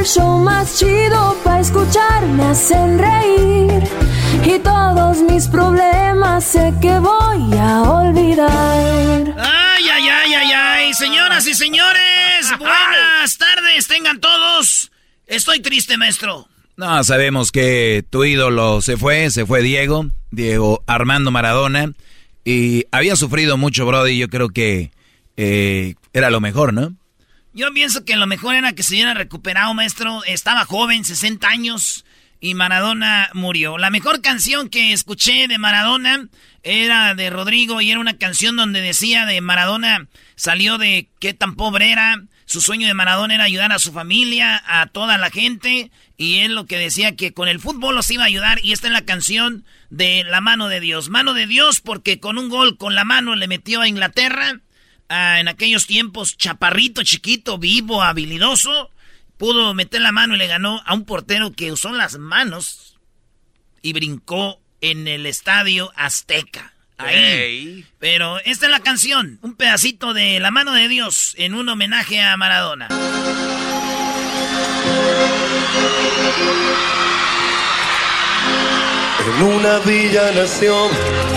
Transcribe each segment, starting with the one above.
el show más chido para escuchar. Me hacen reír y todos mis problemas sé que voy a olvidar. Ay, ay, ay, ay, ay, señoras y señores, buenas tardes, tengan todos. Estoy triste, maestro. No, sabemos que tu ídolo se fue, se fue Diego, Diego Armando Maradona, y había sufrido mucho, Brody, yo creo que eh, era lo mejor, ¿no? Yo pienso que lo mejor era que se hubiera recuperado, maestro. Estaba joven, 60 años, y Maradona murió. La mejor canción que escuché de Maradona era de Rodrigo y era una canción donde decía de Maradona salió de qué tan pobre era. Su sueño de Maradona era ayudar a su familia, a toda la gente. Y él lo que decía que con el fútbol los iba a ayudar. Y esta es la canción de La mano de Dios. Mano de Dios porque con un gol con la mano le metió a Inglaterra. Ah, en aquellos tiempos, chaparrito, chiquito, vivo, habilidoso. Pudo meter la mano y le ganó a un portero que usó las manos y brincó en el estadio Azteca. Ahí. Pero esta es la canción, un pedacito de La mano de Dios en un homenaje a Maradona. En una villa nación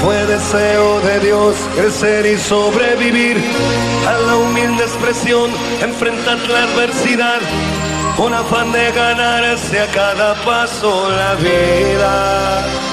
fue deseo de Dios crecer y sobrevivir a la humilde expresión, enfrentar la adversidad con afán de ganarse a cada paso la vida.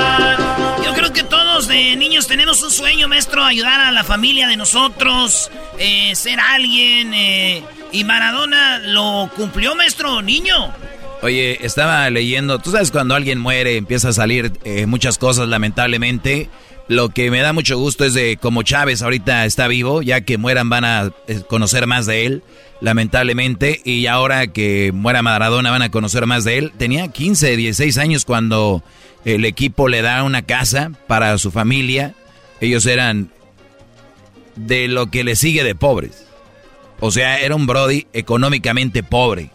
De niños tenemos un sueño, maestro, ayudar a la familia de nosotros, eh, ser alguien. eh, y Maradona lo cumplió, maestro, niño. Oye, estaba leyendo, tú sabes cuando alguien muere empieza a salir eh, muchas cosas lamentablemente, Lo que me da mucho gusto es de como Chávez ahorita está vivo, ya que mueran van a eh, conocer más de él, lamentablemente, y ahora que muera Maradona van a conocer más de él. Tenía 15, 16 años cuando el equipo le da una casa para su familia. Ellos eran de lo que le sigue de pobres. O sea, era un Brody económicamente pobre.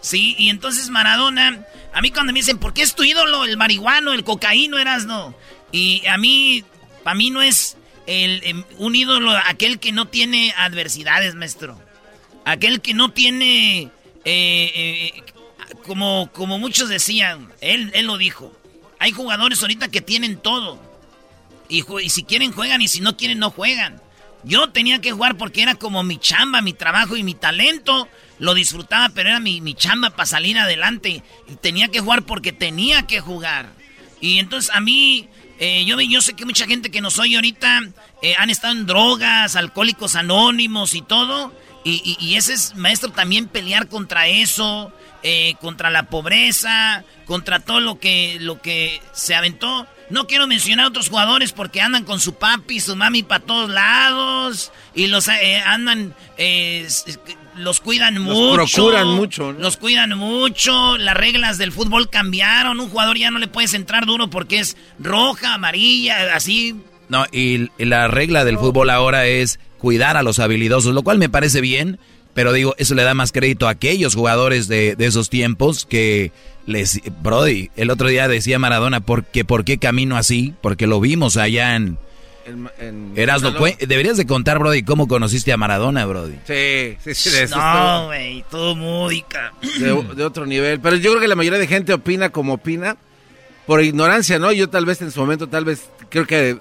Sí, y entonces Maradona, a mí cuando me dicen, ¿por qué es tu ídolo el marihuano, el cocaíno, eras no? Y a mí, para mí no es el, em, un ídolo aquel que no tiene adversidades, maestro. Aquel que no tiene, eh, eh, como, como muchos decían, él, él lo dijo. Hay jugadores ahorita que tienen todo. Y, y si quieren juegan y si no quieren no juegan. Yo tenía que jugar porque era como mi chamba, mi trabajo y mi talento. Lo disfrutaba, pero era mi, mi chamba para salir adelante. Y tenía que jugar porque tenía que jugar. Y entonces a mí eh, yo, yo sé que mucha gente que nos oye ahorita eh, han estado en drogas, alcohólicos anónimos y todo. Y, ese es, maestro, también pelear contra eso, eh, contra la pobreza, contra todo lo que, lo que se aventó. No quiero mencionar a otros jugadores porque andan con su papi y su mami para todos lados. Y los andan los cuidan mucho. Los procuran mucho. Los cuidan mucho. Las reglas del fútbol cambiaron. Un jugador ya no le puedes entrar duro porque es roja, amarilla, así. No, y, la regla del fútbol ahora es cuidar a los habilidosos, lo cual me parece bien. Pero digo, eso le da más crédito a aquellos jugadores de, esos tiempos que les... Brody, el otro día decía Maradona, ¿por qué, ¿por qué camino así? Porque lo vimos allá en, Erasno, deberías de contar, Brody, cómo conociste a Maradona, Brody. Sí, sí, sí. De eso no, güey, todo muy... De, otro nivel. Pero yo creo que la mayoría de gente opina como opina por ignorancia, ¿no? Yo tal vez en su momento, tal vez, creo que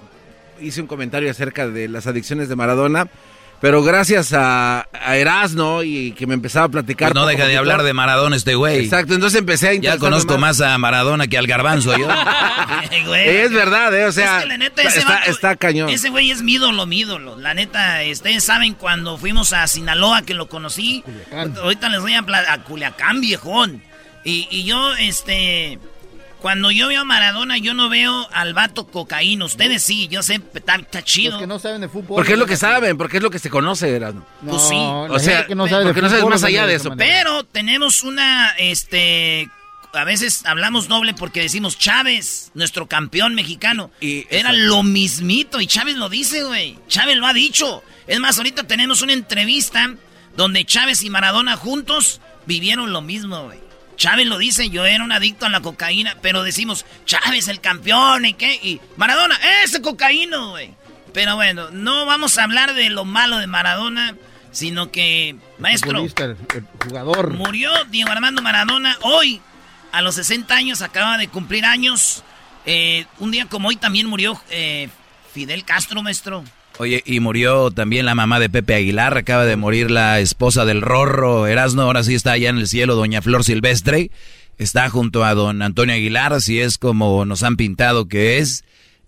hice un comentario acerca de las adicciones de Maradona. Pero gracias a, a Erasno y que me empezaba a platicar. Pues no deja de hablar de Maradona este güey. Exacto, entonces empecé a Ya conozco más. a Maradona que al garbanzo yo. es verdad, ¿eh? O sea, está, cañón. Ese güey es mi ídolo, mi ídolo. La neta, ustedes saben cuando fuimos a Sinaloa que lo conocí. Ahorita les voy a, a Culiacán, viejón. Y, y yo, este cuando yo veo a Maradona, yo no veo al vato cocaína. Ustedes sí, yo sé, está, chido. Los que no saben de fútbol. Porque es lo que saben, porque es lo que se conoce, Erasmo. No, pues sí. O sea, que no sabe porque no sabes más allá de eso. Pero tenemos una, este, a veces hablamos doble porque decimos Chávez, nuestro campeón mexicano. Y Era lo mismito y Chávez lo dice, güey. Chávez lo ha dicho. Es más, ahorita tenemos una entrevista donde Chávez y Maradona juntos vivieron lo mismo, güey. Chávez lo dice, yo era un adicto a la cocaína, pero decimos, Chávez el campeón y qué, y Maradona, ese cocaíno, güey. Pero bueno, no vamos a hablar de lo malo de Maradona, sino que, maestro, el, jugador. Murió Diego Armando Maradona hoy, a los 60 años, acaba de cumplir años. Eh, un día como hoy también murió eh, Fidel Castro, maestro. Oye, y murió también la mamá de Pepe Aguilar, acaba de morir la esposa del Rorro Erasno, ahora sí está allá en el cielo, doña Flor Silvestre, está junto a don Antonio Aguilar, si es como nos han pintado que es,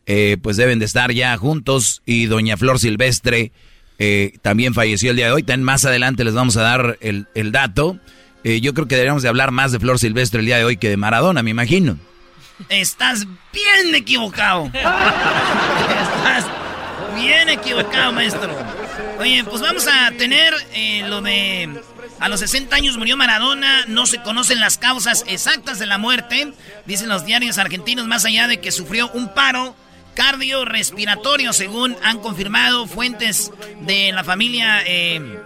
eh, pues deben de estar ya juntos, y doña Flor Silvestre eh, también falleció el día de hoy, también más adelante les vamos a dar el, dato, eh, yo creo que deberíamos de hablar más de Flor Silvestre el día de hoy que de Maradona, me imagino. Estás bien equivocado. Estás Bien equivocado, maestro. Oye, pues vamos a tener eh, lo de... A los 60 años murió Maradona, no se conocen las causas exactas de la muerte, dicen los diarios argentinos, más allá de que sufrió un paro cardiorrespiratorio, según han confirmado fuentes de la familia. Eh,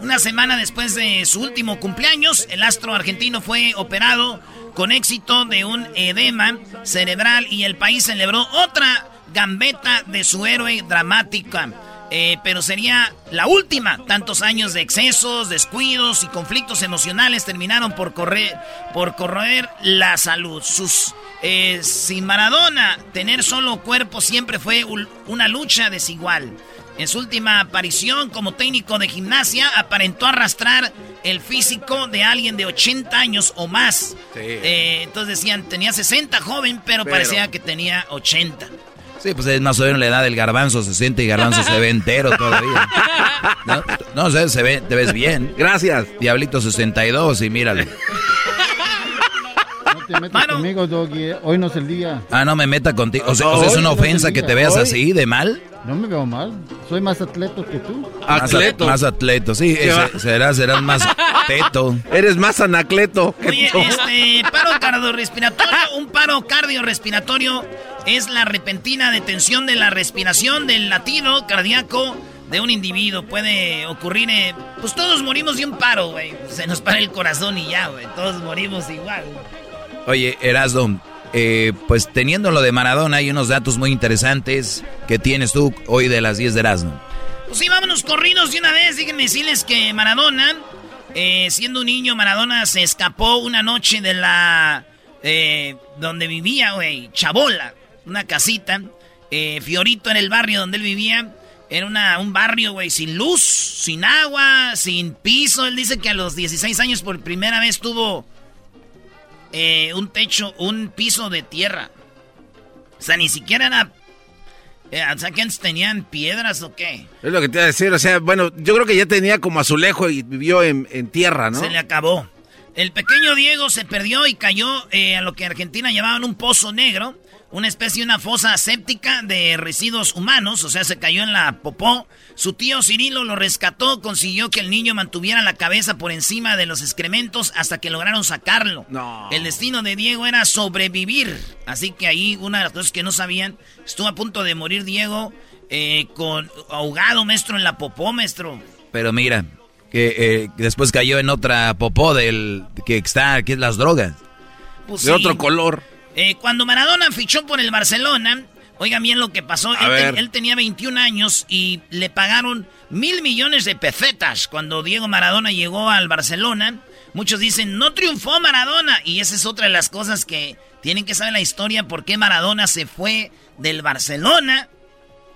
una semana después de su último cumpleaños, el astro argentino fue operado con éxito de un edema cerebral y el país celebró otra gambeta de su héroe dramática. Eh, pero sería la última. Tantos años de excesos, descuidos y conflictos emocionales terminaron por correr, por corroer la salud. Sus, eh, sin Maradona, tener solo cuerpo siempre fue una lucha desigual. En su última aparición como técnico de gimnasia, aparentó arrastrar el físico de alguien de 80 años o más. Eh, entonces decían, tenía 60 joven, pero, parecía que tenía 80. Sí, pues es más o menos la edad del garbanzo, se siente y garbanzo se ve entero todavía. No, no sé, se ve, te ves bien. Gracias. Diablito 62 y míralo. te metas conmigo, Doggy. Hoy no es el día. Ah, no me meta contigo. O sea, o sea es una ofensa que te veas así, de mal. No me veo mal. Soy más atleto que tú. Atleto. Más, atleto, sí. serás, serás más teto. Eres más anacleto. Oye, este, paro cardiorrespiratorio, un paro cardiorrespiratorio es la repentina detención de la respiración del latido cardíaco de un individuo. Puede ocurrir, eh, pues todos morimos de un paro, güey. Se nos para el corazón y ya, güey. Todos morimos igual. Oye, Erasmo, eh, pues teniendo lo de Maradona, hay unos datos muy interesantes que tienes tú hoy de las 10 de Erasmo. Pues sí, vámonos corridos de una vez. Díganme decirles que Maradona, eh, siendo un niño, Maradona se escapó una noche de la... Eh, donde vivía, güey, Chabola, una casita. Fiorito en el barrio donde él vivía. Era una, un barrio, güey, sin luz, sin agua, sin piso. Él dice que a los 16 años por primera vez tuvo eh, un techo, un piso de tierra. O sea, ni siquiera era... Eh, o sea, que antes tenían piedras o qué. Es lo que te iba a decir, o sea, bueno, yo creo que ya tenía como azulejo y vivió en, tierra, ¿no? Se le acabó. El pequeño Diego se perdió y cayó eh, a lo que Argentina llamaban un pozo negro una especie, una fosa séptica de residuos humanos, o sea, se cayó en la popó. Su tío Cirilo lo rescató, consiguió que el niño mantuviera la cabeza por encima de los excrementos hasta que lograron sacarlo. No. El destino de Diego era sobrevivir, así que ahí una de las cosas que no sabían, estuvo a punto de morir Diego eh, con ahogado, maestro, en la popó, maestro. Pero mira, que eh, después cayó en otra popó del que está, que es las drogas. Pues de otro color. Eh, cuando Maradona fichó por el Barcelona, oigan bien lo que pasó. Él, tenía 21 años y le pagaron mil millones de pesetas cuando Diego Maradona llegó al Barcelona. Muchos dicen, no triunfó Maradona. Y esa es otra de las cosas que tienen que saber la historia, por qué Maradona se fue del Barcelona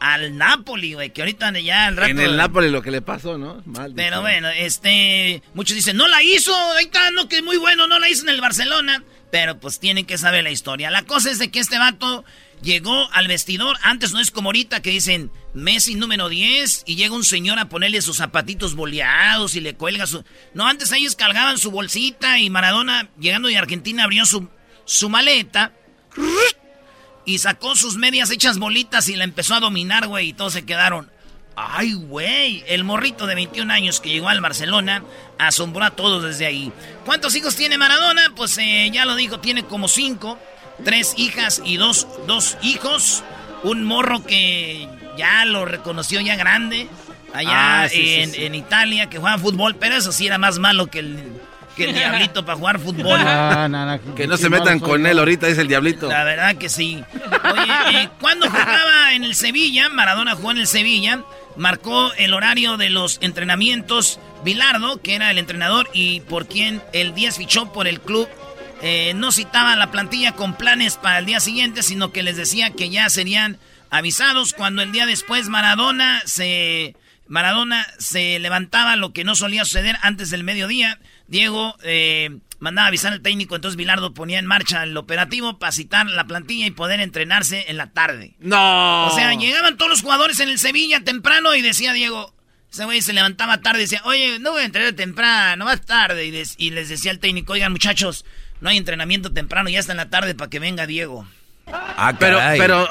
al Napoli, güey, que ahorita ya al rato... En el Napoli lo que le pasó, ¿no? Pero bueno, este... Muchos dicen, no la hizo, ahí está, no, que es muy bueno, no la hizo en el Barcelona. Pero pues tienen que saber la historia. La cosa es de que este vato llegó al vestidor. Antes no es como ahorita que dicen Messi número 10 y llega un señor a ponerle sus zapatitos boleados y le cuelga su... No, antes ellos cargaban su bolsita y Maradona, llegando de Argentina, abrió su, su maleta y sacó sus medias hechas bolitas y la empezó a dominar, güey, y todos se quedaron. Ay, güey, el morrito de 21 años que llegó al Barcelona asombró a todos desde ahí. ¿Cuántos hijos tiene Maradona? Pues eh, ya lo dijo, tiene como cinco. Tres hijas y dos, dos hijos. Un morro que ya lo reconoció ya grande. Allá ah, en, Italia, que juega fútbol, pero eso sí era más malo que el, que el diablito para jugar fútbol. Ah, que no se metan con él ahorita, es el diablito. La verdad que sí. Oye, eh, cuando jugaba en el Sevilla, Maradona jugó en el Sevilla, marcó el horario de los entrenamientos Bilardo, que era el entrenador y por quien el 10 fichó por el club. Eh, no citaba la plantilla con planes para el día siguiente, sino que les decía que ya serían avisados cuando el día después Maradona se Maradona se levantaba lo que no solía suceder antes del mediodía. Diego eh, mandaba avisar al técnico, entonces Bilardo ponía en marcha el operativo para citar la plantilla y poder entrenarse en la tarde. No. O sea, llegaban todos los jugadores en el Sevilla temprano y decía Diego, ese güey se levantaba tarde y decía, oye, no voy a entrenar temprano, más tarde. Y les, decía al técnico, oigan muchachos, no hay entrenamiento temprano, ya está en la tarde para que venga Diego. Ah, pero, pero...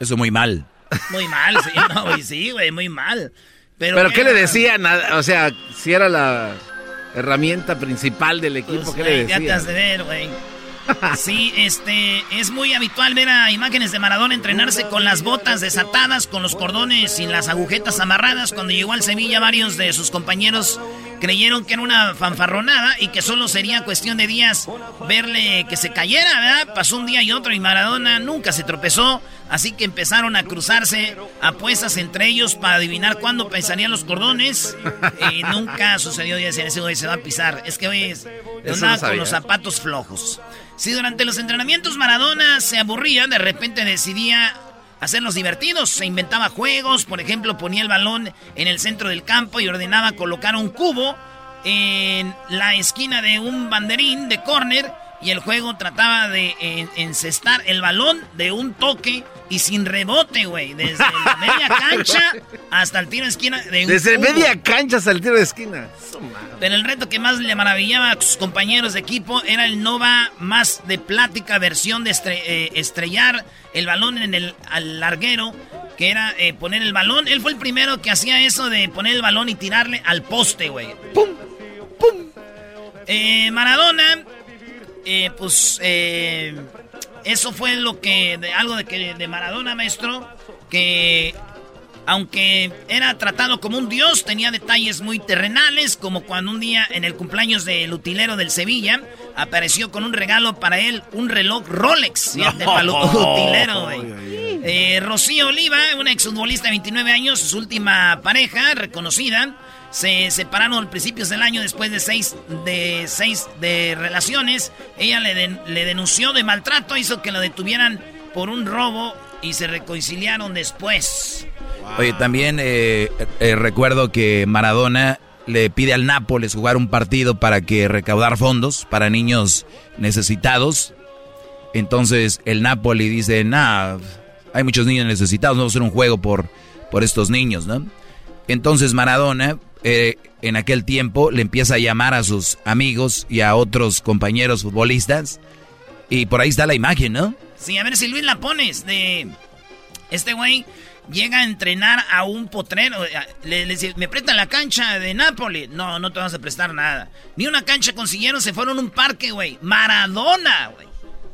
Eso muy mal. Muy mal, sí, no, sí, güey, muy mal. Pero, ¿Pero qué le decían? O sea, si era la herramienta principal del equipo, pues, ¿qué le decían? Ya te de ver, güey. Sí, este, es muy habitual ver a imágenes de Maradona entrenarse con las botas desatadas, con los cordones y las agujetas amarradas. Cuando llegó al Sevilla, varios de sus compañeros creyeron que era una fanfarronada y que solo sería cuestión de días verle que se cayera, ¿verdad? Pasó un día y otro y Maradona nunca se tropezó, así que empezaron a cruzarse apuestas entre ellos para adivinar cuándo pesarían los cordones y nunca sucedió y decían, ese güey se va a pisar. Es que hoy es, con los zapatos flojos. Si durante los entrenamientos Maradona se aburría, de repente decidía hacerlos divertidos. Se inventaba juegos, por ejemplo, ponía el balón en el centro del campo y ordenaba colocar un cubo en la esquina de un banderín de córner y el juego trataba de encestar el balón de un toque y sin rebote, güey. Desde la media cancha hasta el tiro de esquina. De desde media cancha hasta el tiro de esquina. Pero el reto que más le maravillaba a sus compañeros de equipo era el Nova más de plática versión de eh, estrellar el balón en el al larguero. Que era eh, poner el balón. Él fue el primero que hacía eso de poner el balón y tirarle al poste, güey. ¡Pum! ¡Pum! Eh, Maradona eh, pues eh, eso fue lo que, de, algo de, que, de Maradona, maestro, que aunque era tratado como un dios, tenía detalles muy terrenales, como cuando un día en el cumpleaños del utilero del Sevilla apareció con un regalo para él, un reloj Rolex. utilero, eh, Rocío Oliva, una exfutbolista de 29 años, su última pareja reconocida, se separaron a principios del año después de seis de, seis de relaciones. Ella le, le denunció de maltrato, hizo que lo detuvieran por un robo y se reconciliaron después. Oye, también eh, eh, recuerdo que Maradona le pide al Nápoles jugar un partido para que recaudar fondos para niños necesitados. Entonces el Napoli dice, nah, hay muchos niños necesitados, vamos a hacer un juego por, por estos niños, ¿no? Entonces Maradona eh, en aquel tiempo le empieza a llamar a sus amigos y a otros compañeros futbolistas. Y por ahí está la imagen, ¿no? Sí, a ver si Luis la pones. De este güey llega a entrenar a un potrero. Eh, le, dice, me prestan la cancha de Nápoles. No, no te vamos a prestar nada. Ni una cancha consiguieron, se fueron a un parque, güey. Maradona, güey.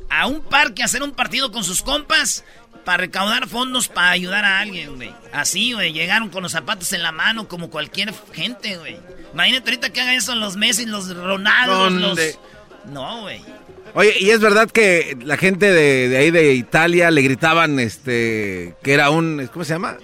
A un parque a hacer un partido con sus compas para recaudar fondos para ayudar a alguien, güey. Así, güey. Llegaron con los zapatos en la mano como cualquier gente, güey. Imagínate ahorita que hagan eso los Messi, los Ronaldo, los... No, güey. Oye, y es verdad que la gente de, ahí de Italia le gritaban este que era un, ¿cómo se llama?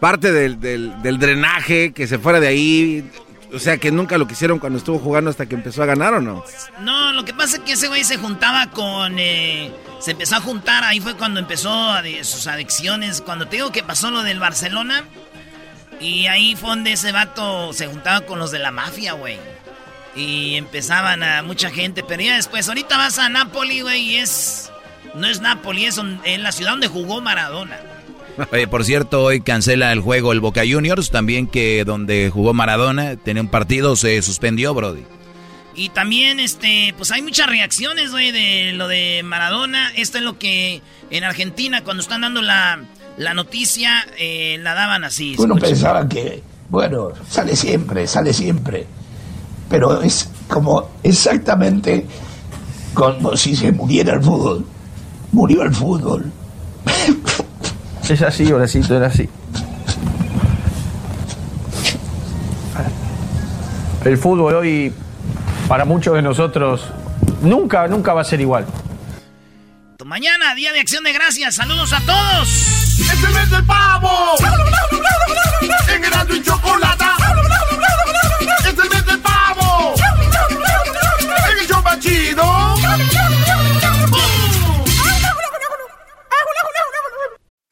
Parte del, del drenaje, que se fuera de ahí. O sea, que nunca lo quisieron cuando estuvo jugando hasta que empezó a ganar, ¿o no? No, lo que pasa es que ese güey se juntaba con... Eh, se empezó a juntar, ahí fue cuando empezó sus adicciones. Cuando te digo que pasó lo del Barcelona, y ahí fue donde ese vato se juntaba con los de la mafia, güey. Y empezaban a mucha gente, pero ya después, ahorita vas a Napoli, güey, y es... No es Napoli, es en la ciudad donde jugó Maradona. Oye, por cierto, hoy cancela el juego el Boca Juniors, también que donde jugó Maradona, tenía un partido, se suspendió, Brody. Y también, este, pues hay muchas reacciones, güey, de lo de Maradona. Esto es lo que en Argentina, cuando están dando la, noticia, eh, la daban así. Uno pensaba que, bueno, sale siempre, sale siempre. Pero es como exactamente como si se muriera el fútbol. Murió el fútbol. Es así, Horacito, era así. El fútbol hoy, para muchos de nosotros, nunca, nunca va a ser igual. Mañana, Día de Acción de Gracias. Saludos a todos. ¡Es el mes del pavo! ¡En grado y chocolate! ¡Es el mes del pavo! ¡En el show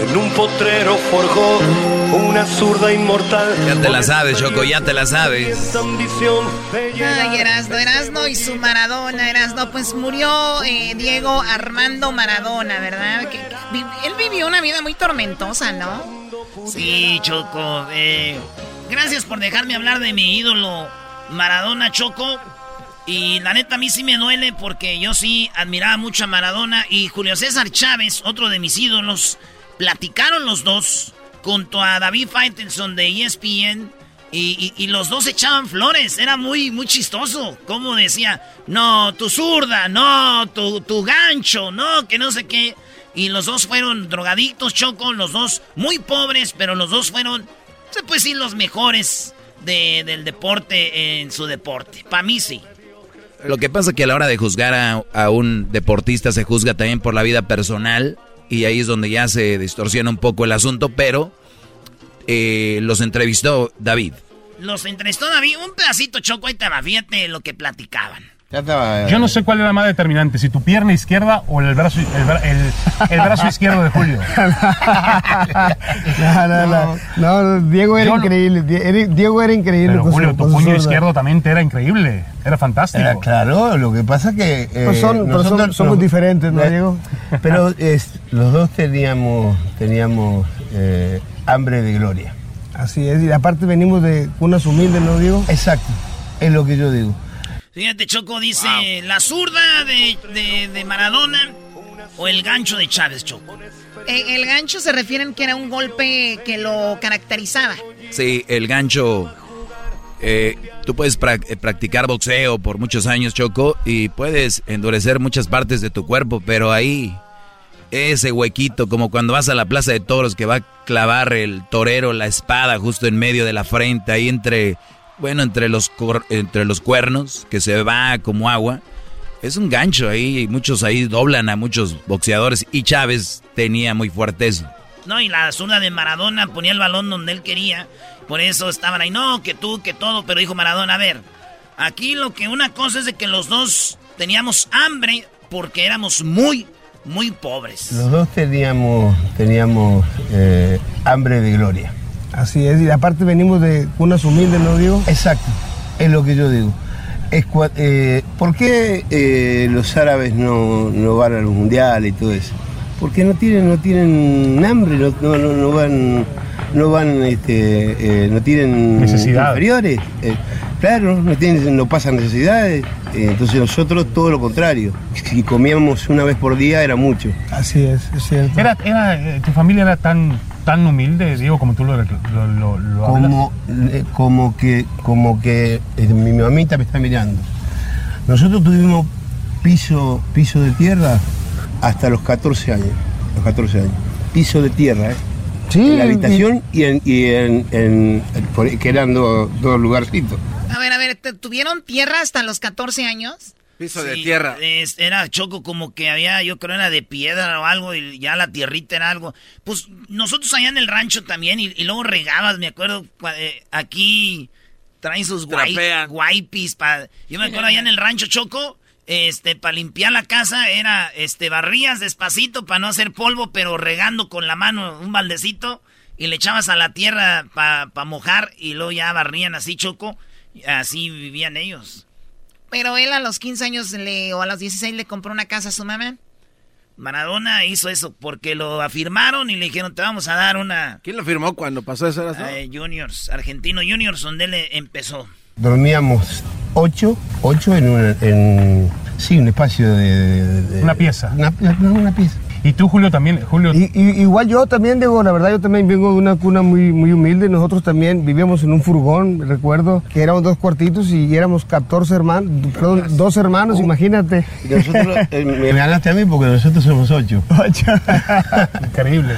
en un potrero forjó una zurda inmortal. Ya te la sabes, Choco, ya te la sabes. Ay, Erasno, Erasno y su Maradona, Erasno, pues murió eh, Diego Armando Maradona, ¿verdad? Que, él vivió una vida muy tormentosa, ¿no? Sí, Choco. Eh, gracias por dejarme hablar de mi ídolo Maradona, Choco. Y la neta a mí sí me duele porque yo sí admiraba mucho a Maradona y Julio César Chávez, otro de mis ídolos, platicaron los dos junto a David Faitelson de ESPN y, los dos echaban flores. Era muy, muy chistoso. Como decía, no, tu zurda, no, tu, tu gancho, no, que no sé qué. Y los dos fueron drogadictos, Choco, los dos muy pobres, pero los dos fueron, se puede decir, los mejores del deporte en su deporte. Para mí sí. Lo que pasa es que a la hora de juzgar a, un deportista se juzga también por la vida personal y ahí es donde ya se distorsiona un poco el asunto, pero eh, los entrevistó David. Los entrevistó David, un pedacito choco, ahí te fíjate lo que platicaban. Yo no sé cuál era más determinante, si tu pierna izquierda o el brazo, el, brazo izquierdo de Julio. no, no, no, no, Diego era increíble. Diego era increíble. Pero Julio, tu puño izquierdo también te era increíble. Era fantástico. claro, lo que pasa que. Eh, pues son, nosotros, somos diferentes, ¿no, Diego? Pero es, los dos teníamos, teníamos eh, hambre de gloria. Así es, y aparte venimos de unas humildes, ¿no, Diego? Exacto, es lo que yo digo. Fíjate, Choco dice, la zurda de, Maradona o el gancho de Chávez, Choco. Eh, el gancho se refieren que era un golpe que lo caracterizaba. Sí, el gancho... Eh, tú puedes eh, practicar boxeo por muchos años, Choco, y puedes endurecer muchas partes de tu cuerpo, pero ahí ese huequito, como cuando vas a la plaza de toros que va a clavar el torero la espada justo en medio de la frente, ahí entre bueno, entre los, entre los cuernos, que se va como agua. Es un gancho ahí, muchos ahí doblan a muchos boxeadores y Chávez tenía muy fuerte eso. No, y la zurda de Maradona ponía el balón donde él quería, por eso estaban ahí, no, que tú, que todo, pero dijo Maradona, a ver, aquí lo que una cosa es de que los dos teníamos hambre porque éramos muy, muy pobres. Los dos teníamos, teníamos eh, hambre de gloria. Así es, y aparte venimos de unas humildes, ¿no digo? Exacto, es lo que yo digo. Eh, ¿Por qué eh, los árabes no, van a los mundiales y todo eso? Porque no tienen, no tienen hambre, no, no, van, no van, este, eh, no tienen necesidades inferiores. claro, no, tienen, no pasan necesidades. entonces nosotros todo lo contrario. Si comíamos una vez por día era mucho. Así es, es cierto. Era, ¿Tu familia era tan tan humilde, digo, como tú lo, lo, como, eh, como que, como que eh, mi mamita me está mirando. Nosotros tuvimos piso, piso de tierra hasta los 14 años. Los 14 años. Piso de tierra, ¿eh? Sí, en la habitación y, en, y en, que eran dos, dos lugarcitos. A ver, a ver, ¿tuvieron tierra hasta los 14 años? Piso de tierra. era choco como que había, yo creo, era de piedra o algo, y ya la tierrita era algo. Pues nosotros allá en el rancho también, y, luego regabas, me acuerdo, eh, aquí traen sus guaypis. Pa, yo me acuerdo allá en el rancho choco, este, para limpiar la casa, era, este, barrías despacito para no hacer polvo, pero regando con la mano un baldecito, y le echabas a la tierra para pa mojar, y luego ya barrían así choco, así vivían ellos. Pero él a los 15 años le, o a los 16 le compró una casa a su mamá. Maradona hizo eso porque lo afirmaron y le dijeron, te vamos a dar una... ¿Quién lo firmó cuando pasó eso? Eh, juniors, Argentino Juniors, donde él empezó. Dormíamos ocho, ocho en, un, en sí, un espacio de... una pieza. Una, una pieza. Y tú, Julio, también, Julio. Y, y- igual yo también, Diego, la verdad yo también vengo de una cuna muy, muy humilde. Nosotros también vivíamos en un furgón, recuerdo, que éramos dos cuartitos y éramos 14 hermanos, perdón, dos hermanos, imagínate. Nosotros, eh, me ganaste a mí porque nosotros somos ocho. Increíble.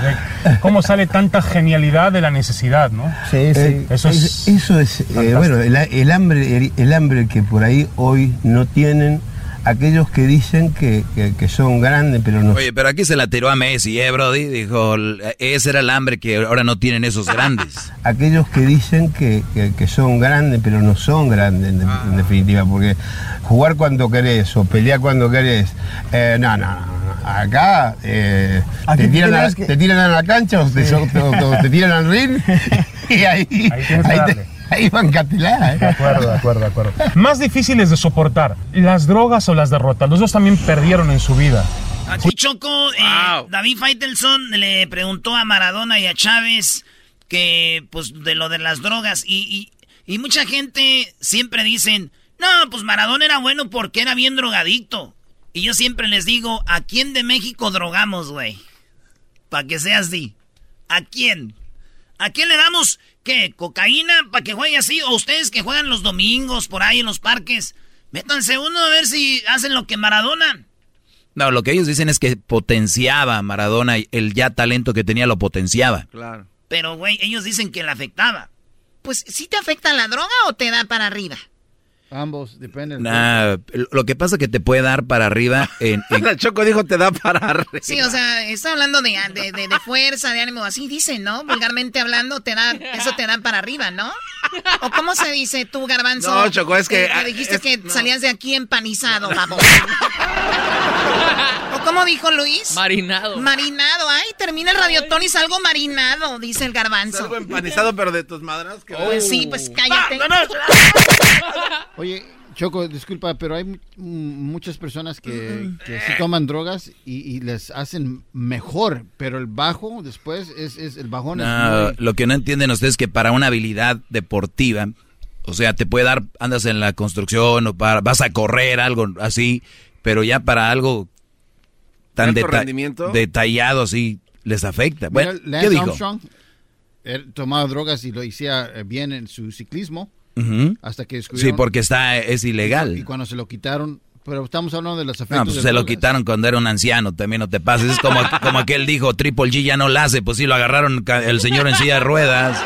¿eh? ¿Cómo sale tanta genialidad de la necesidad, no? Sí, sí. Eso es. Eso es, eh, bueno, el, el hambre, el, el hambre que por ahí hoy no tienen aquellos que dicen que, que- que son grandes, pero no Oye, pero aquí se la tiró a Messi, ¿eh, Brody? Dijo, ese era el hambre que ahora no tienen esos grandes. aquellos que dicen que, que- que son grandes, pero no son grandes en, de- en definitiva, porque jugar cuando querés o pelear cuando querés, eh, no, no, no, no. acá eh, te, tiran a, te tiran a la cancha o te, Sí. o te- o te tiran al ring y ahí, Ahí ahí, te- ahí van catelar. De acuerdo, de acuerdo, de acuerdo. Más difíciles de soportar, las drogas o las derrotas. Los dos también perdieron en su vida. Aquí Choco, eh, David Faitelson le preguntó a Maradona y a Chávez que, pues, de lo de las drogas. Y, y, y mucha gente siempre dicen, no, pues Maradona era bueno porque era bien drogadicto. Y yo siempre les digo, ¿a quién de México drogamos, güey? Para que sea así. ¿A quién? ¿A quién le damos qué? ¿Cocaína para que juegue así? ¿O ustedes que juegan los domingos por ahí en los parques? Métanse uno a ver si hacen lo que Maradona. No, lo que ellos dicen es que potenciaba a Maradona, y el ya talento que tenía lo potenciaba. Claro. Pero, güey, ellos dicen que le afectaba. Pues, ¿sí te afecta la droga o te da para arriba? Ambos, depende. Nah, lo que pasa es que te puede dar para arriba en, en- La Choco dijo te da para arriba. Sí, o sea, está hablando de, de, de- de fuerza, de ánimo, así dicen, ¿no? Vulgarmente hablando, te da, eso te da para arriba, ¿no? ¿O cómo se dice tú, Garbanzo? No, Choco, es que- que dijiste es- que no. salías de aquí empanizado, vamos. ¿O cómo dijo Luis? Marinado. Marinado. Ay, termina el radiotón y salgo marinado, dice el Garbanzo. Algo empanizado, pero de tus madras. Que... Pues sí, pues cállate. Oye, Choco, disculpa, pero hay mu- muchas personas que, que sí toman drogas y, y les hacen mejor, pero el bajo después es, es el bajón es No, muy- lo que no entienden ustedes es que para una habilidad deportiva, o sea, te puede dar, andas en la construcción o para, vas a correr, algo así, pero ya para algo tan ¿Alto deta- rendimiento? detallado así les afecta. Mira, Bueno, Lance ¿qué dijo? Armstrong él tomaba drogas y lo hacía eh, bien en su ciclismo Hasta que descubrieron. Sí, porque está, es Y ilegal. cuando se lo quitaron, pero estamos hablando de los efectos. No, pues se lo quitaron cuando era un anciano, también no te pases. Es como, como aquel dijo, Triple G ya no la hace, pues sí, lo agarraron el señor en silla de ruedas.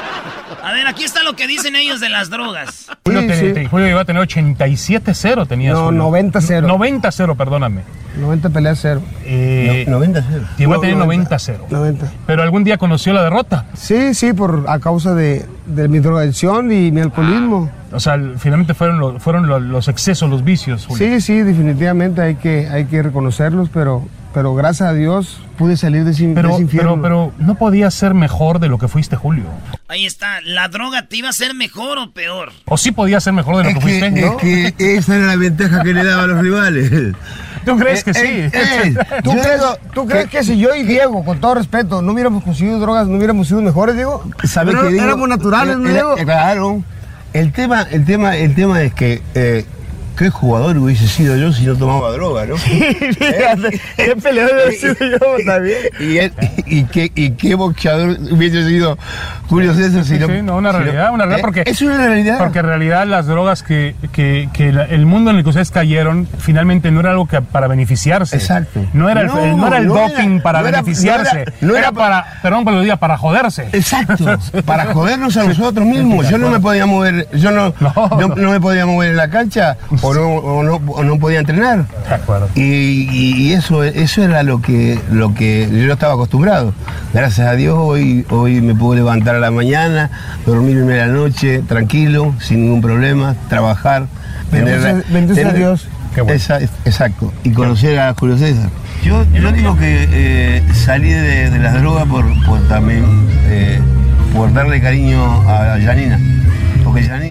A ver, aquí está lo que dicen ellos de las drogas. Julio, Sí, te- sí. te- Julio iba a tener 87-0, tenías. No, Julio. 90-0. 90-0, perdóname. 90 peleas cero. Eh, No, 90 cero. Llegó a No, tener 90. 90-0. 90. Pero algún día conoció la derrota. Sí, sí, por a causa de, de mi drogadicción y mi alcoholismo. O sea, finalmente fueron, lo- fueron lo- los excesos, los vicios, Julio. Sí, sí, definitivamente hay que, hay que reconocerlos, pero, pero gracias a Dios pude salir de ese, de Pero, ese infierno. pero, pero no podía ser mejor de lo que fuiste, Julio. Ahí está. ¿La droga te iba a ser mejor o peor? O sí podía ser mejor de lo Es que que, fuiste. es ¿no? que esa era la ventaja que le daba a los rivales. ¿Tú crees que sí? Eh, eh, ¿Tú, crees, tú crees que si yo y Diego, con todo respeto, no hubiéramos conseguido drogas, no hubiéramos sido mejores, Diego? ¿Sabe Pero qué digo? Éramos naturales, ¿no, Diego? Claro. El tema, el tema, el tema es que eh, qué jugador hubiese sido yo si no tomaba droga, ¿no? Fíjate, qué peleador he sido yo también. y, él- y qué, y qué boxeador hubiese sido Julio César si Sí, no. sí, no, una si realidad, una realidad, ¿Eh? porque... Es una realidad. Porque en realidad las drogas que, que, que la- el mundo en el que ustedes cayeron finalmente no era algo que para beneficiarse. Exacto. No era el, No, el- no era el era- doping para beneficiarse. no era- no era, para, perdón por lo diga, para joderse. Exacto, para jodernos a nosotros mismos. Yo no me podía mover, yo no. no me podía mover en la cancha o no, o no, o no podía entrenar. De acuerdo. Y, y- y eso, eso era lo que, lo que yo estaba acostumbrado. Gracias a Dios hoy, hoy me puedo levantar a la mañana, dormirme a la noche tranquilo, sin ningún problema, trabajar. Bendito- sea Dios. Qué bueno. Esa- exacto, y conocer a Julio César. Yo, yo digo que eh, salí de, de las drogas por, por también eh, por darle cariño a Janina.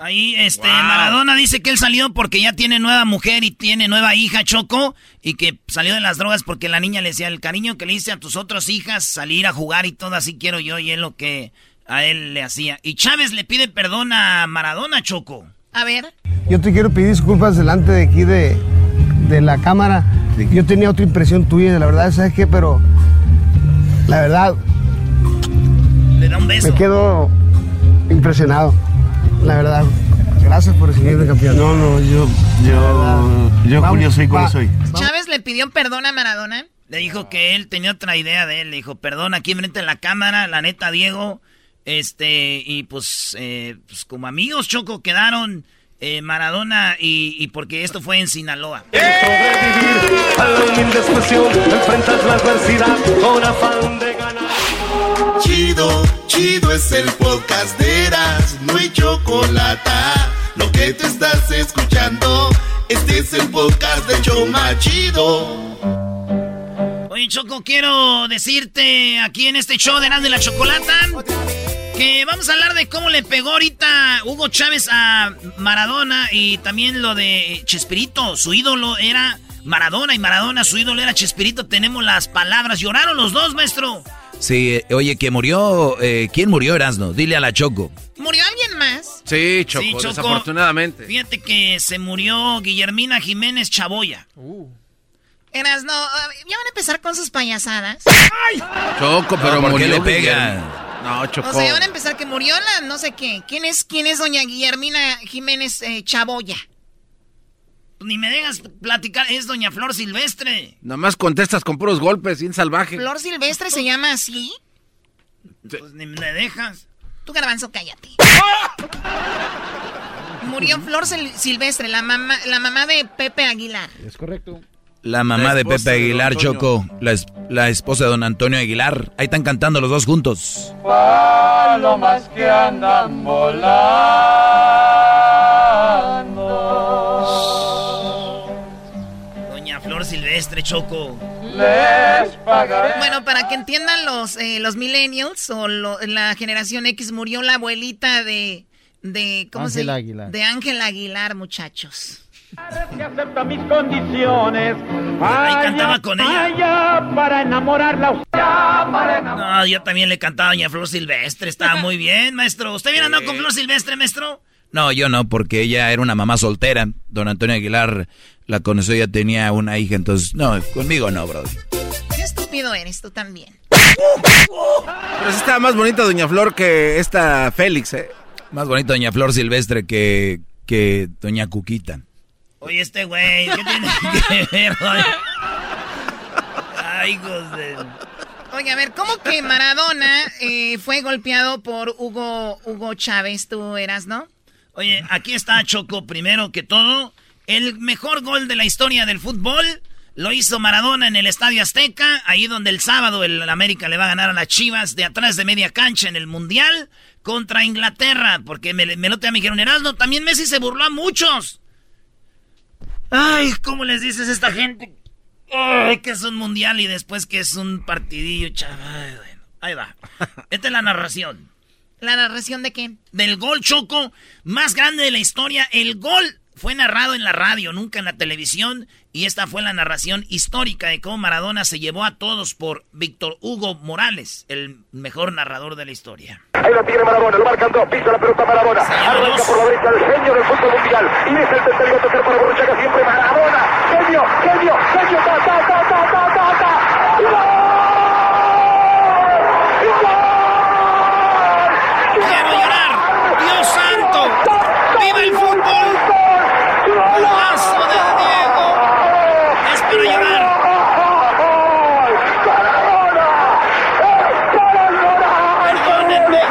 Ahí, este, Maradona dice que él salió porque ya tiene nueva mujer y tiene nueva hija, Choco, y que salió de las drogas porque la niña le decía, el cariño que le hice a tus otras hijas, salir a jugar y todo, así quiero yo, y es lo que a él le hacía. Y Chávez le pide perdón a Maradona, Choco. A ver. Yo te quiero pedir disculpas delante de aquí de, de la cámara. Yo tenía otra impresión tuya, la verdad, ¿sabes qué? Pero La verdad, Le da un beso. me quedo impresionado. La verdad. Gracias por recibirme campeón. No, no, yo, yo, yo Vamos, Julio soy como va. soy. Chávez le pidió perdón a Maradona. Le dijo que él tenía otra idea de él. Le dijo, perdón, aquí enfrente de la cámara, la neta, Diego. Este, y pues, eh, pues como amigos, Choco, quedaron eh, Maradona y, y porque esto fue en Sinaloa. A Chido, chido es el podcast de Eras, no hay chocolate. Lo que te estás escuchando, este es el podcast de Choma Chido. Oye, Choco, quiero decirte aquí en este show de Erasmo de la Chocolata que vamos a hablar de cómo le pegó ahorita Hugo Chávez a Maradona y también lo de Chespirito. Su ídolo era Maradona y Maradona, su ídolo era Chespirito. Tenemos las palabras. Lloraron los dos, maestro. Sí, eh, oye, que murió. eh, ¿Quién murió, Erasno? Dile a la Choco. ¿Murió alguien más? Sí, Choco, Sí, Choco. desafortunadamente. Fíjate que se murió Guillermina Jiménez Chaboya. Eras, no, ah, ya van a empezar con sus payasadas. Choco, pero No, ¿por qué murió le pega? No, Choco. O sea, ya van a empezar que murió la no sé qué. ¿Quién es, quién es doña Guillermina Jiménez eh, Chaboya? Pues Ni me dejas platicar, es doña Flor Silvestre. Nomás contestas con puros golpes, sin salvaje. ¿Flor Silvestre se llama así? Pues ni me dejas. Tú, garbanzo, cállate. Murió Flor Sil- Silvestre, la mamá, la mamá de Pepe Aguilar. Es correcto. La mamá La de Pepe Aguilar. Choco. La, es- la esposa de don Antonio Aguilar. Ahí están cantando los dos juntos. Palomas que andan volando. Silvestre, Choco. Les pagaré. Bueno, para que entiendan los, eh, los millennials o lo- la generación X, murió la abuelita de... de ¿Cómo se Ángela llama? Aguilar. De Ángel Aguilar, muchachos. que acepta mis condiciones. Ahí cantaba con ella. Vaya para enamorarla. Para enamorarla. No, yo también le cantaba a doña Flor Silvestre. Estaba muy bien, maestro. ¿Usted viene andando con Flor Silvestre, maestro? No, yo no, porque ella era una mamá soltera. Don Antonio Aguilar la conoció, ya tenía una hija, entonces, no, conmigo no, brother. Qué estúpido eres tú también. Pero sí estaba más bonita Doña Flor que esta Félix, ¿eh? Más bonito Doña Flor Silvestre que, que Doña Cuquita. Oye, este güey, ¿qué tiene que ver? güey? Ay, hijos de... Oye, a ver, ¿cómo que Maradona eh, fue golpeado por Hugo, Hugo Chávez? Tú eras, ¿no? Oye, aquí está Choco, primero que todo. El mejor gol de la historia del fútbol lo hizo Maradona en el Estadio Azteca, ahí donde el sábado el América le va a ganar a las Chivas de atrás de media cancha en el Mundial contra Inglaterra, porque me, me lo te me dijeron, Erasmo, también Messi se burló a muchos. Ay, ¿cómo les dices a esta gente? Ay, que es un mundial y después que es un partidillo, chaval. Bueno, ahí va. Esta es la narración. ¿La narración de qué? Del gol choco más grande de la historia. El gol fue narrado en la radio, nunca en la televisión. Y esta fue la narración histórica de cómo Maradona se llevó a todos por Víctor Hugo Morales, el mejor narrador de la historia. Ahí lo tiene Maradona, lo marcan dos, pisa la pelota Maradona. Arranca por la derecha el genio del fútbol mundial. Y es el tercero tercer para Borruchaga siempre Maradona. Genio, genio, genio, ta, ta, ta, ta, ta, ta, ta. ¡Quiero llorar! ¡Dios santo! ¡Viva el fútbol! ¡Golazo de Diego! ¡Es para llorar! ¡Perdónenme!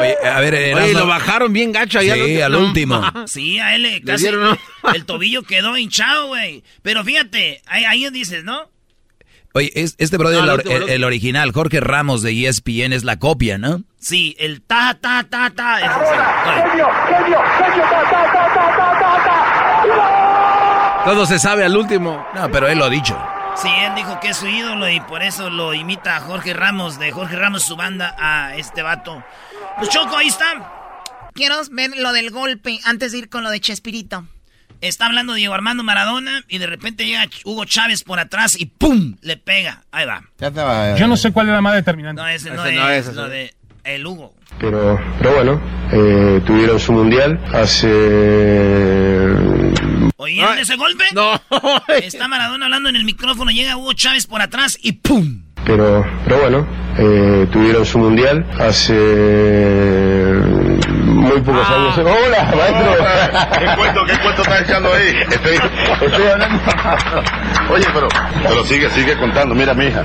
Oye, a ver, Oye, lo bajaron bien gacho allá. Sí, al último. Sí, a él casi dieron, el tobillo quedó hinchado, güey. Pero fíjate, ahí, ahí dices, ¿no? Oye, es- este brother, No, el, original, Jorge Ramos de ESPN, es la copia, ¿no? Sí, el ta, ta, ta, ta. es el- Genio, genio, genio, ta, ta, ta, ta, ta, ta, ta. Todo se sabe al último. No, pero él lo ha dicho. Sí, él dijo que es su ídolo y por eso lo imita a Jorge Ramos, de Jorge Ramos, su banda, a este vato. Pues Choco, ahí está. Quiero ver lo del golpe antes de ir con lo de Chespirito. Está hablando Diego Armando Maradona y de repente llega Hugo Chávez por atrás y ¡pum! Le pega. Ahí va. Yo no sé cuál es la más determinante. No, ese no, Ese es, no es, ese lo de el Hugo. Pero, pero bueno, eh, tuvieron su mundial hace ¿Oyeron ese golpe? No. Está Maradona hablando en el micrófono, llega Hugo Chávez por atrás y ¡pum! Pero, pero bueno, eh, tuvieron su mundial hace muy pocos años. ¡Hola, maestro! ¿Qué cuento, qué cuento estás echando ahí? Estoy, estoy hablando. Oye, pero, pero sigue, sigue contando. Mira, mi hija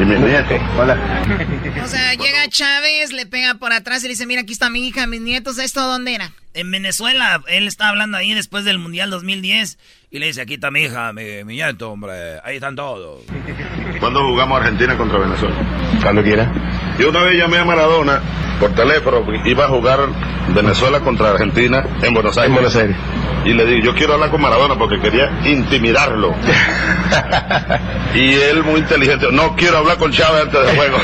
y mi nieto. Hola. O sea, llega Chávez, le pega por atrás y le dice, mira, aquí está mi hija, mis nietos, ¿esto dónde era? En Venezuela, él estaba hablando ahí después del Mundial 2010 y le dice, aquí está mi hija, mi, mi nieto, hombre, ahí están todos. ¿Cuándo jugamos Argentina contra Venezuela? Cuando quiera. Yo una vez llamé a Maradona por teléfono, iba a jugar Venezuela contra Argentina en Buenos Aires. En Buenos Aires. Y le dije, yo quiero hablar con Maradona porque quería intimidarlo. y él muy inteligente, no quiero hablar con Chávez antes del juego.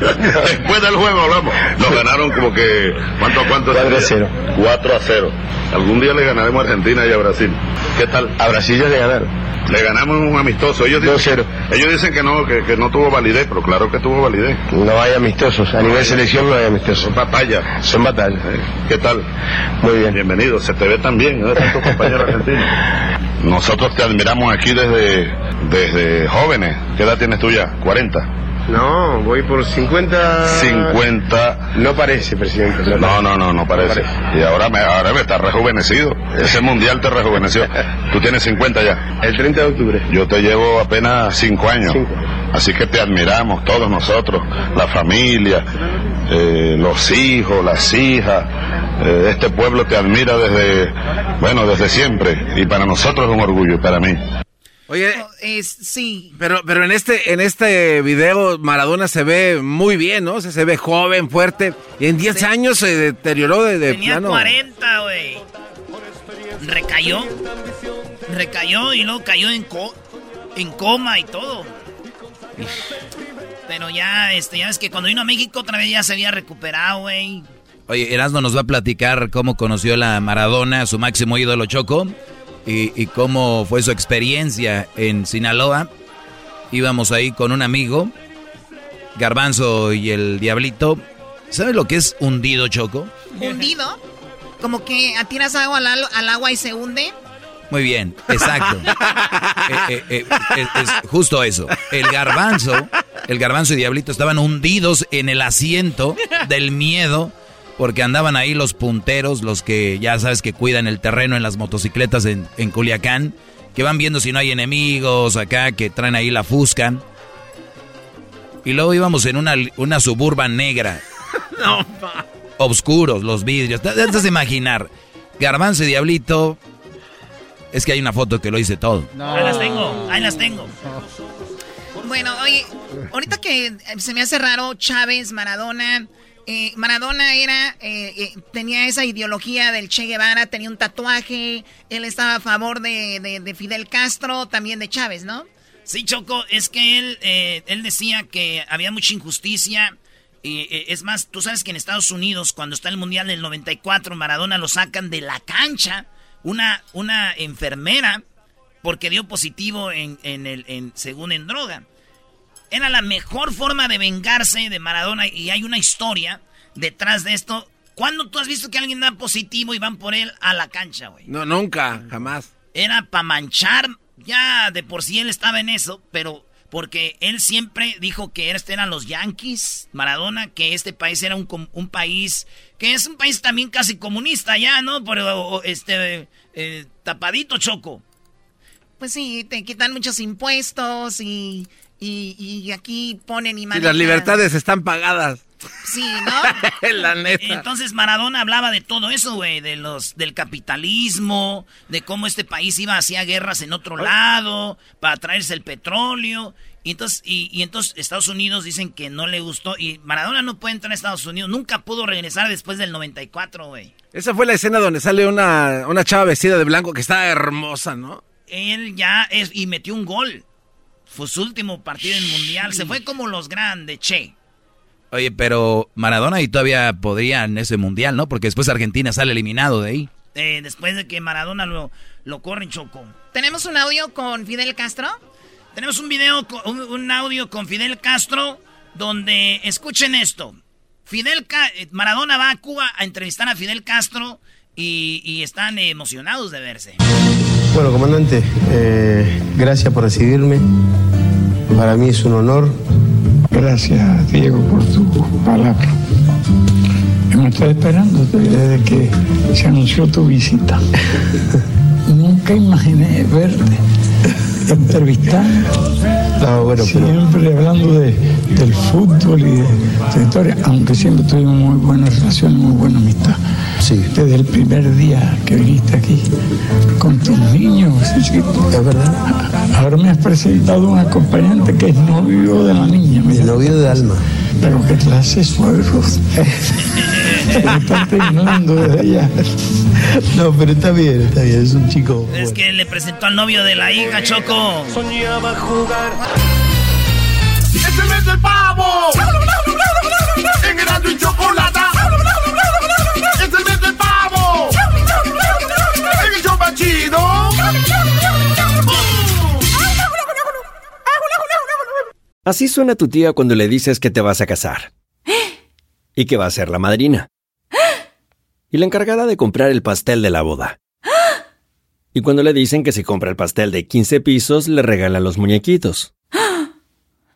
Después del juego hablamos. Nos ganaron como que, ¿cuánto, cuánto? 4 a 0. 4 a 0. Algún día le ganaremos a Argentina y a Brasil. ¿Qué tal? A Brasil ya le ganaron. Le ganamos un amistoso. Ellos dicen, 2-0. ellos dicen que no, que, que no tuvo validez, pero claro que tuvo validez. No hay amistosos. A nivel selección no hay Son batallas. Son batallas. ¿Qué tal? Muy bien. Bienvenido, se te ve tan bien, ¿no? Están tus compañeros argentinos. Nosotros te admiramos aquí desde, desde jóvenes. ¿Qué edad tienes tú ya? ¿40? No, voy por 50. 50. No parece, presidente. No, no, no, no parece. Y ahora me, ahora me está rejuvenecido. Ese mundial te rejuveneció. Tú tienes 50 ya. El 30 de octubre. Yo te llevo apenas 5 años. Cinco. Así que te admiramos todos nosotros, la familia, eh, los hijos, las hijas. Eh, este pueblo te admira desde, bueno, desde siempre. Y para nosotros es un orgullo, para mí. Oye, Es, sí. pero, pero en este, en este video Maradona se ve muy bien, ¿no? O sea, se ve joven, fuerte. Y en 10 años se deterioró de, de Tenía plano. 40, güey. Recayó. Recayó y luego cayó en, co- en coma y todo. Pero ya, este, ya ves que cuando vino a México otra vez ya se había recuperado, güey. Oye, Erasmo nos va a platicar cómo conoció la Maradona, su máximo ídolo Choco, y, y cómo fue su experiencia en Sinaloa. Íbamos ahí con un amigo, Garbanzo y el Diablito. ¿Sabes lo que es hundido, Choco? Hundido. Como que atiras agua al, al agua y se hunde. Muy bien, exacto. Eh, eh, eh, es, es justo eso. El garbanzo, el garbanzo y Diablito estaban hundidos en el asiento del miedo porque andaban ahí los punteros, los que ya sabes que cuidan el terreno en las motocicletas en, en Culiacán, que van viendo si no hay enemigos acá, que traen ahí la fusca. Y luego íbamos en una, una suburban negra. No, Obscuros los vidrios. Te de imaginar. Garbanzo y Diablito. Es que hay una foto que lo dice todo. Ahí las tengo, ahí las tengo. Bueno, oye, ahorita que se me hace raro Chávez, Maradona. Eh, Maradona era, eh, eh, tenía esa ideología del Che Guevara, tenía un tatuaje, él estaba a favor de, de- de Fidel Castro, también de Chávez, ¿no? Sí, Choco, es que él, eh, él decía que había mucha injusticia. Eh, es más, tú sabes que en Estados Unidos, cuando está el Mundial del 94, Maradona lo sacan de la cancha. Una, una enfermera, porque dio positivo en, en el, en, según en droga. Era la mejor forma de vengarse de Maradona y hay una historia detrás de esto. ¿Cuándo tú has visto que alguien da positivo y van por él a la cancha, güey? No, nunca, jamás. era para manchar. Ya de por sí él estaba en eso, pero porque él siempre dijo que este eran los Yankees, Maradona, que este país era un, país que es un país también casi comunista ya, ¿no? Pero este eh, tapadito choco. Pues sí, te quitan muchos impuestos y, y, y aquí ponen y Y manejan. las libertades están pagadas. Sí, ¿no? La neta. Entonces Maradona hablaba de todo eso, güey, de los del capitalismo, de cómo este país iba hacia guerras en otro lado para traerse el petróleo. Y entonces, y, y entonces Estados Unidos dicen que no le gustó y Maradona no puede entrar a Estados Unidos, nunca pudo regresar después del 94, güey. Esa fue la escena donde sale una, una chava vestida de blanco que está hermosa, ¿no? Él ya es y metió un gol. Fue su último partido en mundial, se fue como los grandes, che. Oye, pero Maradona y todavía podría en ese mundial, ¿no? Porque después Argentina sale eliminado de ahí. Eh, después de que Maradona lo, lo corren choco. ¿Tenemos un audio con Fidel Castro? Tenemos un video, con- un, un audio con Fidel Castro donde escuchen esto. Fidel Ca- Maradona va a Cuba a entrevistar a Fidel Castro y, y están emocionados de verse. Bueno, comandante, eh, gracias por recibirme. Para mí es un honor. Gracias, Diego, por tu palabra. Hemos estado esperándote desde que se anunció tu visita. Nunca imaginé verte entrevistando. No, bueno, pero- siempre hablando de, del fútbol y de tu historia, aunque siempre tuvimos muy buena relación, muy buena amistad. Sí. Desde el primer día que viniste aquí con tus niños, chiquito. Es verdad. Ahora me has presentado un acompañante que es novio de la niña. mira. El novio de Alma. Pero qué clase suegros. Temblando desde allá. No, pero está bien, está bien, es un chico. Es que le presentó al novio de la hija, Choco. Soñaba jugar. ¡Es el mes del pavo! ¡En Chocolata! ¡Es el mes del pavo! ¡En el show más chido! Así suena tu tía cuando le dices que te vas a casar. Y que va a ser la madrina. Y la encargada de comprar el pastel de la boda. Y cuando le dicen que si compra el pastel de 15 pisos, le regalan los muñequitos.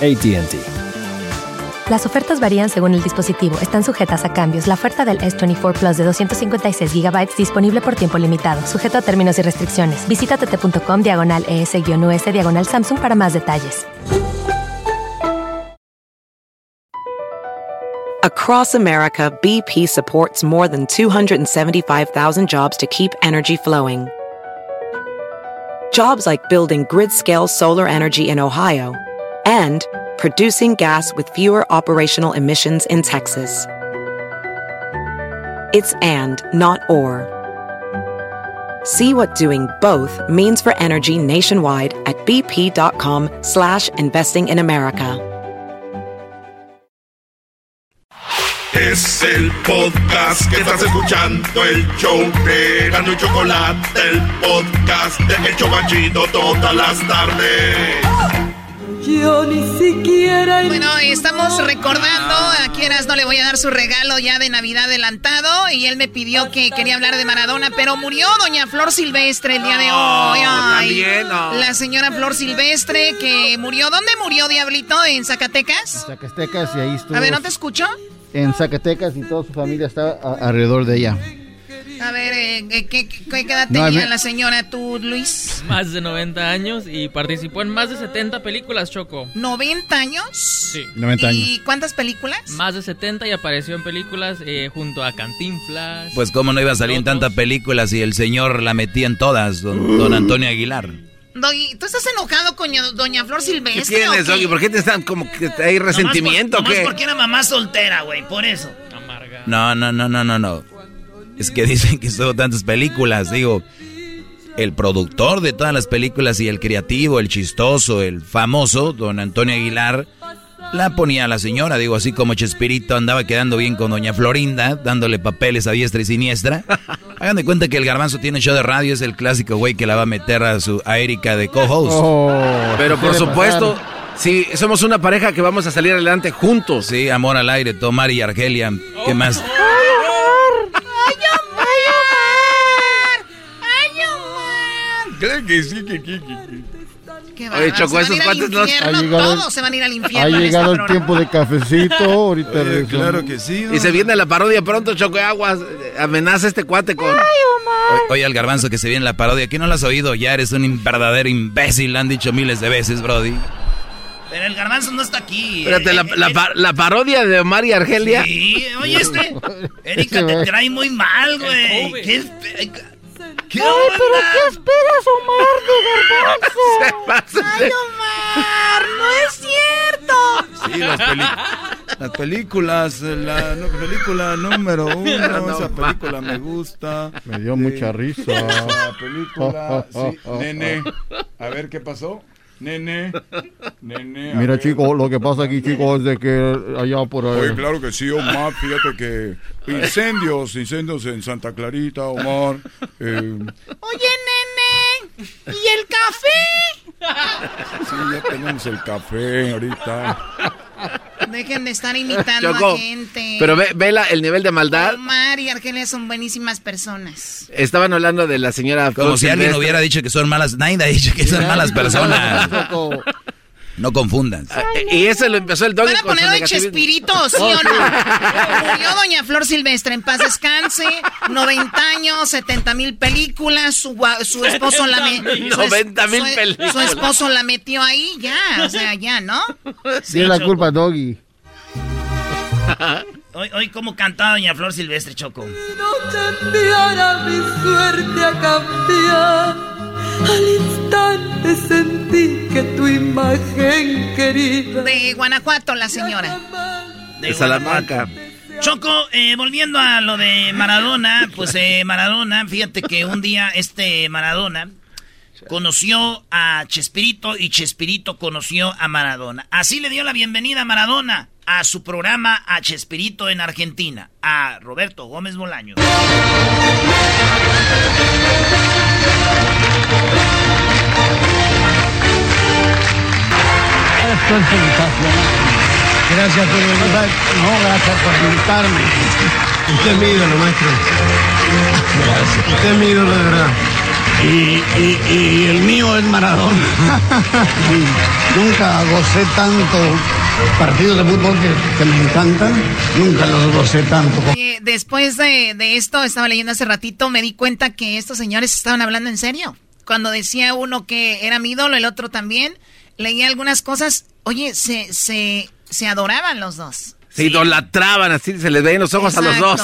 ATT. Las ofertas varían según el dispositivo. Están sujetas a cambios. La oferta del S24 Plus de 256 GB disponible por tiempo limitado, sujeto a términos y restricciones. Visita tt.com diagonal ES-US diagonal Samsung para más detalles. Across America, BP supports more than 275,000 jobs to keep energy flowing. Jobs like building grid scale solar energy in Ohio and producing gas with fewer operational emissions in Texas. It's and, not or. See what doing both means for energy nationwide at bp.com slash investing in America. Es el podcast que estás escuchando, el show de y Chocolate, el podcast de todas las tardes. Yo ni siquiera. Bueno, estamos recordando a quienes no le voy a dar su regalo ya de Navidad adelantado. Y él me pidió que quería hablar de Maradona, pero murió doña Flor Silvestre el día de hoy. Ay, también, no. La señora Flor Silvestre que murió. ¿Dónde murió, Diablito? ¿En Zacatecas? Zacatecas y ahí estuvo. A ver, ¿no te escucho? En Zacatecas y toda su familia estaba a- alrededor de ella. A ver, eh, ¿qué, qué, qué edad No, tenía la señora tú, Luis? Más de 90 años y participó en más de 70 películas, Choco. ¿90 años? Sí. 90 años. ¿Y cuántas películas? Más de 70 y apareció en películas eh, junto a Cantinflas. Pues cómo no iba a salir en tantas películas y el señor la metía en todas, don, don Antonio Aguilar. Doggy, ¿tú estás enojado con doña- Flor ¿Qué Silvestre? tienes, qué? Doggy? ¿Por qué te están como que hay resentimiento o Nomás qué? porque era mamá soltera, güey, por eso. No, no, no, no, no, no. Es que dicen que estuvo tantas películas, digo. El productor de todas las películas y el creativo, el chistoso, el famoso, don Antonio Aguilar, la ponía a la señora, digo, así como Chespirito andaba quedando bien con doña Florinda, dándole papeles a diestra y siniestra. Hagan de cuenta que el garbanzo tiene show de radio, es el clásico güey que la va a meter a su a Erika de co-host. Oh, Pero por supuesto, sí, somos una pareja que vamos a salir adelante juntos. Sí, amor al aire, Tomar y Argelia. ¿Qué más? Claro que sí, que, que, Oye, Choco, esos cuates no- Ha Todos se van a ir al Ha infierno. este llegado el programa. tiempo de cafecito. Ahorita regresamos. Y se viene la parodia pronto, Choco Aguas. Amenaza este cuate con. O- Oye, al garbanzo que se viene la parodia. ¿Qué no lo has oído? Ya eres un verdadero imbécil, lo han dicho miles de veces, Brody. Pero el garbanzo no está aquí. Espérate, la, Eh, la eh, pa- la parodia de Omar y Argelia. Sí, oye, este. Erika te trae muy mal, güey. ¿Qué, ¿Qué Ay, pero ¿qué esperas, Omar, de garbanzo? Ay, Omar, no es cierto. Sí, las, peli- Las películas, la no- película número uno, No, esa película me gusta. Me dio mucha risa. La película, sí. Nene, a ver qué pasó. Nene, nene. Mira, ver. chicos, lo que pasa aquí, chicos, es de que allá por ahí. Oye, claro que sí, Omar. Fíjate que incendios, incendios en Santa Clarita, Omar. eh, Oye, nene, ¿y el café? sí, ya tenemos el café ahorita. Dejen de estar imitando Choco, a gente. pero ve, ve la- el nivel de maldad. Omar y Argelia son buenísimas personas. Estaban hablando de la señora. Como si alguien hubiera dicho que son malas. Nadie ha dicho que son malas personas. No confundan. Ah, Y eso lo empezó el doggy ¿Van a con su poner hoy. Chespirito, sí Oh, o no? Murió Doña Flor Silvestre, en paz descanse, 90 años, 70 mil películas, su, su esposo la me- su es- 90,000 su- películas. Su esposo la metió ahí, ya, o sea, ya, ¿no? Tiene la culpa, Doggy. Hoy, hoy cómo cantaba Doña Flor Silvestre, Choco. no mi suerte a cambiar. Al instante sentí que tu imagen querida. De Guanajuato, la señora. De Salamanca. Choco, eh, volviendo a lo de Maradona, pues eh, Maradona, fíjate que un día este Maradona conoció a Chespirito y Chespirito conoció a Maradona. Así le dio la bienvenida a Maradona a su programa a Chespirito en Argentina, a Roberto Gómez Bolaños. Esto es sensacional. Gracias por venir. No, gracias por invitarme. Usted es mi ídolo, maestro. Gracias. Usted es mi ídolo de verdad. Y, y- y el mío es Maradona. Nunca gocé tanto partidos de fútbol que, que me encantan. Nunca los gocé tanto. Eh, después de, de esto, estaba leyendo hace ratito, me di cuenta que estos señores estaban hablando en serio. Cuando decía uno que era mi ídolo, el otro también, leía algunas cosas. Oye, se, se, se adoraban los dos. Se idolatraban así, se les veían los ojos a los dos.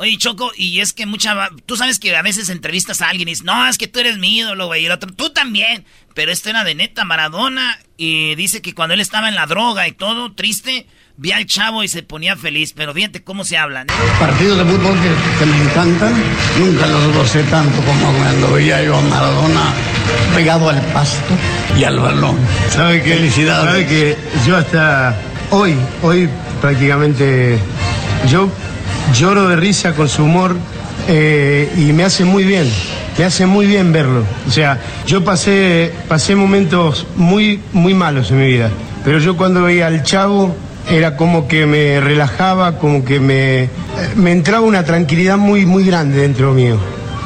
Oye, Choco, y es que mucha... va- Tú sabes que a veces entrevistas a alguien y dices, no, es que tú eres mi ídolo, güey, y el otro, tú también. Pero esto era de neta, Maradona, y dice que cuando él estaba en la droga y todo, triste, vi al chavo y se ponía feliz. Pero fíjate cómo se hablan, ¿eh? partidos de fútbol que, que me encantan. Nunca los gocé tanto como cuando veía yo a Maradona pegado al pasto y al balón. ¿Sabe qué? Felicidades. Sabe que yo hasta hoy, hoy prácticamente, yo lloro de risa con su humor eh, y me hace muy bien, me hace muy bien verlo. O sea, yo pasé, pasé momentos muy, muy malos en mi vida, pero yo cuando veía al chavo era como que me relajaba, como que me, me entraba una tranquilidad muy, muy grande dentro mío.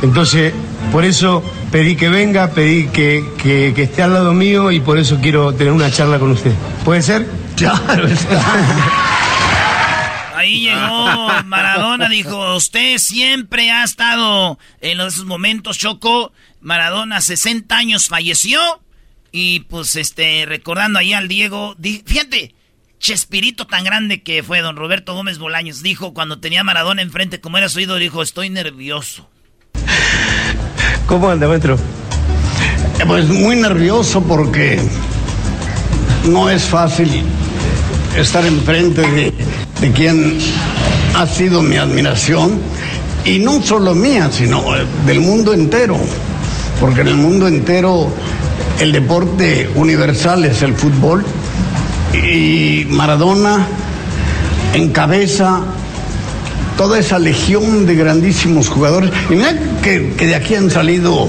Entonces, por eso pedí que venga, pedí que, que- que esté al lado mío y por eso quiero tener una charla con usted. ¿Puede ser? Claro, Ahí llegó Maradona, dijo, usted siempre ha estado en esos momentos, Choco. Maradona, 60 años, falleció. Y pues, este, recordando ahí al Diego, di- fíjate, Chespirito tan grande que fue don Roberto Gómez Bolaños, dijo cuando tenía a Maradona enfrente, como era su ídolo, dijo, estoy nervioso. ¿Cómo anda, maestro? Pues muy nervioso porque no es fácil estar enfrente de, de quien ha sido mi admiración y no solo mía, sino eh, del mundo entero, porque en el mundo entero el deporte universal es el fútbol y Maradona encabeza toda esa legión de grandísimos jugadores. Y mira que, que de aquí han salido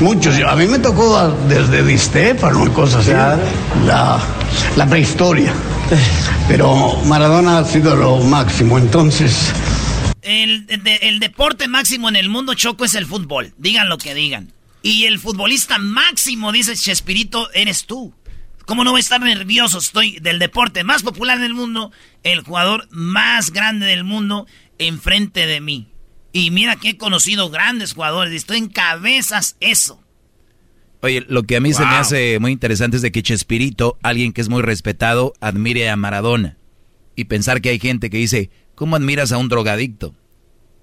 muchos. A mí me tocó desde Di Stéfano y cosas así. La, la prehistoria. Pero Maradona ha sido lo máximo. Entonces, El, el deporte máximo en el mundo, Choco, es el fútbol. Digan lo que digan. Y el futbolista máximo, dice Chespirito, eres tú. ¿Cómo no voy a estar nervioso? Estoy del deporte más popular del mundo, el jugador más grande del mundo, enfrente de mí. Y mira que he conocido grandes jugadores estoy en cabezas eso. Oye, lo que a mí se me hace muy interesante es de que Chespirito, alguien que es muy respetado, admire a Maradona. Y pensar que hay gente que dice, ¿cómo admiras a un drogadicto?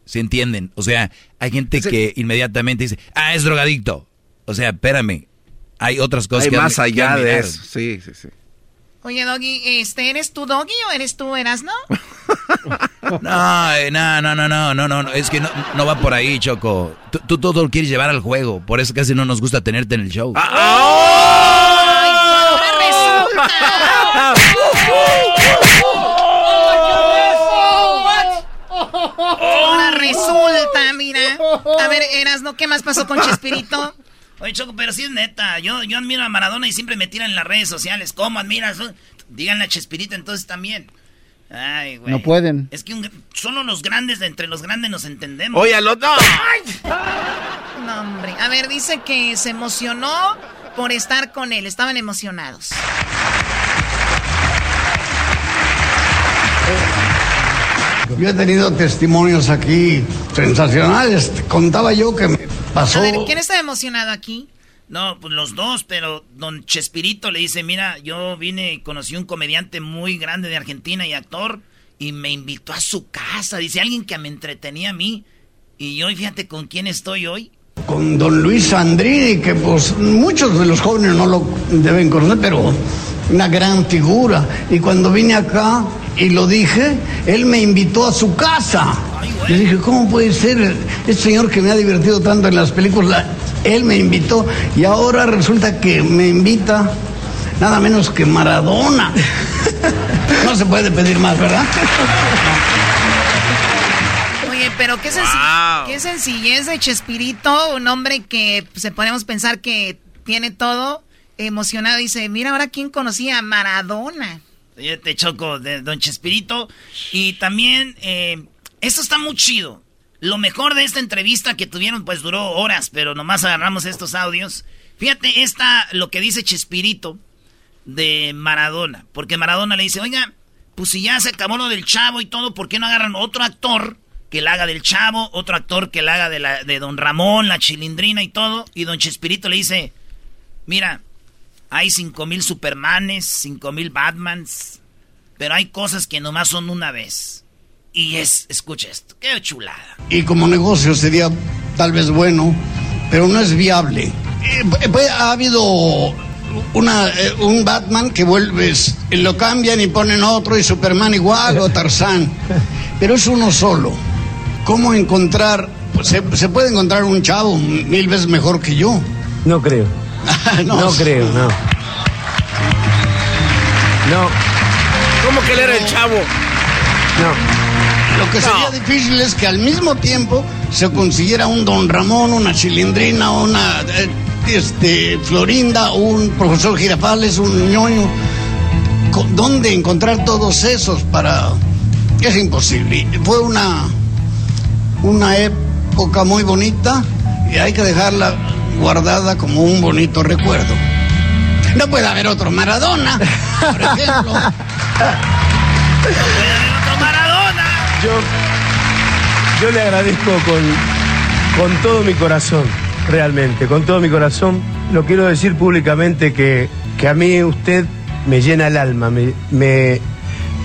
¿Se entienden? O sea, hay gente que inmediatamente dice, ah, es drogadicto. O sea, espérame, hay otras cosas Hay que más que allá de eso. Sí, sí, sí. Oye, Doggy, este, ¿eres tú Doggy o eres tú Erasno? No, eh, no, no, no, no, no, no, es que no, no va por ahí, Choco. Tú, tú todo lo quieres llevar al juego, por eso casi no nos gusta tenerte en el show. Ahora resulta, mira. A ver, Erasno, ¿qué más pasó con Chespirito? Oye, Choco, pero sí es neta. Yo, yo admiro a Maradona y siempre me tiran en las redes sociales. ¿Cómo admiras? Díganle a Chespirito entonces también. Ay, güey. No pueden. Es que un- solo los grandes de entre los grandes nos entendemos. Oye, a los dos. No, hombre. A ver, dice que se emocionó por estar con él. Estaban emocionados. Yo he tenido testimonios aquí sensacionales. Contaba yo que me pasó. A ver, ¿quién está emocionado aquí? No, pues los dos, pero don Chespirito le dice, mira, yo vine y conocí un comediante muy grande de Argentina y actor y me invitó a su casa. Dice alguien que me entretenía a mí. Y hoy fíjate con quién estoy hoy. con don Luis Andrini, que pues muchos de los jóvenes no lo deben conocer, pero una gran figura. Y cuando vine acá y lo dije, él me invitó a su casa. Yo dije, ¿cómo puede ser este señor que me ha divertido tanto en las películas? Él me invitó y ahora resulta que me invita nada menos que Maradona. No se puede pedir más, ¿verdad? Oye, pero qué, senci- qué sencillez de Chespirito, un hombre que se podemos pensar que tiene todo emocionado. Dice, mira ahora quién conocía a Maradona. Yo te choco de Don Chespirito. Y también, eh, esto está muy chido. Lo mejor de esta entrevista que tuvieron, pues duró horas, pero nomás agarramos estos audios. Fíjate, esta, lo que dice Chespirito de Maradona. Porque Maradona le dice, oiga, pues si ya se acabó lo del chavo y todo, ¿por qué no agarran otro actor que la haga del chavo, otro actor que la haga de, la, de Don Ramón, la chilindrina y todo? Y Don Chespirito le dice, mira, hay cinco mil Supermanes, cinco mil Batmans, pero hay cosas que nomás son una vez. Y es, escucha esto, qué chulada. y como negocio sería tal vez bueno, pero no es viable. Eh, pues, ha habido una, eh, un Batman que vuelves, lo cambian y ponen otro y Superman igual o Tarzán, pero es uno solo. ¿Cómo encontrar? pues, se, se puede encontrar un chavo mil veces mejor que yo. No creo. no, No creo, no. No. ¿Cómo que él era el chavo? No. Lo que sería difícil es que al mismo tiempo se consiguiera un Don Ramón, una Chilindrina, una eh, este, Florinda, un profesor Girafales, un ñoño. ¿Dónde encontrar todos esos para...? Es imposible. Fue una, una época muy bonita y hay que dejarla guardada como un bonito recuerdo. No puede haber otro Maradona, por ejemplo. Maradona! Yo, yo le agradezco con, con todo mi corazón, realmente, con todo mi corazón. Lo quiero decir públicamente que, que a mí usted me llena el alma, me, me,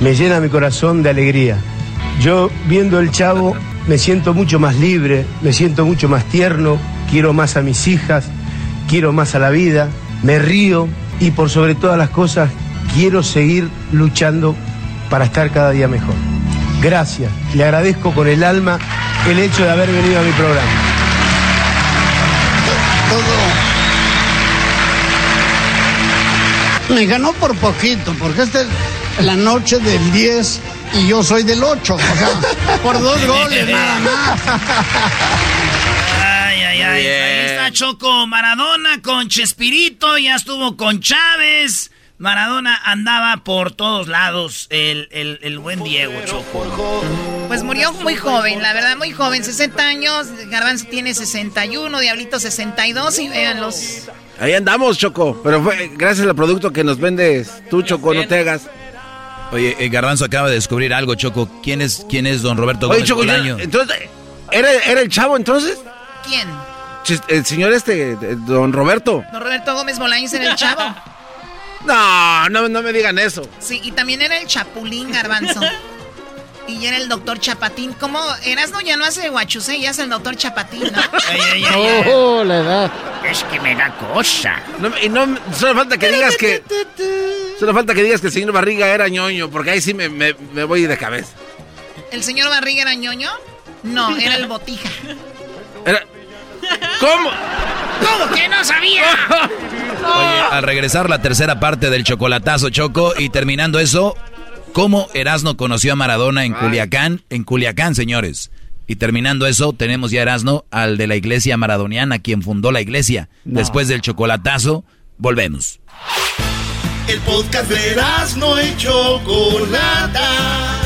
me llena mi corazón de alegría. Yo viendo el chavo me siento mucho más libre, me siento mucho más tierno, quiero más a mis hijas, quiero más a la vida, me río y por sobre todas las cosas quiero seguir luchando para estar cada día mejor. Gracias, le agradezco con el alma el hecho de haber venido a mi programa. Me ganó por poquito, porque esta es la noche del 10 y yo soy del 8. O sea, por dos goles nada más. Ay. Ahí está Choco Maradona con Chespirito, ya estuvo con Chávez. Maradona andaba por todos lados, el, el, el buen Diego Choco. Pues murió muy joven, la verdad, muy joven, 60 años. Garbanzo tiene 61, Diablito 62 y véanlos. Ahí andamos, Choco. Pero fue gracias al producto que nos vendes tú, Choco, no te hagas. Oye, eh, Garbanzo acaba de descubrir algo, Choco. ¿Quién es, quién es don Roberto Oye, Gómez Choco, entonces, ¿era, ¿era el chavo entonces? ¿Quién? Chis- El señor este, eh, don Roberto. Don Roberto Gómez Bolaños era el chavo. No, no, no me digan eso. Sí, y también era el Chapulín Garbanzo. Y era el doctor Chapatín. ¿Cómo? Erasno ya no hace guachusé, ya es el doctor Chapatín, ¿no? Oh, la edad. Es que me da cosa. No, y no, solo falta que digas que... Solo falta que digas que el señor Barriga era ñoño, porque ahí sí me, me, me voy de cabeza. ¿El señor Barriga era ñoño? No, era el botija. Era... ¿Cómo? ¿Cómo que no sabía? Oye, al regresar la tercera parte del chocolatazo Choco y terminando eso, ¿cómo Erasno conoció a Maradona en Culiacán? En Culiacán, señores. Y terminando eso, tenemos ya Erasno al de la iglesia maradoniana, quien fundó la iglesia. Después del chocolatazo, volvemos. El podcast de Erasno y Chocolata.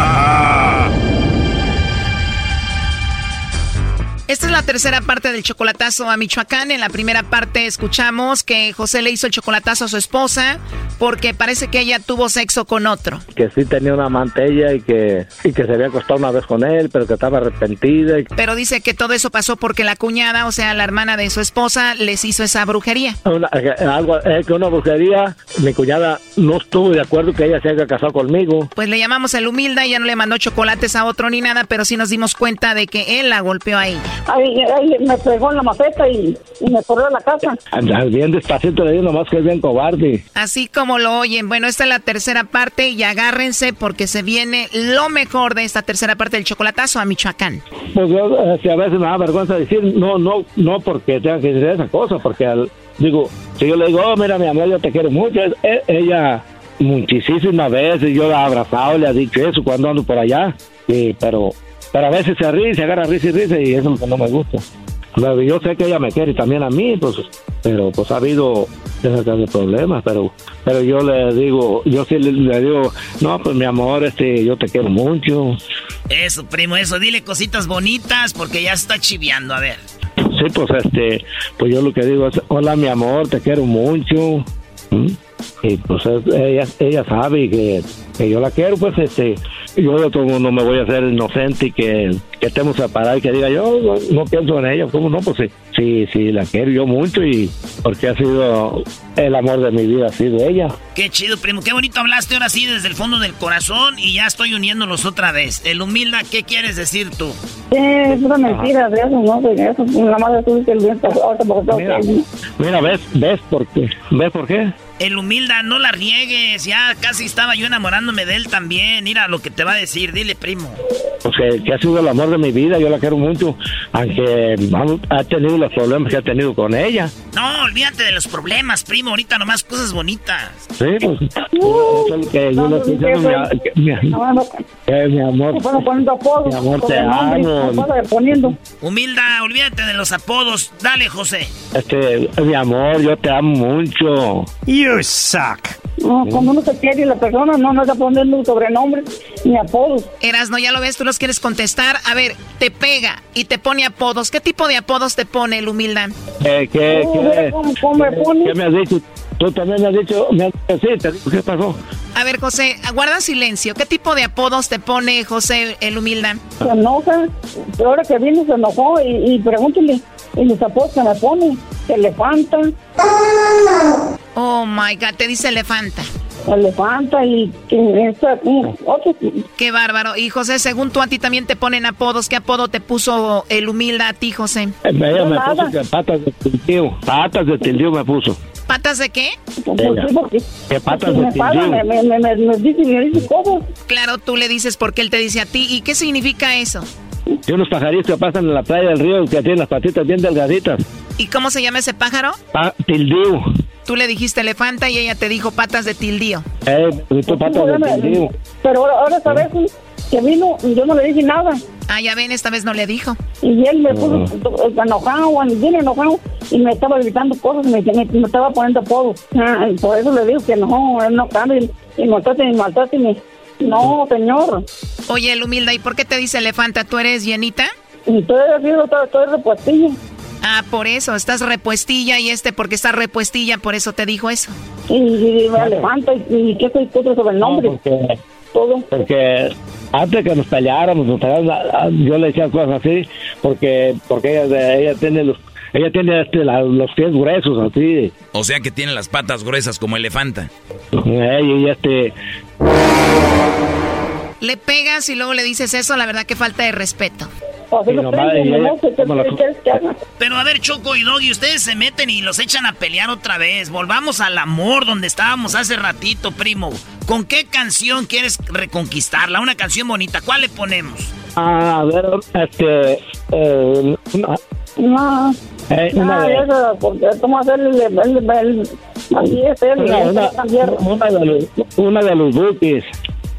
Esta es la tercera parte del chocolatazo a Michoacán. En la primera parte escuchamos que José le hizo el chocolatazo a su esposa porque parece que ella tuvo sexo con otro. Que sí tenía una amante ella y que, y que se había acostado una vez con él, pero que estaba arrepentida. Y... Pero dice que todo eso pasó porque la cuñada, o sea, la hermana de su esposa, les hizo esa brujería. Una, eh, algo, eh, que una brujería, mi cuñada no estuvo de acuerdo que ella se haya casado conmigo. Pues le llamamos el humilde, ella no le mandó chocolates a otro ni nada, pero sí nos dimos cuenta de que él la golpeó ahí. Ahí, ahí me pegó en la maceta y, y me corrió a la casa. Anda bien despacito, le digo nomás que es bien cobarde. Así como lo oyen. Bueno, esta es la tercera parte y agárrense porque se viene lo mejor de esta tercera parte del chocolatazo a Michoacán. Pues yo, este, a veces me da vergüenza decir, no, no, no porque tenga que decir esa cosa, porque al, digo, si yo le digo, oh, mira, mi amor, yo te quiero mucho, es- ella muchísimas veces yo la he abrazado, le ha dicho eso cuando ando por allá, sí, pero, pero a veces se ríe, se agarra risa y risa y eso es lo que no me gusta. Yo sé que ella me quiere y también a mí, pues, pero pues ha habido clase de problemas, pero, pero yo le digo, yo sí le, le digo, no, pues mi amor, este, yo te quiero mucho, Eso, primo, eso. Dile cositas bonitas porque ya está chiviando. A ver. Sí, pues este, pues yo lo que digo es, hola mi amor, te quiero mucho. ¿Mm? Y pues es- ella, ella sabe que, que yo la quiero, pues este, yo de todo mundo me voy a hacer inocente y que, que estemos separados y que diga yo no, no pienso en ella, ¿cómo no? Pues sí, sí, sí, la quiero yo mucho y porque ha sido el amor de mi vida, ha sido ella. Qué chido, primo. Qué bonito hablaste ahora sí desde el fondo del corazón y ya estoy uniéndolos otra vez. El humilda, ¿qué quieres decir tú? Sí, es una mentira de eso, no, de eso. Nada más tú el viento ahorita porque Mira, mira, ves, ves por qué, ves por qué. El humilda, no la riegues. Ya casi estaba yo enamorándome de él también. Mira lo que te va a decir. Dile, primo. Pues que, que ha sido el amor de mi vida, yo la quiero mucho, aunque ha tenido los problemas que ha tenido con ella. No, olvídate de los problemas, primo. Ahorita nomás cosas bonitas. Sí, pues, lo que yo diciendo, mi, amor, mi amor, te amo. Humilda, olvídate de los apodos. Dale, José. Este, mi amor, yo te amo mucho. You suck. No, cuando uno se quiere y la persona no, no está poniendo sobrenombres ni apodos. Erasno, ya lo ves, tú los quieres contestar. A ver, te pega y te pone apodos. ¿Qué tipo de apodos te pone el humilda? Eh, ¿qué, Oh, qué, ¿cómo- cómo me pone? qué me has dicho? Tú también me has dicho, me has dicho, sí, te digo, ¿qué pasó? A ver, José, guarda silencio. ¿Qué tipo de apodos te pone José el humilda? Se enoja. Pero ahora que vino se enojó y, y pregúntele. Y los apodos que me pone. Elefanta, Oh my God, te dice elefanta. elefanta y que esa, otro. Qué bárbaro. Y José, según tú, a ti también te ponen apodos. ¿Qué apodo te puso el humilda a ti, José? Eh, Ella me puso que patas de tildío, patas de tildío me puso. ¿Patas de qué? ¿Qué patas de tildío? me, me, me, me dice, me dice cosas. Claro, tú le dices porque él te dice a ti. ¿Y qué significa eso? Y unos pajaritos que pasan en la playa del río que tienen las patitas bien delgaditas. ¿Y cómo se llama ese pájaro? Pa tildío. Tú le dijiste elefanta y ella te dijo patas de tildío. Eh, tú patas de tildío. Pero ahora, ahora esta vez que vino, yo no le dije nada. Ah, ya ven, esta vez no le dijo. Y él me puso enojado, bien enojado, y me estaba gritando cosas, me, me, me estaba poniendo apodo. Ah, y por eso le digo que no, él no cambia, y, y maltrate, y maltrate, y me... No, señor. Oye, el humilda, ¿y por qué te dice elefanta? ¿Tú eres llenita? Y todo ha sido, todo, todo es repuestillo. Ah, por eso, estás repuestilla y este porque está repuestilla, por eso te dijo eso. Y, y me levanta y, y ¿qué soy todo sobre el nombre? No, porque, todo. porque antes que nos peleáramos, nos peleáramos, ah, yo le decía cosas así, porque porque ella, ella tiene los ella tiene este, la- los pies gruesos así. O sea que tiene las patas gruesas como elefanta. Y este Le pegas y luego le dices eso, la verdad que falta de respeto. Ella- Pero a ver, Choco y Doggy, ustedes se meten y los echan a pelear otra vez. Volvamos al amor donde estábamos hace ratito, primo. ¿Con qué canción quieres reconquistarla? Una canción bonita. ¿Cuál le ponemos? Ah, a ver, este, eh, No, eh, no, una de- eso, porque ¿cómo hacerle el, el, el, así es él, una, de los, una de los bookies.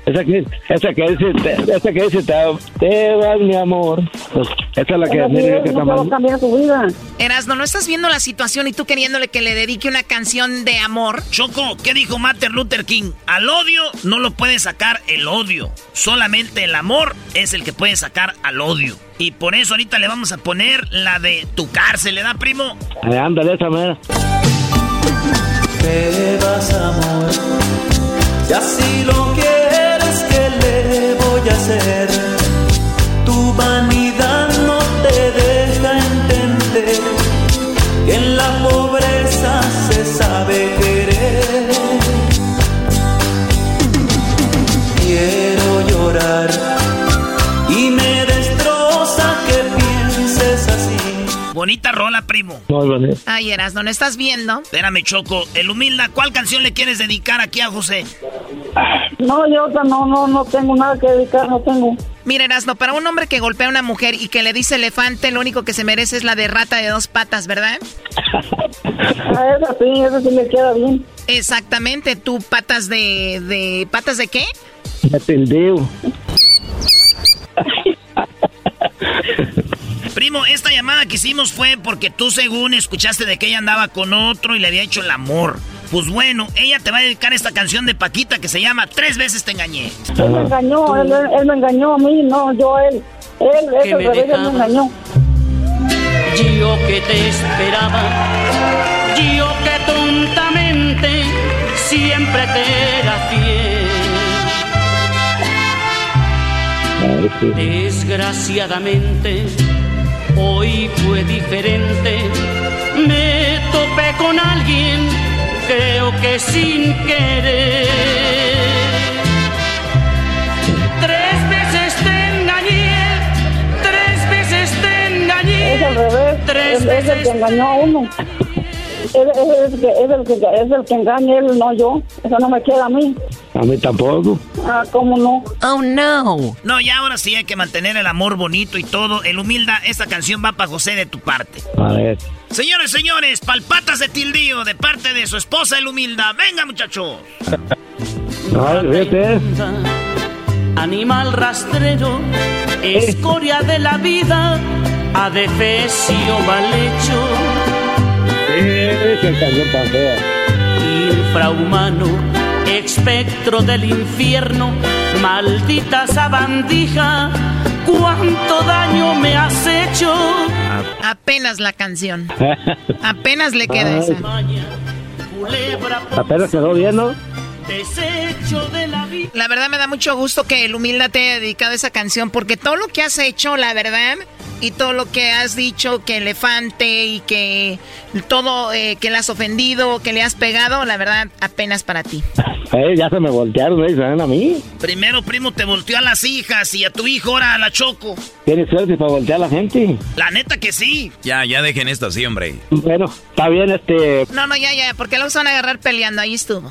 Esa que, esa que dice, te- esa que dice, te, te vas mi amor. Pues, esa es la que Pero que no puedo mal. cambiar su vida. Erasno, ¿no estás viendo la situación y tú queriéndole que le dedique una canción de amor? Choco, ¿qué dijo Martin Luther King? Al odio no lo puede sacar el odio. Solamente el amor es el que puede sacar al odio. Y por eso ahorita le vamos a poner la de tu cárcel, ¿le da, primo? Eh, ándale, esa mera. Te vas amor, si así lo quieres, hacer? Tu vanidad no te deja entender que en la pobreza se sabe querer. Quiero llorar y me destroza que pienses así. Bonita rola, primo. Muy bonito. Ay, Erasno, ¿no estás viendo? Espérame, Choco. El humilda, ¿cuál canción le quieres dedicar aquí a José? No, yo otra no, no, no tengo nada que dedicar, no tengo. Mira, Erasno, para un hombre que golpea a una mujer y que le dice elefante, lo único que se merece es la de rata de dos patas, ¿verdad? A esa sí, esa sí le queda bien. Exactamente, tú patas de, de... ¿Patas de qué? Te digo. Primo, esta llamada que hicimos fue porque tú según escuchaste de que ella andaba con otro y le había hecho el amor. Pues bueno, ella te va a dedicar esta canción de Paquita que se llama Tres veces te engañé. Él me engañó, él, él- él me engañó a mí, no, yo él. Él, esa me él me engañó. Yo que te esperaba, yo que tontamente siempre te era fiel. Desgraciadamente, hoy fue diferente. Me topé con alguien, creo que sin querer. Tres veces te engañé, tres veces te engañé. Es al revés, Tres él es el que engañó a uno. Es, que, es, el que, es el que engaña, él, no yo. Eso no me queda a mí. A mí tampoco. Ah, ¿cómo no? Oh no. No, ya ahora sí hay que mantener el amor bonito y todo. El humilda, esta canción va para José de tu parte. A ver. Señores, señores, palpatas de tildío de parte de su esposa el humilda. Venga, muchachos. No, vete. Animal rastrero, escoria de la vida, adefesio mal hecho, Esa canción tan fea. infrahumano, espectro del infierno, maldita sabandija, cuánto daño me has hecho. Apenas la canción. Apenas le queda esa. Apenas quedó bien, ¿no? Desecho de la vida. La verdad me da mucho gusto que el humilde te haya dedicado esa canción porque todo lo que has hecho, la verdad, y todo lo que has dicho, que elefante y que todo eh, que le has ofendido, que le has pegado, la verdad, apenas para ti. Eh, ya se me voltearon, ¿me dicen a mí? Primero, primo, te volteó a las hijas y a tu hijo ahora a la Choco. ¿Tienes suerte para voltear a la gente? La neta que sí. Ya, ya dejen esto así, hombre. Bueno, está bien, este... No, no, ya, ya, porque los van a agarrar peleando, ahí estuvo.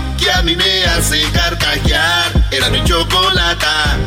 que a mí me hace carcajear. Era mi chocolata.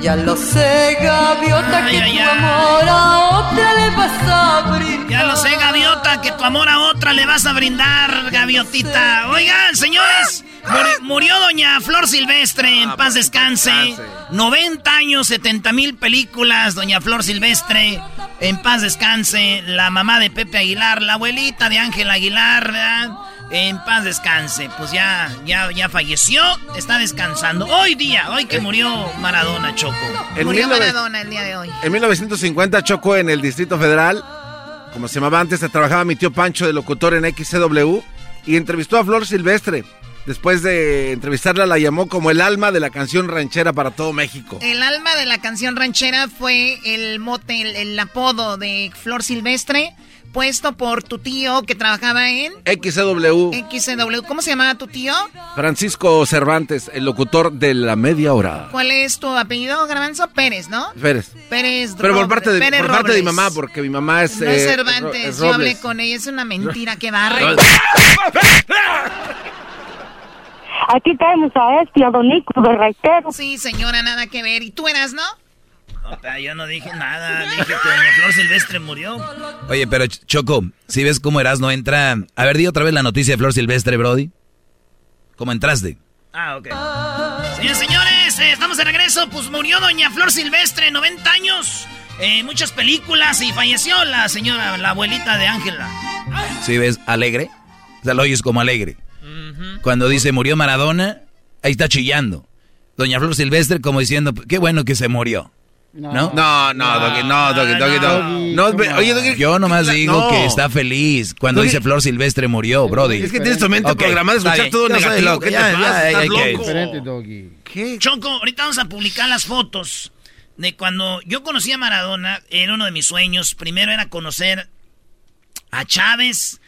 Ya lo sé, gaviota, que tu amor a otra le vas a brindar. Ya lo sé, gaviota, que tu amor a otra le vas a brindar, gaviotita. Oigan, señores, muri- murió doña Flor Silvestre, en paz descanse. 90 años, 70 mil películas, doña Flor Silvestre, en paz descanse. La mamá de Pepe Aguilar, la abuelita de Ángel Aguilar, ¿verdad? En paz descanse, pues ya, ya, ya falleció, está descansando. Hoy día, hoy que murió Maradona, Choco. En Murió 19 Maradona el día de hoy. En 1950 Choco en el Distrito Federal, como se llamaba antes, trabajaba mi tío Pancho de locutor en XCW y entrevistó a Flor Silvestre. Después de entrevistarla la llamó como el alma de la canción ranchera para todo México. El alma de la canción ranchera fue el mote, el, el apodo de Flor Silvestre, puesto por tu tío que trabajaba en XCW, XW. ¿Cómo se llamaba tu tío? Francisco Cervantes, el locutor de la media hora. ¿Cuál es tu apellido, Garbanzo? Pérez, ¿no? Pérez. Pérez Pero por parte de, Pérez por parte de mi mamá, porque mi mamá es... No es eh, Cervantes, es yo hablé Robles. con ella, es una mentira, qué barre. Aquí tenemos a este, a Don Nico de Reitero. Sí, señora, nada que ver. ¿Y tú eras, no? No, yo no dije nada, dije que doña Flor Silvestre murió. Oye, pero Ch- Choco, si ves cómo Erasmo entra... A ver, di otra vez la noticia de Flor Silvestre, Brody. ¿Cómo entraste? Ah, ok. Señores, señores, eh, estamos de regreso. Pues murió doña Flor Silvestre, 90 años. eh, muchas películas y falleció la señora, la abuelita de Ángela. ¿Sí ves alegre? O sea, lo oyes como alegre. Cuando dice murió Maradona, ahí está chillando. Doña Flor Silvestre como diciendo, qué bueno que se murió. ¿No? No, no, Doggy, no, Doggy, Doggy, Doggy. No, oye, Doggy, Yo nomás digo no. que está feliz cuando Doggy- dice Flor Silvestre murió, Brody. Es que tienes tu mente Ok, programada a escuchar todo Yo negativo. loco, ¿Qué te ya, pasa? ya, Estás loco. ¿Qué? Choco, ahorita vamos a publicar las fotos de cuando yo conocí a Maradona. Era uno de mis sueños. Primero era conocer a Chávez,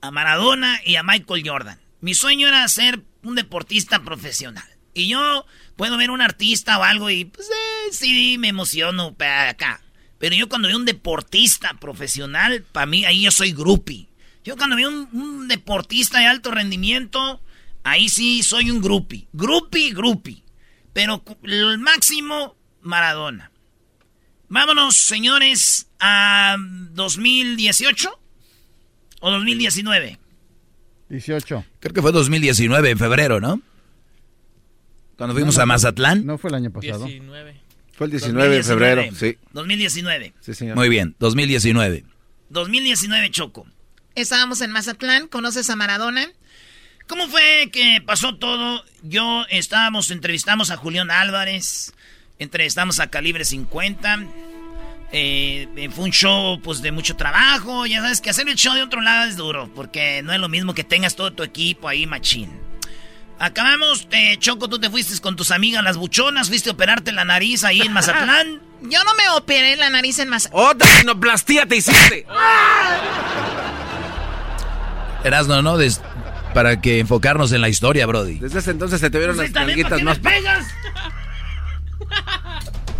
a Maradona y a Michael Jordan. Mi sueño era ser un deportista profesional. Y yo puedo ver un artista o algo y pues eh, sí me emociono para acá. Pero yo cuando veo un deportista profesional, para mí ahí yo soy groupie. Yo cuando veo un, un deportista de alto rendimiento, ahí sí soy un groupie. Groupie, groupie. Pero el máximo, Maradona. Vámonos, señores, a 2018 o 2019. 18. Creo que fue 2019, en febrero, ¿no? Cuando fuimos No, no, a Mazatlán. No fue el año pasado. Fue el 19 de febrero, sí. 2019. Sí, señor. Muy bien, 2019. 2019, Choco. Estábamos en Mazatlán, ¿conoces a Maradona? ¿Cómo fue que pasó todo? Yo estábamos, entrevistamos a Julián Álvarez, entrevistamos a Calibre 50. eh, eh, fue un show pues de mucho trabajo. Ya sabes que hacer el show de otro lado es duro, porque no es lo mismo que tengas todo tu equipo ahí, machín. Acabamos, eh, Choco, tú te fuiste con tus amigas las buchonas, fuiste a operarte la nariz ahí en Mazatlán. Yo no me operé la nariz en Mazatlán. ¡Otra rinoplastía te hiciste! Erasno, ¿no? Des- para que enfocarnos en la historia, Brody. Desde ese entonces se te vieron las nalguitas más... pegas?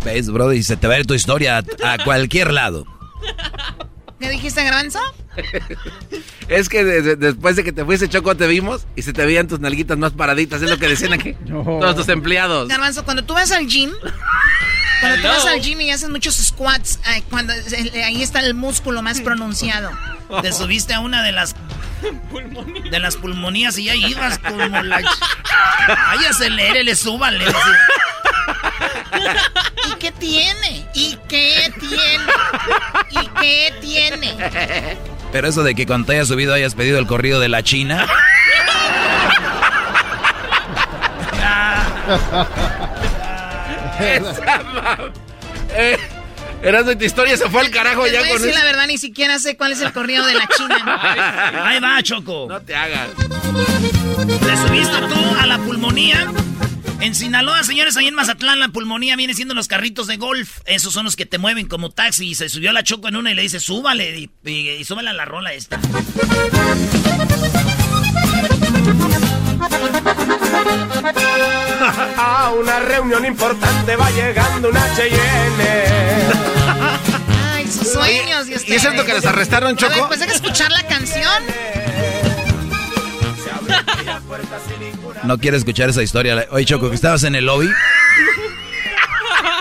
¿Ves, Brody? Se te va a ir tu historia a, a cualquier lado. ¿Qué dijiste, Garbanzo? Es que de- de- después de que te fuiste, Choco, te vimos y se te veían tus nalguitas más paraditas. Es lo que decían aquí todos tus empleados. Garbanzo, cuando tú vas al gym, cuando tú vas al gym y haces muchos squats, ay, cuando, eh, ahí está el músculo más pronunciado. Te subiste a una de las de las pulmonías y ya ibas como la ay acelérele súbale ¿Y qué tiene? ¿Y qué tiene? ¿Y qué tiene? Pero eso de que cuando te hayas subido hayas pedido el corrido de la China. Esa mam- eh, Eras de tu historia, se fue al carajo Te ya voy a con decir eso. la verdad, ni siquiera sé cuál es el corrido de la China. ahí va Choco No te hagas. te subiste tú a la pulmonía en Sinaloa, señores, ahí en Mazatlán, la pulmonía viene siendo los carritos de golf. Esos son los que te mueven como taxi. Y se subió la Choco en una y le dice, súbale. Y, y- y súbale a la rola esta. A una reunión importante va llegando un H&N. Ay, sus sueños. ¿Y es cierto que les arrestaron, A ver, Choco? pues hay que escuchar la canción. No quiere escuchar esa historia. Oye, Choco, que estabas en el lobby.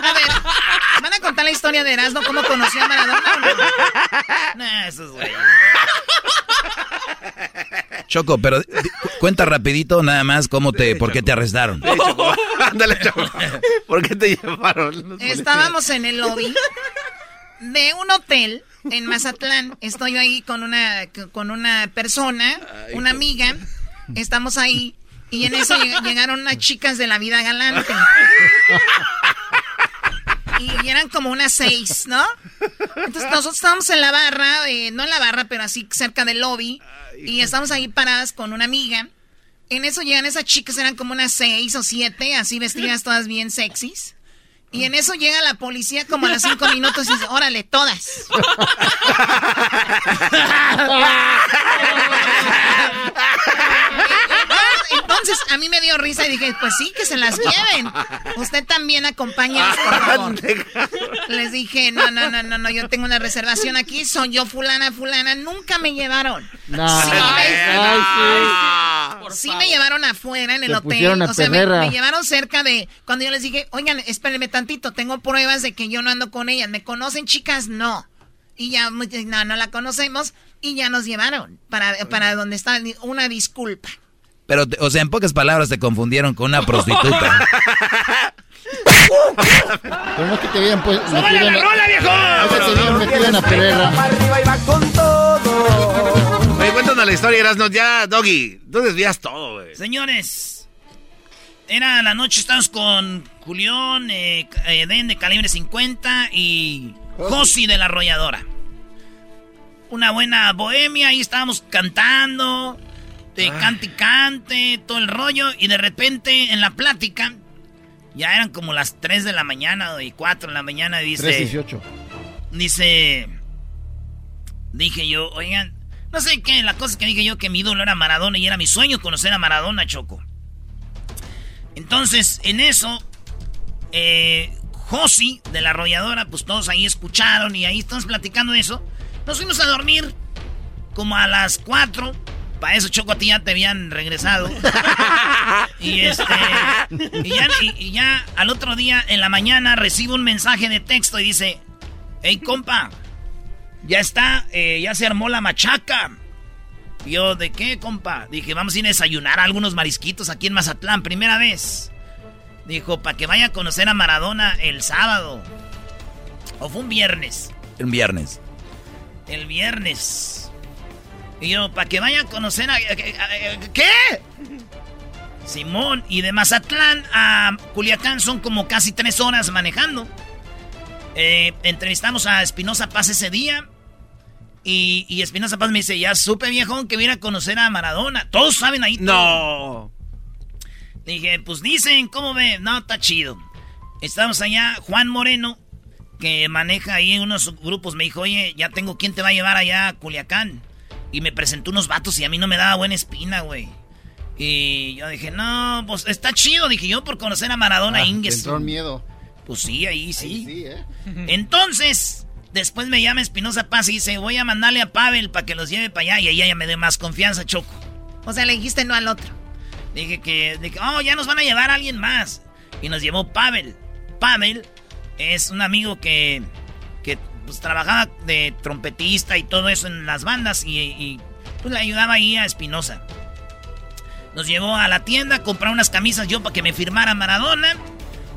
A ver, ¿van a contar la historia de Erasmo? ¿Cómo conoció a Maradona o no? No, eso es güey. Choco, pero cuenta rapidito nada más cómo te, por qué te arrestaron. Ándale, Choco. ¿Por qué te llevaron? Estábamos en el lobby de un hotel en Mazatlán. Estoy ahí con una, con una persona, una amiga. Estamos ahí. Y en eso lleg- llegaron unas chicas de la vida galante. Y eran como unas seis, ¿no? Entonces nosotros estábamos en la barra, eh, no en la barra, pero así cerca del lobby. Y estamos ahí paradas con una amiga. En eso llegan esas chicas, eran como unas seis o siete, así vestidas todas bien sexys. Y en eso llega la policía como a los cinco minutos y dice, órale, todas. Entonces a mí me dio risa y dije, pues sí, que se las lleven. Usted también acompáñenos, por favor. Les dije, no, no, no, no, no, yo tengo una reservación aquí, soy yo fulana, fulana, nunca me llevaron. No. Sí, me- ay, sí me llevaron afuera en el Te hotel. O sea, me, me llevaron cerca de. Cuando yo les dije, oigan, espérenme tantito, tengo pruebas de que yo no ando con ellas. ¿Me conocen, chicas? No. Y ya, no, no la conocemos. Y ya nos llevaron para, para donde está. Una disculpa. Pero, te- o sea, en pocas palabras te confundieron con una prostituta. Pero no es que te habían pues, ¡Súbale metido en la rola, viejo! No es que te habían metido en la perrera. Oye, cuéntanos la historia, Erasno. Ya, Doggy, tú desvías todo, güey. Señores, era la noche, estamos con Julián, eh, eh, Den de calibre 50 y Josi de la arrolladora. Una buena bohemia, ahí estábamos cantando, de cante y cante, todo el rollo, y de repente en la plática, ya eran como las 3 de la mañana y 4 de la mañana, dice... 318. Dice. Dije yo, oigan, no sé qué, la cosa que dije yo que mi ídolo era Maradona y era mi sueño conocer a Maradona, Choco. Entonces, en eso, eh, Josi de la arrolladora, pues todos ahí escucharon y ahí estamos platicando de eso. Nos fuimos a dormir como a las 4. Para eso, Choco, a ti ya te habían regresado. y este. Y ya, y- y ya al otro día, en la mañana, recibo un mensaje de texto y dice: Hey, compa, ya está, eh, ya se armó la machaca. Y yo, ¿de qué, compa? Dije, vamos a ir a desayunar a algunos marisquitos aquí en Mazatlán, primera vez. Dijo, para que vaya a conocer a Maradona el sábado. O fue un viernes. Un viernes. El viernes. Y yo, para que vaya a conocer a... a- a- a- ¿Qué? Simón, y de Mazatlán a Culiacán son como casi tres horas manejando. Eh, entrevistamos a Espinosa Paz ese día. Y, y Espinosa Paz me dice, ya supe viejón que viene a conocer a Maradona. Todos saben ahí. No. Dije, pues dicen, ¿cómo ve? No, está chido. Estamos allá, Juan Moreno, que maneja ahí unos grupos, me dijo, oye, ya tengo quién te va a llevar allá a Culiacán. Y me presentó unos vatos y a mí no me daba buena espina, güey. Y yo dije, no, pues está chido, dije yo, por conocer a Maradona Ah, Inges. te entró el miedo. Pues sí, ahí sí. sí, ¿eh? Entonces, después me llama Espinosa Paz y dice, voy a mandarle a Pavel para que los lleve para allá. Y ahí ella me dio más confianza, Choco. O sea, le dijiste no al otro. Dije que, dije, oh, ya nos van a llevar a alguien más. Y nos llevó Pavel. Pavel es un amigo que pues, trabajaba de trompetista y todo eso en las bandas y, pues le ayudaba ahí a Espinosa. Nos llevó a la tienda a comprar unas camisas yo para que me firmara Maradona.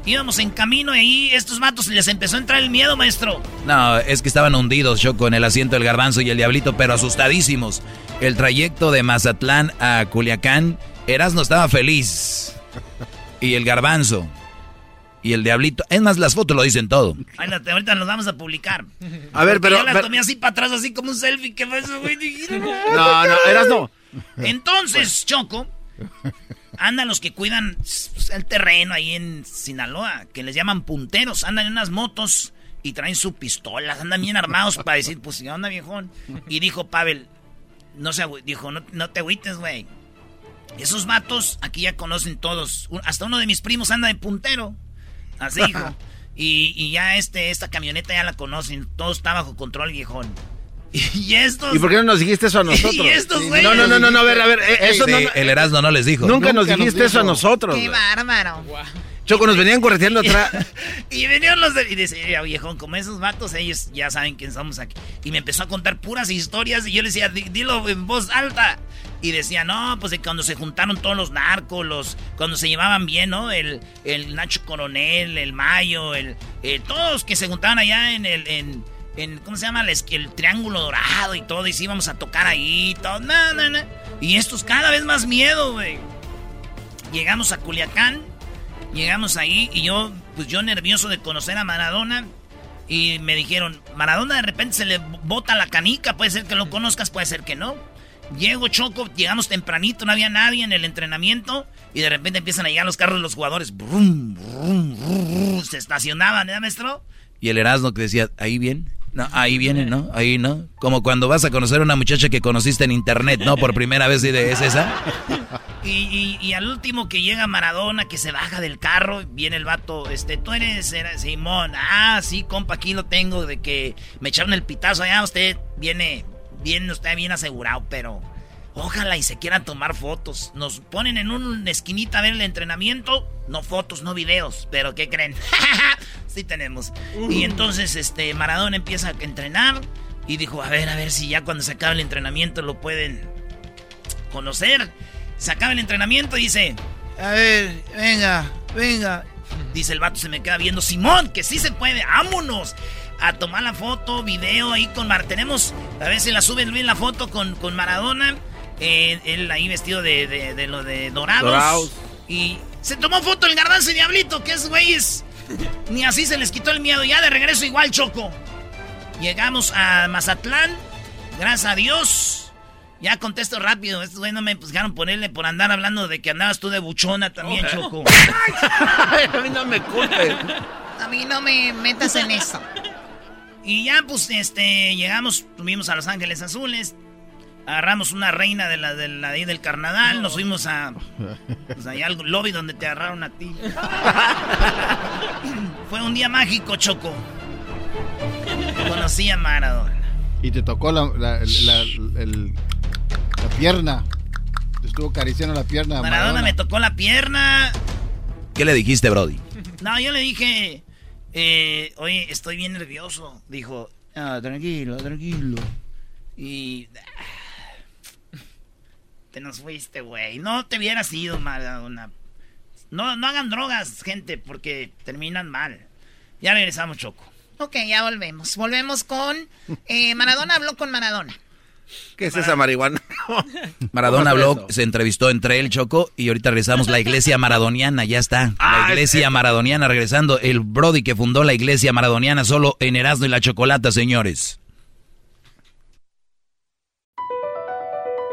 Íbamos en camino y ahí estos matos les empezó a entrar el miedo, maestro. No, es que estaban hundidos, Choco, en el asiento del garbanzo y el diablito, pero asustadísimos. El trayecto de Mazatlán a Culiacán, Erasmo estaba feliz. Y el garbanzo. Y el diablito. Es más, las fotos lo dicen todo. Ay, ahorita los vamos a publicar. A ver, Porque pero- Yo la pero- tomé así para atrás, así como un selfie. ¿Qué fue eso, güey? No, no, Erasmo. Entonces, Choco, andan los que cuidan el terreno ahí en Sinaloa, que les llaman punteros. Andan en unas motos y traen su pistola. Andan bien armados para decir, pues, ¿qué onda, viejón? Y dijo Pavel, no se dijo, no, no te agüites, güey. Esos vatos aquí ya conocen todos. Hasta uno de mis primos anda de puntero. Así dijo. Y, y ya este, esta camioneta ya la conocen. Todo está bajo control, viejón. Y estos. ¿Y por qué no nos dijiste eso a nosotros? Y estos güeyes. no, no, no, no, no, a ver, a ver, eh, eso Sí, no, no- el Erasmo no les dijo. Nunca nos Nunca nos dijiste eso a nosotros. Qué bárbaro. Choco, nos venían correteando atrás. y venían los de... Y decía, viejón, como esos vatos, ellos ya saben quién somos aquí. Y me empezó a contar puras historias y yo le decía, dilo en voz alta. Y decía, no, pues de cuando se juntaron todos los narcos, los, cuando se llevaban bien, ¿no? El, el Nacho Coronel, el Mayo, el, eh, todos que se juntaban allá en el... En, en, ¿cómo se llama? El, el, triángulo dorado y todo, y sí íbamos a tocar ahí, todo, no, no, no. Y estos cada vez más miedo, güey. Llegamos a Culiacán, llegamos ahí y yo, pues yo nervioso de conocer a Maradona. Y me dijeron, Maradona de repente se le bota la canica, puede ser que lo conozcas, puede ser que no. Llego Choco, llegamos tempranito, no había nadie en el entrenamiento. Y de repente empiezan a llegar los carros de los jugadores. Brum, brum, brum, se estacionaban, ¿eh, maestro? Y el Erasmo que decía, ahí bien. No, ahí viene, ¿no? Ahí, ¿no? Como cuando vas a conocer a una muchacha que conociste en internet, ¿no? Por primera vez, ¿es esa? Y, y, al último que llega Maradona, que se baja del carro, viene el vato, este, tú eres Simón. Ah, sí, compa, aquí lo tengo, de que me echaron el pitazo allá, usted viene, bien, usted bien asegurado, pero Ojalá y se quieran tomar fotos. Nos ponen en una esquinita a ver el entrenamiento. No fotos, no videos. Pero ¿qué creen? sí tenemos. Y entonces este Maradona empieza a entrenar. Y dijo, a ver, a ver si ya cuando se acabe el entrenamiento lo pueden conocer. Se acaba el entrenamiento y dice, a ver, venga, venga. Dice el vato, se me queda viendo, Simón, que sí se puede, vámonos a tomar la foto, video ahí con Mar. Tenemos, a ver si la suben bien la foto con, con Maradona. Eh, él ahí vestido de, de, lo de dorados. Y se tomó foto el garbanzo y diablito, que es güeyes. Ni así se les quitó el miedo. Ya de regreso igual, Choco. Llegamos a Mazatlán. Gracias a Dios. Ya contesto rápido. Estos güeyes no me pusieron ponerle por andar hablando de que andabas tú de buchona también, Choco. a mí no me culpes. A mí no me metas en eso. Y ya, pues, este, llegamos, tuvimos a Los Ángeles Azules agarramos una reina de la, de la ahí del carnaval, nos fuimos a pues, allá al lobby donde te agarraron a ti. Fue un día mágico, Choco. Conocí a Maradona. Y te tocó la, la, pierna. Te estuvo acariciando la pierna. Maradona, Maradona me tocó la pierna. ¿Qué le dijiste, Brody? No, yo le dije, eh, oye, estoy bien nervioso. Dijo, ah, tranquilo, tranquilo. Y nos fuiste, güey. No te hubieras ido, Maradona. No, no hagan drogas, gente, porque terminan mal. Ya regresamos, Choco. Ok, ya volvemos. Volvemos con... Eh, Maradona habló con Maradona. ¿Qué es esa marihuana? Maradona habló, se entrevistó entre él, Choco, y ahorita regresamos la iglesia maradoniana, ya está. La ah, iglesia maradoniana regresando. El Brody que fundó la iglesia maradoniana solo en Erasmo y la Chocolata, señores.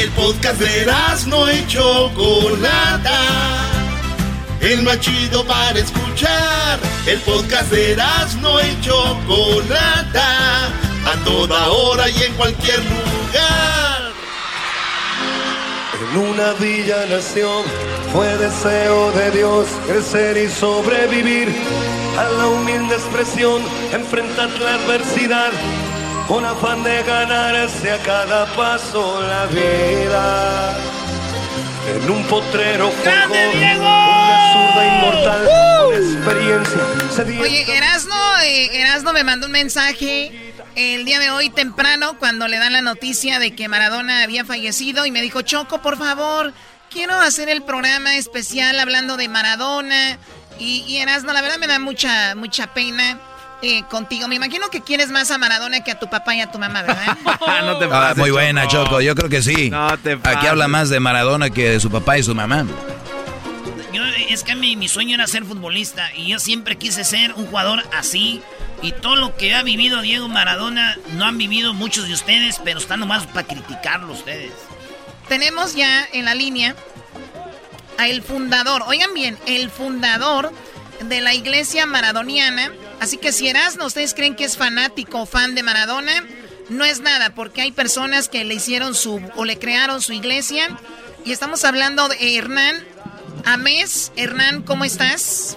El podcast de no y Chocolata. El más chido para escuchar. El podcast de no y Chocolata. A toda hora y en cualquier lugar. En una villa nación fue deseo de Dios crecer y sobrevivir. A la humilde expresión, enfrentar la adversidad con afán de ganarse a cada paso la vida. En un potrero ¡Grande, Diego! una zurda inmortal, uh. experiencia. Oye, Erasno, eh, Erasno me mandó un mensaje el día de hoy temprano cuando le dan la noticia de que Maradona había fallecido y me dijo, Choco, por favor, quiero hacer el programa especial hablando de Maradona. Y, y Erasno, la verdad me da mucha, mucha pena eh, contigo. Me imagino que quieres más a Maradona que a tu papá y a tu mamá, ¿verdad? no te ah, muy buena, Choco. Yo creo que sí. No te Aquí habla más de Maradona que de su papá y su mamá. Yo, es que mi, mi sueño era ser futbolista y yo siempre quise ser un jugador así. Y todo lo que ha vivido Diego Maradona no han vivido muchos de ustedes, pero están nomás para criticarlo ustedes. Tenemos ya en la línea a el fundador. Oigan bien, el fundador de la iglesia maradoniana. Así que si Erasmo, ustedes creen que es fanático o fan de Maradona, no es nada, porque hay personas que le hicieron su o le crearon su iglesia. Y estamos hablando de Hernán Amés. Hernán, ¿cómo estás?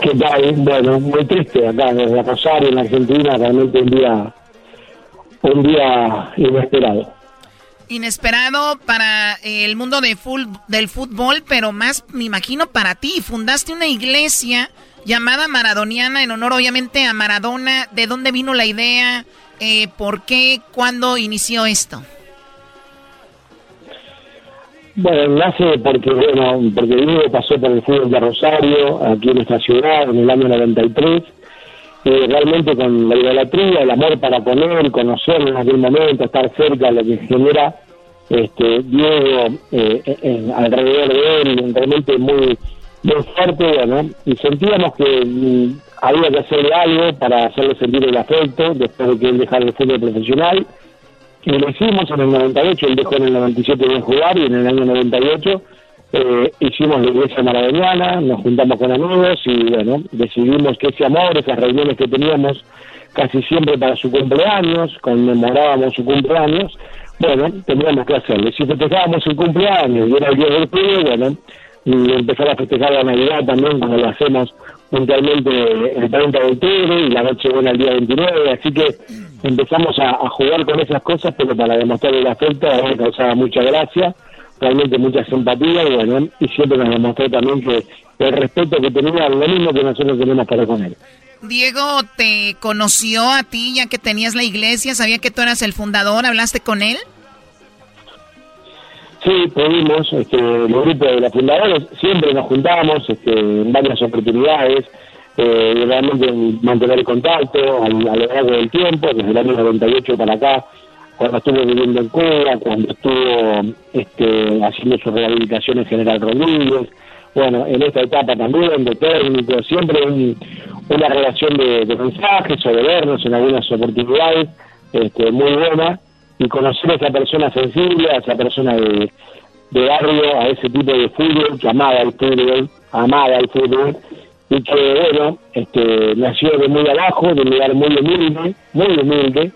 ¿Qué tal? Bueno, muy triste acá desde Rosario, en Argentina, realmente un día, un día inesperado. Inesperado para el mundo de del fútbol, pero más, me imagino, para ti. Fundaste una iglesia llamada Maradoniana en honor, obviamente, a Maradona. ¿De dónde vino la idea? Eh, ¿Por qué? ¿Cuándo inició esto? Bueno, nace porque, bueno, porque Diego pasó por el fútbol de Rosario, aquí en esta ciudad, en el año 93, y realmente con la idolatría, el amor para poner, conocerlo en aquel momento, estar cerca, lo que genera este, Diego eh, alrededor de él, realmente muy, muy fuerte, bueno, y sentíamos que mm, había que hacer algo para hacerle sentir el afecto después de que él dejara el fútbol profesional, y lo hicimos en el 98, él dejó en el 97 de jugar y en el año 98 eh, hicimos la iglesia maradoniana, nos juntamos con amigos y bueno, decidimos que ese amor, esas reuniones que teníamos casi siempre para su cumpleaños, conmemorábamos su cumpleaños, bueno, teníamos que hacerlo. Si festejábamos su cumpleaños y era el día del fútbol, bueno, y empezar a festejar la Navidad también, como lo hacemos puntualmente el 30 de octubre y la noche buena el día 29, así que empezamos a, jugar con esas cosas, pero para demostrar el afecto, a me causaba mucha gracia, realmente mucha simpatía, y bueno, y siempre nos demostró también que el respeto que tenía lo mismo que nosotros tenemos para con él. Diego te conoció a ti ya que tenías la iglesia, sabía que tú eras el fundador, ¿hablaste con él? Sí, pudimos, este, el grupo de los fundadores, siempre nos juntábamos este, en varias oportunidades, eh, realmente mantener el contacto a, lo largo del tiempo, desde el año 98 para acá, cuando estuvo viviendo en Cuba, cuando estuvo este, haciendo su rehabilitación en General Rodríguez, bueno, en esta etapa también de técnico, siempre una relación de, mensajes o de vernos en algunas oportunidades este, muy buena. Y conocer a esa persona sensible, a esa persona de, barrio, a ese tipo de fútbol que amaba el fútbol, amaba el fútbol. Y que, bueno, este, nació de muy abajo, de un lugar muy humilde, muy humilde,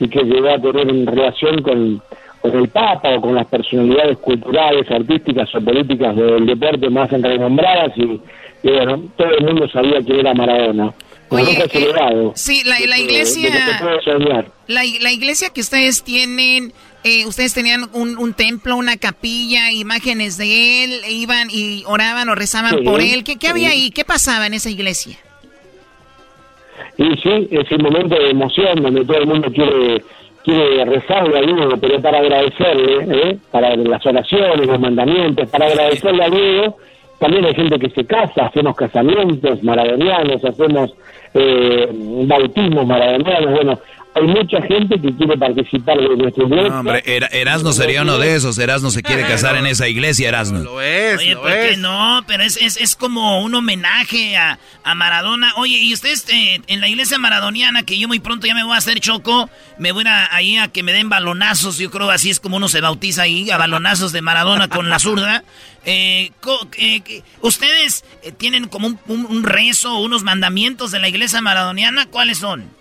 y que llegó a tener una relación con, con el Papa o con las personalidades culturales, artísticas o políticas del deporte más renombradas y, y bueno, todo el mundo sabía que era Maradona. Oye, eh, sí, la, la iglesia, la, la, iglesia que ustedes tienen, eh, ustedes tenían un, un, templo, una capilla, imágenes de él, iban y oraban o rezaban por él. ¿Qué, qué había ahí? ¿Qué pasaba en esa iglesia? Y sí, es un momento de emoción donde todo el mundo quiere quiere rezarle a Diego, pero para agradecerle, ¿eh? para las oraciones, los mandamientos, para agradecerle a Diego también hay gente que se casa, hacemos casamientos maradonianos, hacemos eh, bautismos maradonianos, bueno, hay mucha gente que quiere participar de nuestro iglesia. No, hombre, Erasmo sería uno de esos. Erasmo se quiere casar en esa iglesia, Erasmo. Lo es, Oye, ¿por qué no? Pero es, es, es, como un homenaje a, a Maradona. Oye, y ustedes eh, en la iglesia maradoniana, que yo muy pronto ya me voy a hacer choco, me voy a, ahí a que me den balonazos. Yo creo así es como uno se bautiza ahí, a balonazos de Maradona con la zurda. Eh, eh, ¿Ustedes tienen como un, un, un rezo, unos mandamientos de la iglesia maradoniana? ¿Cuáles son?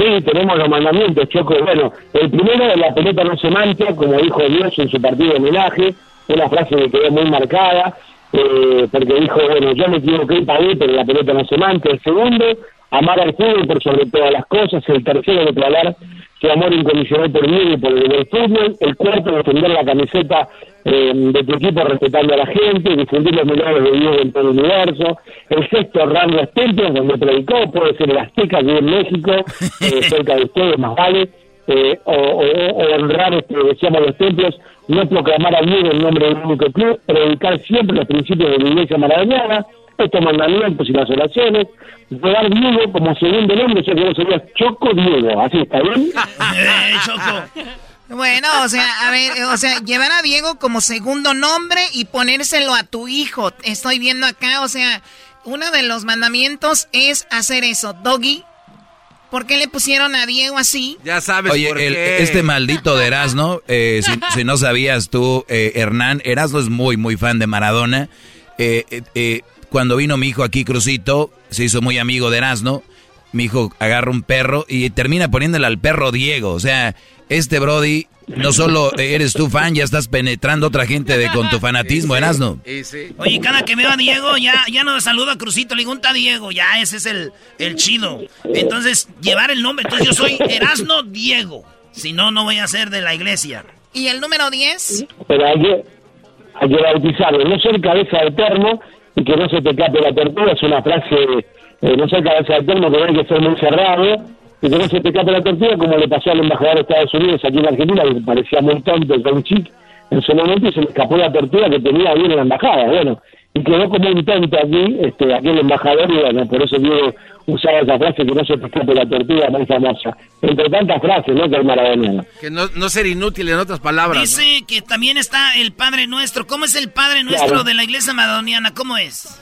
Sí, tenemos los mandamientos, Choco. Bueno, el primero, la pelota no se mancha, como dijo Dios en su partido de homenaje, una frase que quedó muy marcada, eh, porque dijo, bueno, yo me equivoqué y pagué, pero la pelota no se mancha. El segundo, amar al fútbol por sobre todas las cosas. El tercero, declarar su amor incondicional por mí y por el fútbol. El cuarto, defender la camiseta eh, de tu equipo respetando a la gente, difundir los milagros de Dios en todo el universo. El sexto, honrar los templos donde predicó, puede ser el Azteca, que en México, eh, cerca de ustedes, más vale. Eh, o, o, honrar, este, decíamos, los templos, no proclamar a Dios en nombre del único club, predicar siempre los principios de la iglesia maradoniana, estos mandamientos y las oraciones, llevar Diego como segundo nombre, yo creo que sería Choco Diego, así está bien. Choco. Bueno, o sea, a ver, o sea, llevar a Diego como segundo nombre y ponérselo a tu hijo. Estoy viendo acá, o sea, uno de los mandamientos es hacer eso. Doggy. ¿Por qué le pusieron a Diego así? Ya sabes Oye, por el- qué. este maldito de Erasno, eh, si, si no sabías tú, eh, Hernán, Erasno es muy, muy fan de Maradona. Eh, eh, eh, cuando vino mi hijo aquí, Crucito, se hizo muy amigo de Erasno. Mi hijo agarra un perro y termina poniéndole al perro Diego. O sea, este Brody, no solo eres tú fan, ya estás penetrando a otra gente de, con tu fanatismo, Erasno. Oye, cada que veo a Diego, ya, ya no saludo a Crucito, le digo, "¿Unta Diego? Ya, ese es el, el chido. Entonces, llevar el nombre. Entonces, yo soy Erasno Diego. Si no, no voy a ser de la iglesia. ¿Y el número 10? Pero hay que, hay que bautizarlo. No ser cabeza de termo y que no se te cape la tortuga es una frase, eh, no ser cabeza de termo, que hay que ser muy cerrado y que no se te cape la tortuga, como le pasó al embajador de Estados Unidos aquí en Argentina, que parecía muy tonto el Chic en su momento y se le escapó la tortuga que tenía ahí en la embajada. Bueno, y quedó como un tonto aquí, este, aquí el embajador, y bueno, por eso Diego usaba esa frase que no se te escape la tortuga muy famosa. Entre tantas frases, ¿no? Que el maradoniano. Que no, no ser inútil en otras palabras. ¿no? Dice que también está el Padre Nuestro. ¿Cómo es el Padre Nuestro Claro. de la iglesia madoniana? ¿Cómo es?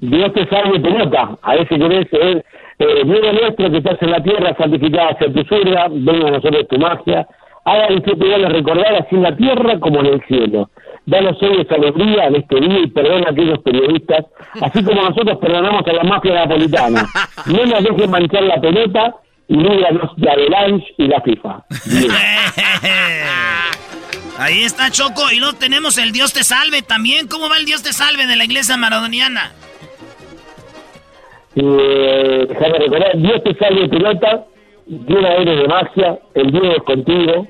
Dios te salve pelota. A veces querés, eh, eh, Dios nuestro que estás en la tierra, santificada sea tu surga, venga a nosotros tu magia. Haga el que a recordar así en la tierra como en el cielo. Danos hoy esa alegría en este día y perdona a aquellos periodistas, así como nosotros perdonamos a la mafia napolitana. No nos dejen manchar la pelota y líbranos de Avalanche y la FIFA. Ahí está Choco. Y luego tenemos el Dios te salve también. ¿Cómo va el Dios te salve de la iglesia maradoniana? Eh, déjame recordar, Dios te salve pelota, llena eres de magia, el Dios es contigo.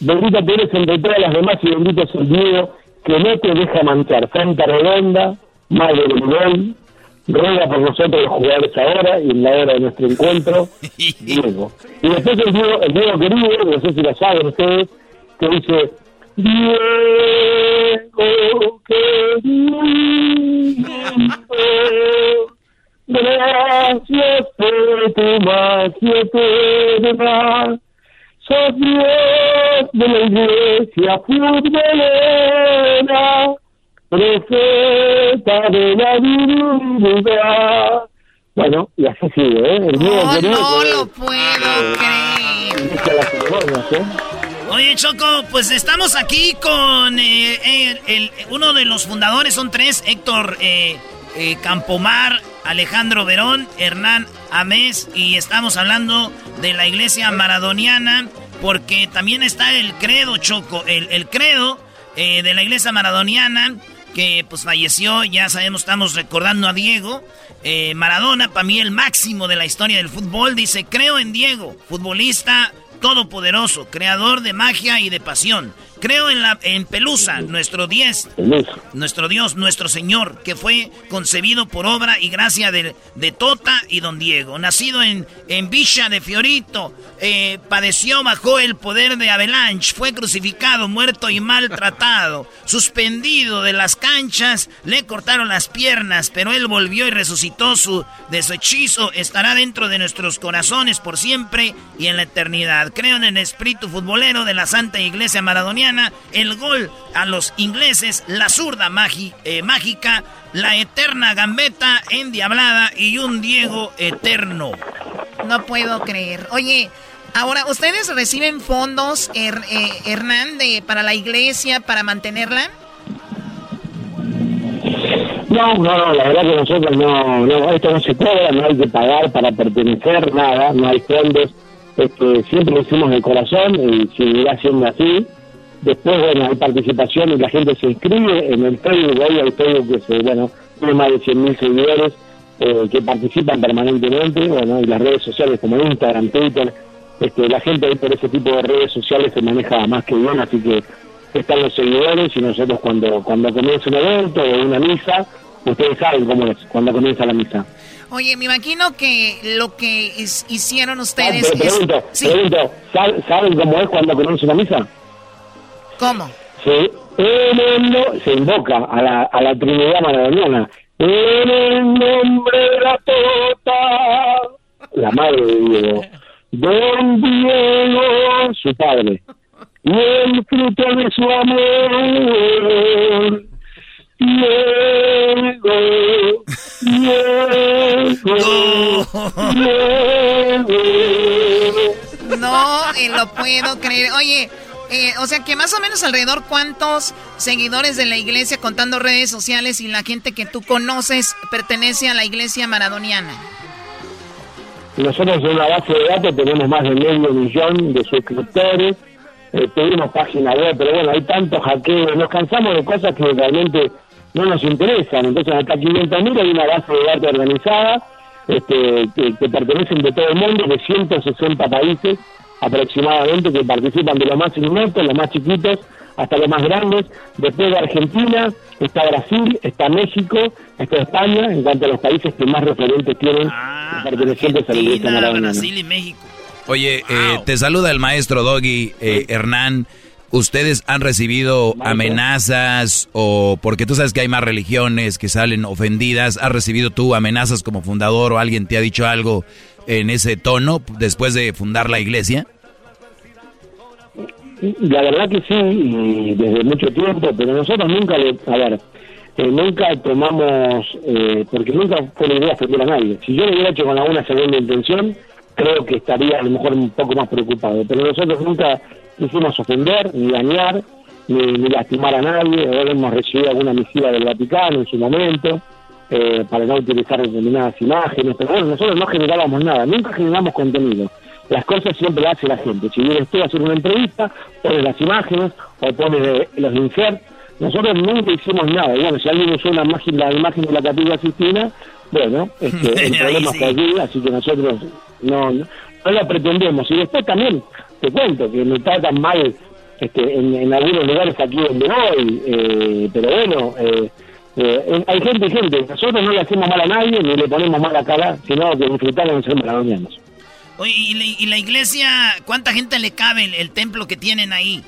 Bendita tú eres entre todas las demás y bendito es el Dios que no te deja manchar. Santa Redonda, Madre del Gol, ruega por nosotros los jugadores ahora y en la hora de nuestro encuentro, Diego. Y después el Diego, el Diego querido, no sé si lo saben ustedes, que dice, Diego querido, Gracias por tu magia eterna. Dios de la iglesia futbolera, profeta de la divinidad. Bueno, y así sigue, ¿eh? El Oh, no que- lo puedo creer. inicia las ceremonias, ¿eh? Oye, Choco, pues estamos aquí con eh, el- el- uno de los fundadores, son tres, Héctor eh, eh, Campomar, Alejandro Verón, Hernán Amés, y estamos hablando de la iglesia maradoniana, porque también está el credo, Choco, el, el credo eh, de la iglesia maradoniana, que pues falleció, ya sabemos, estamos recordando a Diego. Eh, Maradona, para mí el máximo de la historia del fútbol, dice, creo en Diego, futbolista todopoderoso, creador de magia y de pasión. Creo en, la, en Pelusa, nuestro 10, nuestro Dios, nuestro Señor, que fue concebido por obra y gracia de, de Tota y Don Diego. Nacido en, en Villa de Fiorito, eh, padeció bajo el poder de Avalanche, fue crucificado, muerto y maltratado, suspendido de las canchas, le cortaron las piernas, pero él volvió y resucitó su, de su hechizo, estará dentro de nuestros corazones por siempre y en la eternidad. Creo en el espíritu futbolero de la Santa Iglesia Maradoniana, el gol a los ingleses, la zurda magi- eh, mágica, la eterna gambeta endiablada y un Diego eterno. No puedo creer. Oye, ahora, ¿ustedes reciben fondos, Her- eh, Hernán, de, para la iglesia, para mantenerla? No, no, no, la verdad que nosotros no, no, esto no se cobra, no hay que pagar para pertenecer, nada, no hay fondos, este, siempre lo hicimos de corazón y seguirá siendo así. Después, bueno, hay participación y la gente se inscribe en el Facebook, hoy hay Facebook que se, bueno, tiene más de 100.000 seguidores eh, que participan permanentemente, bueno, y las redes sociales como Instagram, Twitter, este, la gente ahí por ese tipo de redes sociales se maneja más que bien, así que están los seguidores y nosotros cuando, cuando comienza un evento o una misa, ustedes saben cómo es, cuando comienza la misa. Oye, me imagino que lo que hicieron Ah, ustedes pero es... pregunto, Sí, pregunto, ¿sab- ¿saben cómo es cuando comienza una misa? ¿Cómo? Se, en el no- se invoca a la, a la Trinidad Maradoniana. En el nombre de la Tota, la madre de Diego, Don Diego, su padre, y el fruto de su amor. Diego, Diego, No, eh, lo puedo creer. Oye, eh, o sea que más o menos alrededor cuántos seguidores de la iglesia contando redes sociales y la gente que tú conoces pertenece a la iglesia maradoniana. Nosotros en la base de datos tenemos más de medio millón de suscriptores, eh, tenemos página web, pero bueno, hay tantos hackeos, nos cansamos de cosas que realmente no nos interesan. Entonces, hasta 500.000 hay una base de datos organizada este, que, pertenecen de todo el mundo, de 160 países aproximadamente, que participan de los más inmensos, los más chiquitos, hasta los más grandes. Después de Argentina está Brasil, está México, está España, en cuanto a los países que más referentes tienen ah, pertenecientes a la Iglesia Brasil y México. Oye, eh, te saluda el maestro Doggy eh, Hernán. ¿Ustedes han recibido amenazas o porque tú sabes que hay más religiones que salen ofendidas? ¿Has recibido tú amenazas como fundador o alguien te ha dicho algo en ese tono después de fundar la iglesia? La verdad que sí, y desde mucho tiempo, pero nosotros nunca le, a ver, eh, nunca tomamos, eh, porque nunca fue la idea ofender a nadie. Si yo lo hubiera hecho con alguna segunda intención, creo que estaría a lo mejor un poco más preocupado, pero nosotros nunca quisimos ofender, ni dañar, ni, lastimar a nadie. Ahora hemos recibido alguna misiva del Vaticano en su momento, eh, para no utilizar determinadas imágenes, pero bueno, nosotros no generábamos nada, nunca generamos contenido. Las cosas siempre las hace la gente. Si vienes tú a hacer una entrevista, pones las imágenes o pones los inserts. Nosotros nunca hicimos nada. bueno, si alguien usó una imagen, la imagen de la capilla Sistina, bueno, este, el problema está allí, así que nosotros no, no, no lo pretendemos. Y después también te cuento que me tratan mal este, en, algunos lugares aquí donde voy, eh, pero bueno, eh, eh, hay gente y gente. Nosotros no le hacemos mal a nadie ni le ponemos mala cara, sino que disfrutamos de ser maradonianos. Oye, ¿y la, iglesia, cuánta gente le cabe el templo que tienen ahí?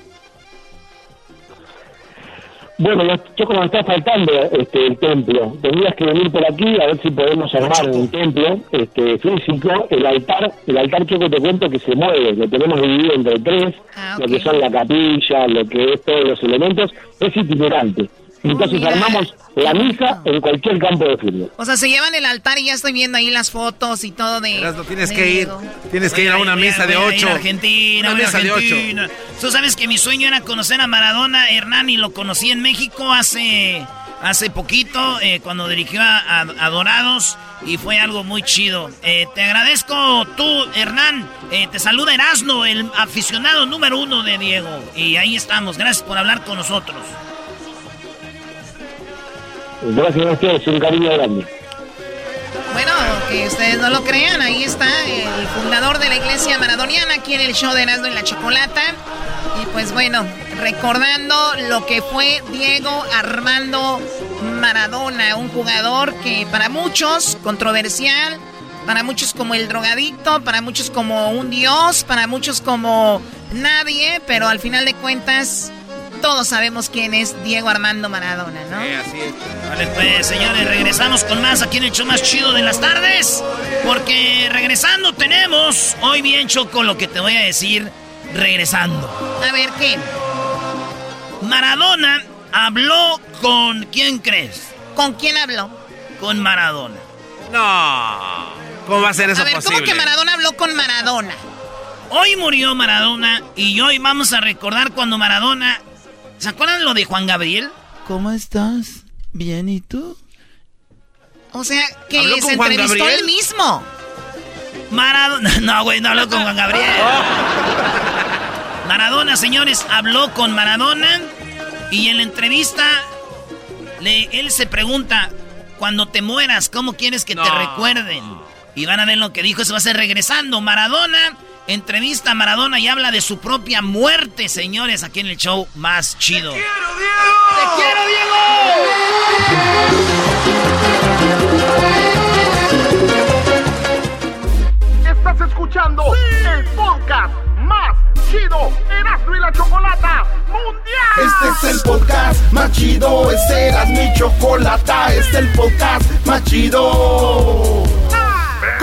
Bueno, yo como está faltando este, el templo, tendrías que venir por aquí a ver si podemos armar un templo este, físico. El altar, el altar Choco te cuento que se mueve, lo tenemos dividido entre tres, ah, lo que son la capilla, lo que es todos los elementos, es itinerante. Entonces armamos la misa en cualquier campo de fútbol. O sea, se llevan el altar y ya estoy viendo ahí las fotos y todo de. tienes que ir, tienes que ir a una misa de ocho. Argentina, una misa de ocho. Tú sabes que mi sueño era conocer a Maradona Hernán y lo conocí en México hace hace poquito eh, cuando dirigió a, Dorados y fue algo muy chido. Eh, te agradezco tú, Hernán. Eh, te saluda Erasno, el aficionado número uno de Diego. Y ahí estamos. Gracias por hablar con nosotros. Gracias a ustedes, un cariño grande. Bueno, que ustedes no lo crean, ahí está el fundador de la iglesia maradoniana aquí en el show de Erasmo y la Chocolata. Y pues bueno, recordando lo que fue Diego Armando Maradona, un jugador que para muchos controversial, para muchos como el drogadicto, para muchos como un dios, para muchos como nadie, pero al final de cuentas todos sabemos quién es Diego Armando Maradona, ¿no? Sí, así es. Vale, pues, señores, regresamos con más aquí en el show más chido de las tardes. Porque regresando tenemos, hoy bien choco lo que te voy a decir, regresando. A ver, ¿qué? Maradona habló con, ¿quién crees? ¿Con quién habló? Con Maradona. No. ¿Cómo va a ser eso a ver, posible? ¿Cómo que Maradona habló con Maradona? Hoy murió Maradona y hoy vamos a recordar cuando Maradona ¿Se acuerdan lo de Juan Gabriel? ¿Cómo estás? Bien, ¿y tú? O sea, que se entrevistó él mismo. Maradona. No, güey, no habló con Juan Gabriel. Maradona, señores, habló con Maradona y en la entrevista le, él se pregunta, cuando te mueras, ¿cómo quieres que te recuerden? Y van a ver lo que dijo, eso va a ser regresando. Maradona Entrevista a Maradona y habla de su propia muerte, señores, aquí en el show más chido. ¡Te quiero, Diego! ¡Te quiero, Diego! Estás escuchando el podcast más chido, Erasmo y la Chocolata Mundial. Este es el podcast más chido, este era mi chocolata, este es el podcast más chido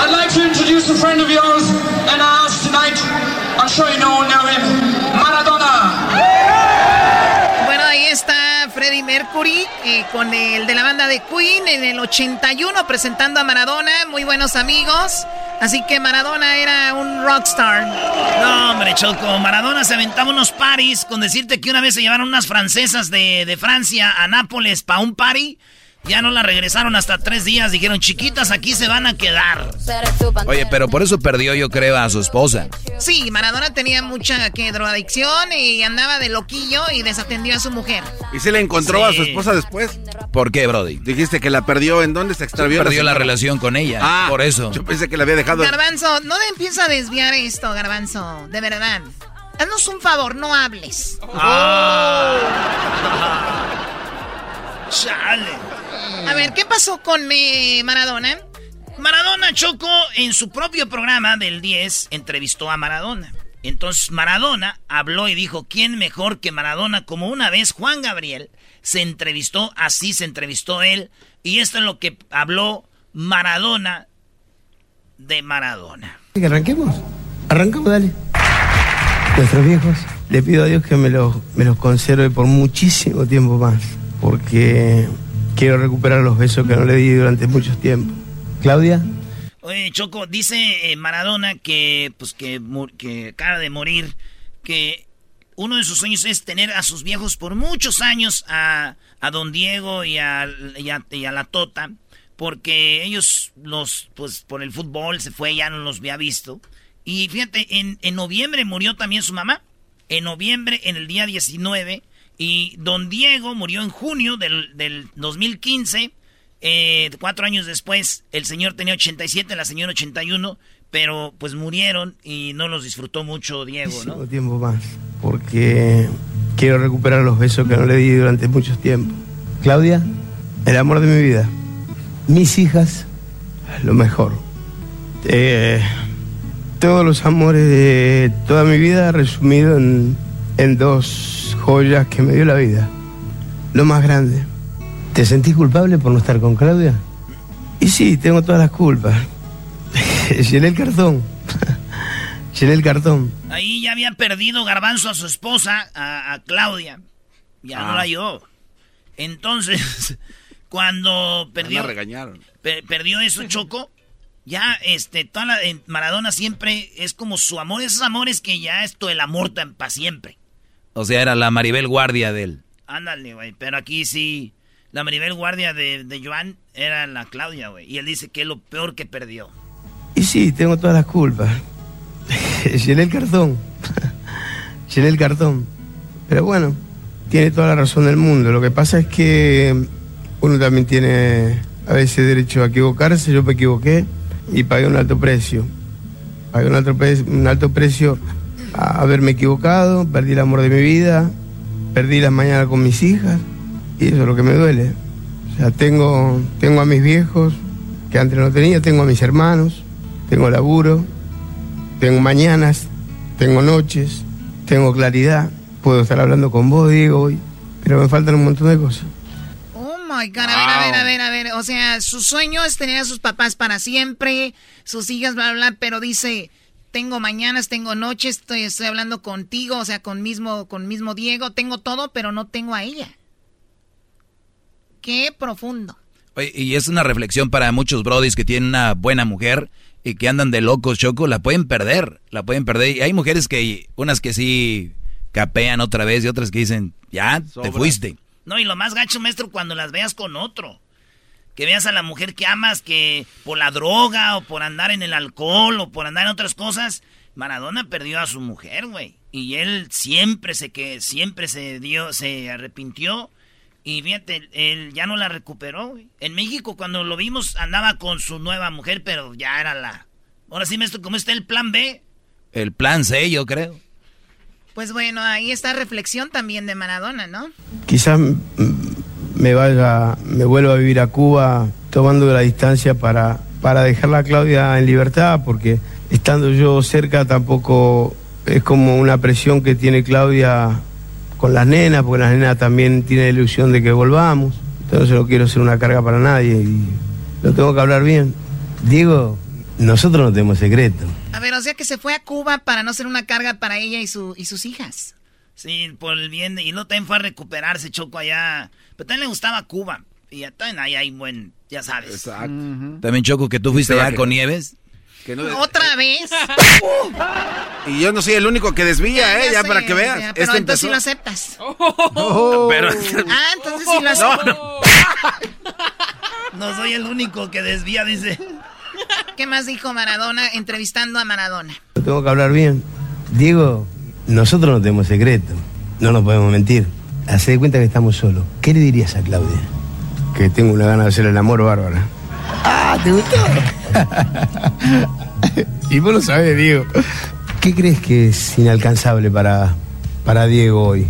I'd like to introduce a friend of yours and ours tonight. I'm sure you all know him, Maradona. Bueno, ahí está Freddie Mercury eh, con el de la banda de Queen en el 81 presentando a Maradona. Muy buenos amigos. Así que Maradona era un rockstar. No, hombre, Choco. Maradona se aventaba unos paris con decirte que una vez se llevaron unas francesas de, de Francia a Nápoles para un party. Ya no la regresaron hasta tres días. Dijeron, chiquitas, aquí se van a quedar. Oye, pero por eso perdió, yo creo, a su esposa. Sí, Maradona tenía mucha que drogadicción y andaba de loquillo y desatendió a su mujer. ¿Y se le encontró a su esposa después? ¿Por qué, Brody? Dijiste que la perdió. ¿En dónde se extravió? Perdió la señora? relación con ella. Ah, por eso. Yo pensé que la había dejado. Garbanzo, no empieza a desviar esto, Garbanzo. De verdad. Haznos un favor, no hables. Chale. A ver, ¿qué pasó con Maradona? Maradona Choco en su propio programa del 10 entrevistó a Maradona. Entonces Maradona habló y dijo, ¿quién mejor que Maradona? Como una vez Juan Gabriel se entrevistó, así se entrevistó él. Y esto es lo que habló Maradona de Maradona. ¿Que arranquemos? Arrancamos, dale. Nuestros viejos, le pido a Dios que me los, me los conserve por muchísimo tiempo más, porque quiero recuperar los besos que no le di durante mucho tiempo. Claudia, Oye, Choco, dice eh, Maradona que, pues, que, que acaba de morir, que uno de sus sueños es tener a sus viejos por muchos años, a, a Don Diego y a, y a- y a la Tota, porque ellos, los, pues, por el fútbol se fue, ya no los había visto. Y fíjate, en, en noviembre murió también su mamá, en noviembre, en el día 19, y Don Diego murió en junio del, del 2015. Eh, cuatro años después, el señor tenía 87, la señora 81, pero pues murieron y no los disfrutó mucho Diego, ¿no? tiempo más, porque quiero recuperar los besos que no le di durante mucho tiempo. Claudia, el amor de mi vida. Mis hijas, lo mejor. Eh, todos los amores de toda mi vida resumido en, en dos joyas que me dio la vida. Lo más grande. ¿Te sentís culpable por no estar con Claudia? Y sí, tengo todas las culpas. Llené el cartón. Llené el cartón. Ahí ya había perdido Garbanzo a su esposa, a, a Claudia. Ya no Ah. la halló. Entonces, cuando perdió, regañaron. perdió eso Choco, ya este, toda la, en Maradona siempre es como su amor, esos amores que ya esto el amor para siempre. O sea, era la Maribel Guardia de él. Ándale, güey. Pero aquí sí, la Maribel Guardia de, de Joan era la Claudia, güey. Y él dice que es lo peor que perdió. Y sí, tengo todas las culpas. Llené el cartón. Llené el cartón. Pero bueno, tiene toda la razón del mundo. Lo que pasa es que uno también tiene a veces derecho a equivocarse. Yo me equivoqué y pagué un alto precio. Pagué un alto, pre- un alto precio a haberme equivocado. Perdí el amor de mi vida. Perdí las mañanas con mis hijas. Y eso es lo que me duele. O sea, tengo, tengo a mis viejos, que antes no tenía, tengo a mis hermanos, tengo laburo, tengo mañanas, tengo noches, tengo claridad. Puedo estar hablando con vos, Diego, hoy, pero me faltan un montón de cosas. Oh my God, a ver, a ver, a ver, a ver. O sea, su sueño es tener a sus papás para siempre, sus hijas, bla, bla, bla, pero dice, tengo mañanas, tengo noches, estoy, estoy hablando contigo, o sea, con mismo, con mismo Diego, tengo todo, pero no tengo a ella. Qué profundo. Oye, y es una reflexión para muchos brodis que tienen una buena mujer y que andan de locos, Choco, la pueden perder, la pueden perder. Y hay mujeres que, unas que sí capean otra vez y otras que dicen, ya, te fuiste. No, y lo más gacho, maestro, cuando las veas con otro. Que veas a la mujer que amas que por la droga o por andar en el alcohol o por andar en otras cosas. Maradona perdió a su mujer, güey. Y él siempre se que siempre se dio, se arrepintió. Y fíjate, él ya no la recuperó, güey. En México, cuando lo vimos, andaba con su nueva mujer, pero ya era la. Ahora sí, maestro, ¿cómo está el plan B? El plan C, yo creo. Pues bueno, ahí está reflexión también de Maradona, ¿no? Quizás mm, me vaya, me vuelva a vivir a Cuba tomando la distancia para, para dejarla a Claudia en libertad, porque estando yo cerca tampoco es como una presión que tiene Claudia con las nenas, porque las nenas también tienen la ilusión de que volvamos. Entonces no quiero ser una carga para nadie y lo tengo que hablar bien. Diego, nosotros no tenemos secreto. A ver, o sea que se fue a Cuba para no ser una carga para ella y, su, y sus hijas. Sí, por el bien. De, y no también fue a recuperarse, Choco, allá. Pero también le gustaba Cuba. Y también ahí hay buen, ya sabes. Exacto. También, Choco, que tú fuiste allá con Nieves. ¿Otra vez? y yo no soy el único que desvía, ¿eh? Ya, para que veas. pero este entonces sí lo aceptas. Oh. Pero... Ah, entonces sí lo aceptas. No, no. no soy el único que desvía, dice. ¿Qué más dijo Maradona entrevistando a Maradona? Tengo que hablar bien. Diego, nosotros no tenemos secreto. No nos podemos mentir. Hace de cuenta que estamos solos. ¿Qué le dirías a Claudia? Que tengo una gana de hacer el amor bárbara. Ah, ¿te gustó? y vos lo sabés, Diego. ¿Qué crees que es inalcanzable para, para Diego hoy,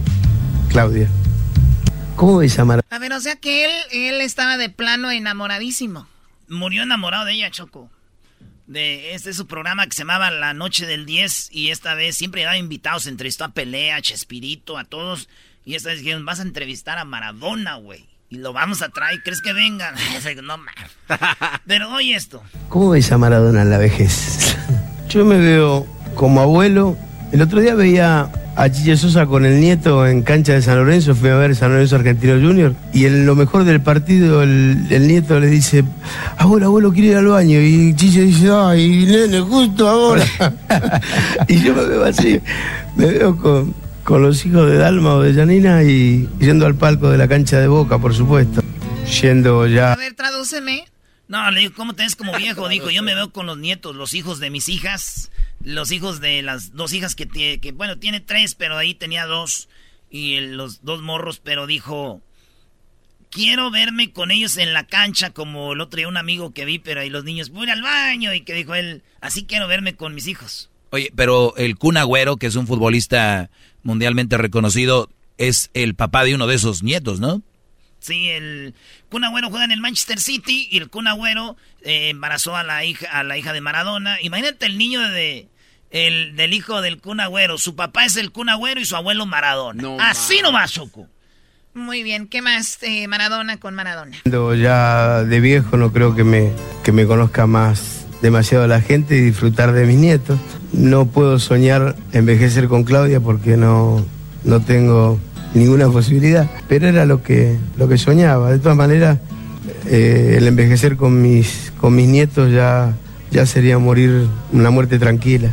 Claudia? ¿Cómo ves a Maradona? A ver, o sea que él, él estaba de plano enamoradísimo. Murió enamorado de ella, Choco. De, este es su programa que se llamaba La Noche del 10 y esta vez siempre daba invitados, entrevistó a Pelea, a Chespirito, a todos. Y esta vez dijeron, vas a entrevistar a Maradona, güey. Y lo vamos a traer, ¿crees que vengan? no, Pero oye esto. ¿Cómo ves a Maradona en la vejez? Yo me veo como abuelo. El otro día veía a Chiche Sosa con el nieto en cancha de San Lorenzo, fui a ver San Lorenzo Argentino Junior, y en lo mejor del partido el, nieto le dice, abuelo, abuelo, quiero ir al baño, y Chiche dice, ay, nene, justo ahora. y yo me veo así, me veo con, con los hijos de Dalma o de Janina y yendo al palco de la cancha de Boca, por supuesto. Yendo ya... A ver, tradúceme. No, le digo, ¿cómo te ves como viejo? Dijo, yo me veo con los nietos, los hijos de mis hijas los hijos de las dos hijas que tiene, que bueno, tiene tres, pero ahí tenía dos, y los dos morros, pero dijo, quiero verme con ellos en la cancha, como el otro día un amigo que vi, pero ahí los niños, voy al baño, y que dijo él, así quiero verme con mis hijos. Oye, pero el Kun Agüero, que es un futbolista mundialmente reconocido, es el papá de uno de esos nietos, ¿no? Sí, el Kun Agüero juega en el Manchester City y el Kun Agüero eh, embarazó a la hija a la hija de Maradona. Imagínate el niño de el del hijo del Kun Agüero. Su papá es el Kun Agüero y su abuelo Maradona. Así nomás, Choco. Muy bien, ¿qué más eh, Maradona con Maradona? Ya de viejo no creo que me, que me conozca más demasiado la gente y disfrutar de mis nietos. No puedo soñar envejecer con Claudia porque no, no tengo ninguna posibilidad, pero era lo que, lo que soñaba. De todas maneras, eh, el envejecer con mis, con mis nietos ya, ya sería morir una muerte tranquila.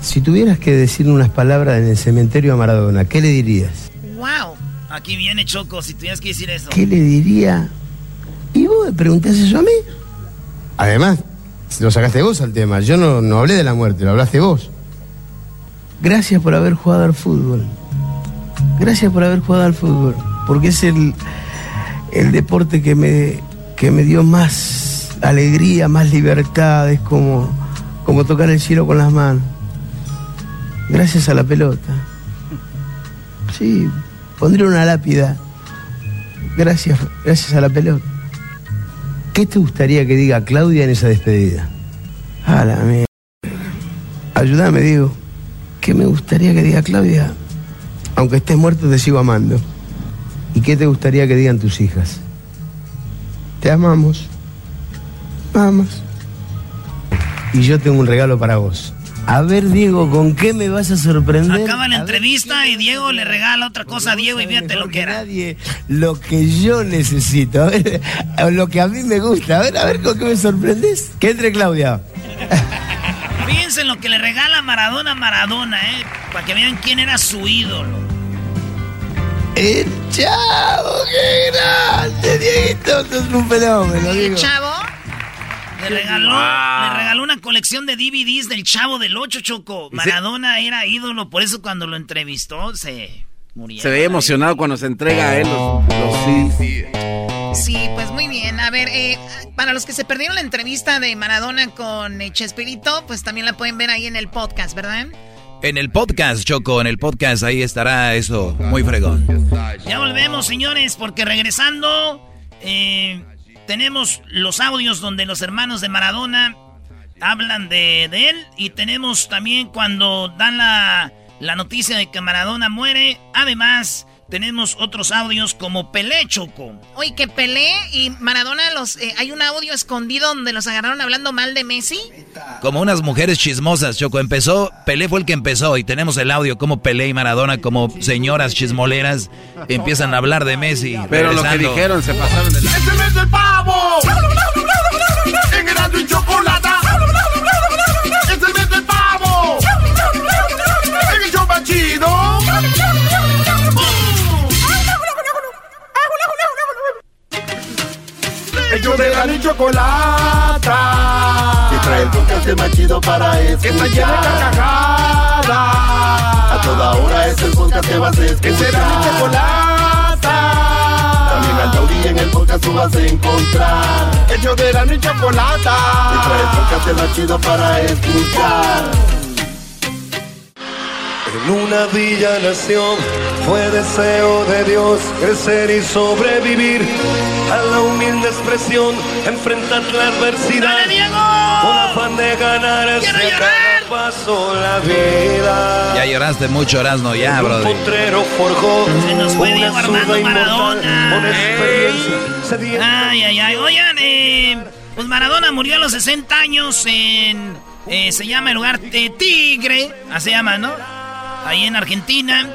Si tuvieras que decir unas palabras en el cementerio a Maradona, ¿qué le dirías? ¡Wow! Aquí viene Choco, si tuvieras que decir eso. ¿Qué le diría? ¿Y vos me preguntás eso a mí? Además, lo sacaste vos al tema. Yo no, no hablé de la muerte, lo hablaste vos. Gracias por haber jugado al fútbol. Gracias por haber jugado al fútbol, porque es el, el deporte que me, que me dio más alegría, más libertad, es como, como tocar el cielo con las manos. Gracias a la pelota. Sí, pondré una lápida. Gracias, gracias a la pelota. ¿Qué te gustaría que diga Claudia en esa despedida? A la mierda. Ayúdame, Diego. ¿Qué me gustaría que diga Claudia? Aunque estés muerto te sigo amando. ¿Y qué te gustaría que digan tus hijas? Te amamos. Vamos. Y yo tengo un regalo para vos. A ver, Diego, ¿con qué me vas a sorprender? Acaba la entrevista y Diego le regala otra cosa a Diego y fíjate lo que era. Nadie, lo que yo necesito, a ver, lo que a mí me gusta. A ver, a ver, ¿con qué me sorprendes? ¿Qué entre, Claudia? Fíjense lo que le regala Maradona a Maradona, ¿eh? Para que vean quién era su ídolo. El chavo, qué grande, Dieguito, es un fenómeno. ¿El chavo? Le regaló, le regaló una colección de DVDs del Chavo del Ocho, Choco. Maradona era ídolo, por eso cuando lo entrevistó se murió. Se veía emocionado cuando se entrega a él los, Sí, pues muy bien. A ver, eh, para los que se perdieron la entrevista de Maradona con eh, Chespirito, pues también la pueden ver ahí en el podcast, ¿verdad? En el podcast, Choco, en el podcast ahí estará eso muy fregón. Ya volvemos, señores, porque regresando, eh, tenemos los audios donde los hermanos de Maradona hablan de, de él y tenemos también cuando dan la, la noticia de que Maradona muere. Además, tenemos otros audios como Pelé Choco. Oye, que Pelé y Maradona los eh, hay un audio escondido donde los agarraron hablando mal de Messi. Como unas mujeres chismosas, Choco. Empezó, Pelé fue el que empezó y tenemos el audio como Pelé y Maradona como señoras chismoleras empiezan a hablar de Messi. Pero lo que dijeron se pasaron de la... ¡Este mes del pavo! ¡En y Chocolata! Ellos de la y chocolata. Que trae el podcast más chido para escuchar Que está lleno de carcajadas. A toda hora es el podcast que vas a escuchar Que será mi chocolata. También al Tauri en el podcast tú vas a encontrar. Ellos de la y chocolata. Que trae el podcast más chido para escuchar En una villa nació, fue deseo de Dios crecer y sobrevivir a la humilde expresión, enfrentar la adversidad con afán de ganarse a cada paso la vida. Ya lloraste mucho, Erasno, ya, brother. potrero forjó Se nos fue Diego Armando Maradona. con experiencia. sedienta Ay, ay, ay. Oigan, eh, pues Maradona murió a los 60 años en. eh, se llama el lugar de Tigre. Así se llama, ¿no? Ahí en Argentina.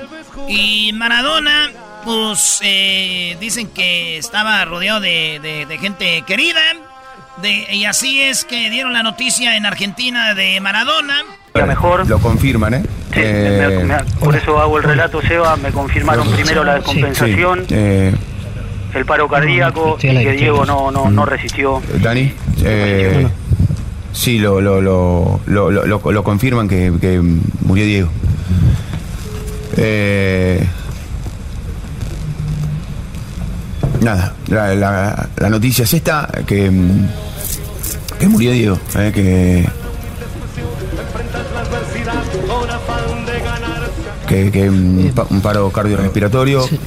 Y Maradona, pues eh, dicen que estaba rodeado de, de- de gente querida. De, y así es que dieron la noticia en Argentina de Maradona. mejor. Lo confirman, ¿eh? Eh, Me- me- por eso hago el relato, Seba. Me confirmaron primero la descompensación, eh, el paro cardíaco y que Diego no, no, no resistió. Dani, eh, sí, lo, lo, lo, lo, lo- lo- lo confirman que, que murió Diego. Eh, nada, la, la- la noticia es esta, que, que murió Diego, eh, que, que, que un, pa- un paro cardiorrespiratorio.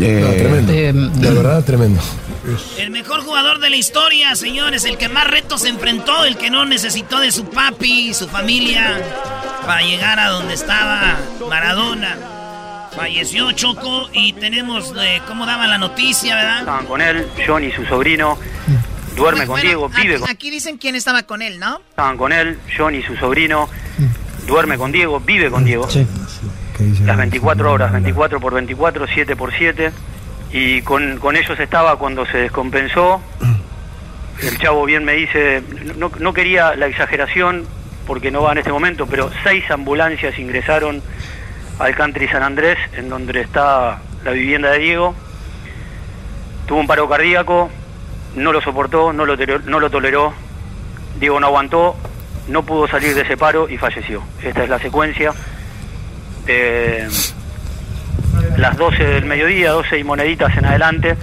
Eh, De verdad, tremendo. El mejor jugador de la historia, señores. El que más retos enfrentó. El que no necesitó de su papi y su familia para llegar a donde estaba Maradona. Falleció Choco y tenemos eh, cómo daba la noticia, ¿verdad? Estaban con él, John y su sobrino. Duerme con Diego, vive Aquí, con, aquí dicen quién estaba con él, ¿no? estaban con él, John y su sobrino. Duerme con Diego, vive con Diego. Las 24 horas, 24 por 24, 7 por 7. Y con, con ellos estaba cuando se descompensó. El chavo bien me dice, no, no quería la exageración porque no va en este momento, pero seis ambulancias ingresaron al country San Andrés, en donde está la vivienda de Diego. Tuvo un paro cardíaco, no lo soportó, no lo, no lo toleró. Diego no aguantó, no pudo salir de ese paro y falleció. Esta es la secuencia. Eh, las 12 del mediodía, 12 y moneditas en adelante,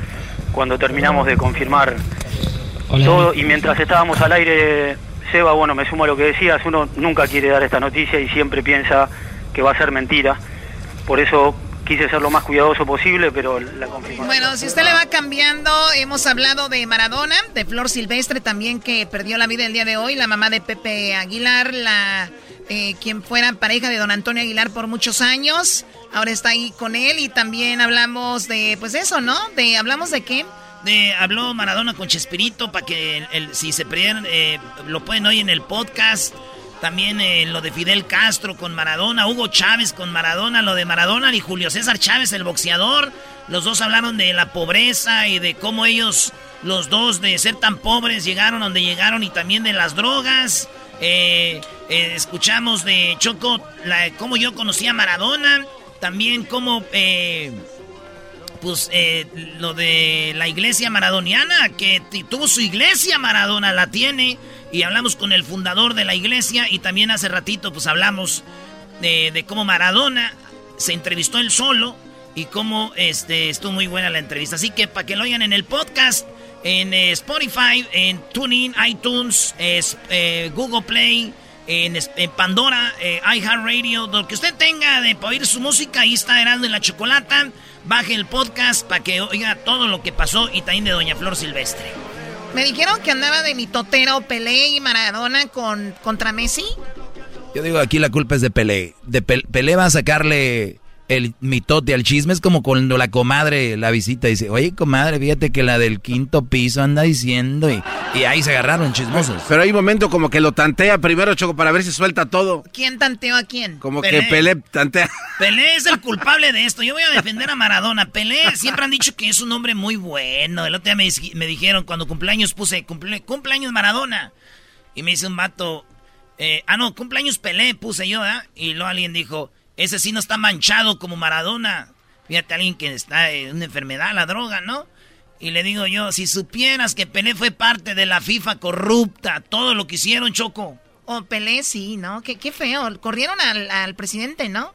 cuando terminamos de confirmar todo. Y mientras estábamos al aire, Seba, bueno, me sumo a lo que decías, uno nunca quiere dar esta noticia y siempre piensa que va a ser mentira. Por eso quise ser lo más cuidadoso posible, pero la confirmación. Bueno, si usted le va cambiando, hemos hablado de Maradona, de Flor Silvestre también que perdió la vida el día de hoy, la mamá de Pepe Aguilar, la eh, quien fuera pareja de don Antonio Aguilar por muchos años, ahora está ahí con él y también hablamos de, pues eso, ¿no? De, hablamos de qué? De, habló Maradona con Chespirito para que el, si se perdieron, eh, lo pueden oír en el podcast. También eh, lo de Fidel Castro con Maradona, Hugo Chávez con Maradona, lo de Maradona y Julio César Chávez, el boxeador. Los dos hablaron de la pobreza y de cómo ellos, los dos, de ser tan pobres, llegaron donde llegaron y también de las drogas. Eh, eh, escuchamos de Choco la, cómo yo conocí a Maradona. También cómo... eh, pues lo de la iglesia maradoniana, que tuvo su iglesia Maradona, la tiene, y hablamos con el fundador de la iglesia, y también hace ratito pues hablamos de, de cómo Maradona se entrevistó él solo, y cómo este, estuvo muy buena la entrevista. Así que para que lo oigan en el podcast, en eh, Spotify, en TuneIn, iTunes, es- eh, Google Play, en, en Pandora, eh, iHeartRadio, lo que usted tenga de para oír su música, ahí está Herando en la Chocolata. Baje el podcast para que oiga todo lo que pasó y también de Doña Flor Silvestre. Me dijeron que andaba de mitotero Pelé y Maradona con, contra Messi. Yo digo, aquí la culpa es de Pelé. De Pelé va a sacarle el mitote al chisme. Es como cuando la comadre la visita y dice, oye, comadre, fíjate que la del quinto piso anda diciendo. Y, y ahí se agarraron chismosos. Pero hay un momento como que lo tantea primero, Choco, para ver si suelta todo. ¿Quién tanteó a quién? Como que Pelé tantea. Pelé es el culpable de esto. Yo voy a defender a Maradona. Pelé siempre han dicho que es un hombre muy bueno. El otro día me, me dijeron, cuando cumpleaños puse, cumple, cumpleaños Maradona. Y me dice un vato, eh, ah, no, cumpleaños Pelé puse yo, ¿eh? Y luego alguien dijo, ese sí no está manchado como Maradona. Fíjate, alguien que está en una enfermedad, la droga, ¿no? Y le digo yo, si supieras que Pelé fue parte de la FIFA corrupta, todo lo que hicieron, Choco. Oh, Pelé sí, ¿no? Qué, qué feo. Corrieron al, presidente, ¿no?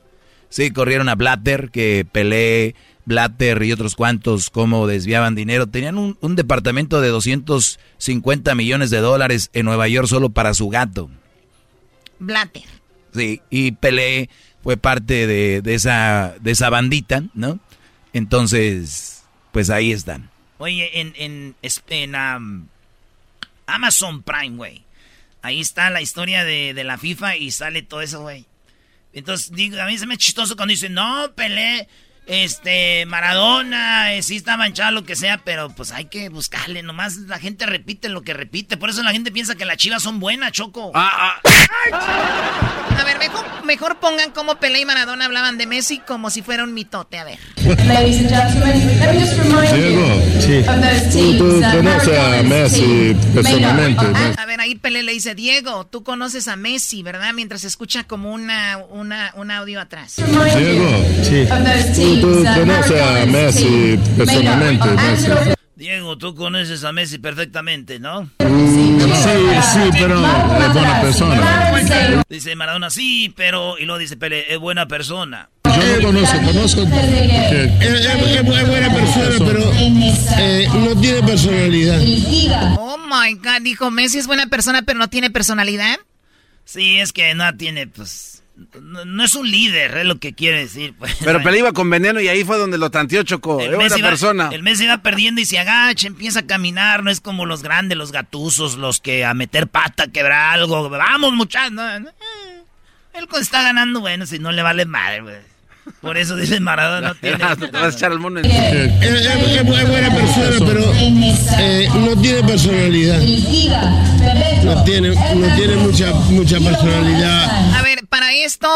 Sí, corrieron a Blatter, que Pelé, Blatter y otros cuantos, cómo desviaban dinero. Tenían un, un departamento de 250 millones de dólares en Nueva York solo para su gato. Blatter. Sí, y Pelé fue parte de, de, esa, de esa bandita, ¿no? Entonces, pues ahí están. Oye, en, en, en um, Amazon Prime, güey. Ahí está la historia de, de, la FIFA y sale todo eso, güey. Entonces, digo, a mí se me chistoso cuando dicen, no, Pelé este, Maradona, eh, sí está manchado, lo que sea, pero pues hay que buscarle. Nomás la gente repite lo que repite. Por eso la gente piensa que las chivas son buenas, Choco. Ah, ah. A ver, mejor, mejor pongan como Pelé y Maradona hablaban de Messi como si fuera un mitote. A ver. Diego, sí. Tú, conoces a Messi personalmente. a ver, ahí Pelé le dice, Diego, tú conoces a Messi, ¿verdad? Mientras escucha como una, una, un audio atrás. Diego, sí tú conoces a Messi personalmente, Diego, tú conoces a Messi perfectamente, ¿no? Sí, sí, pero es buena persona. Dice Maradona, sí, pero... Y luego dice Pele, es buena persona. Yo no conozco, conozco es, buena persona, pero eh, no tiene personalidad. Oh my God, dijo Messi es buena persona, pero no tiene personalidad. Sí, es que no tiene, pues no, es un líder, es lo que quiere decir. Pues. Pero Pelé iba con veneno y ahí fue donde lo tanteó Chocó. El es persona. El mes iba perdiendo y se agacha, empieza a caminar. No es como los grandes, los gatusos, los que a meter pata, quebrar algo. Vamos, muchachos. Él está ganando, bueno, si no le vale madre, güey. Por eso dice Maradona no tiene. Te vas a echar al mundo en es, buena persona, pero eh, no tiene personalidad. No tiene, no tiene mucha, mucha personalidad. A ver, esto,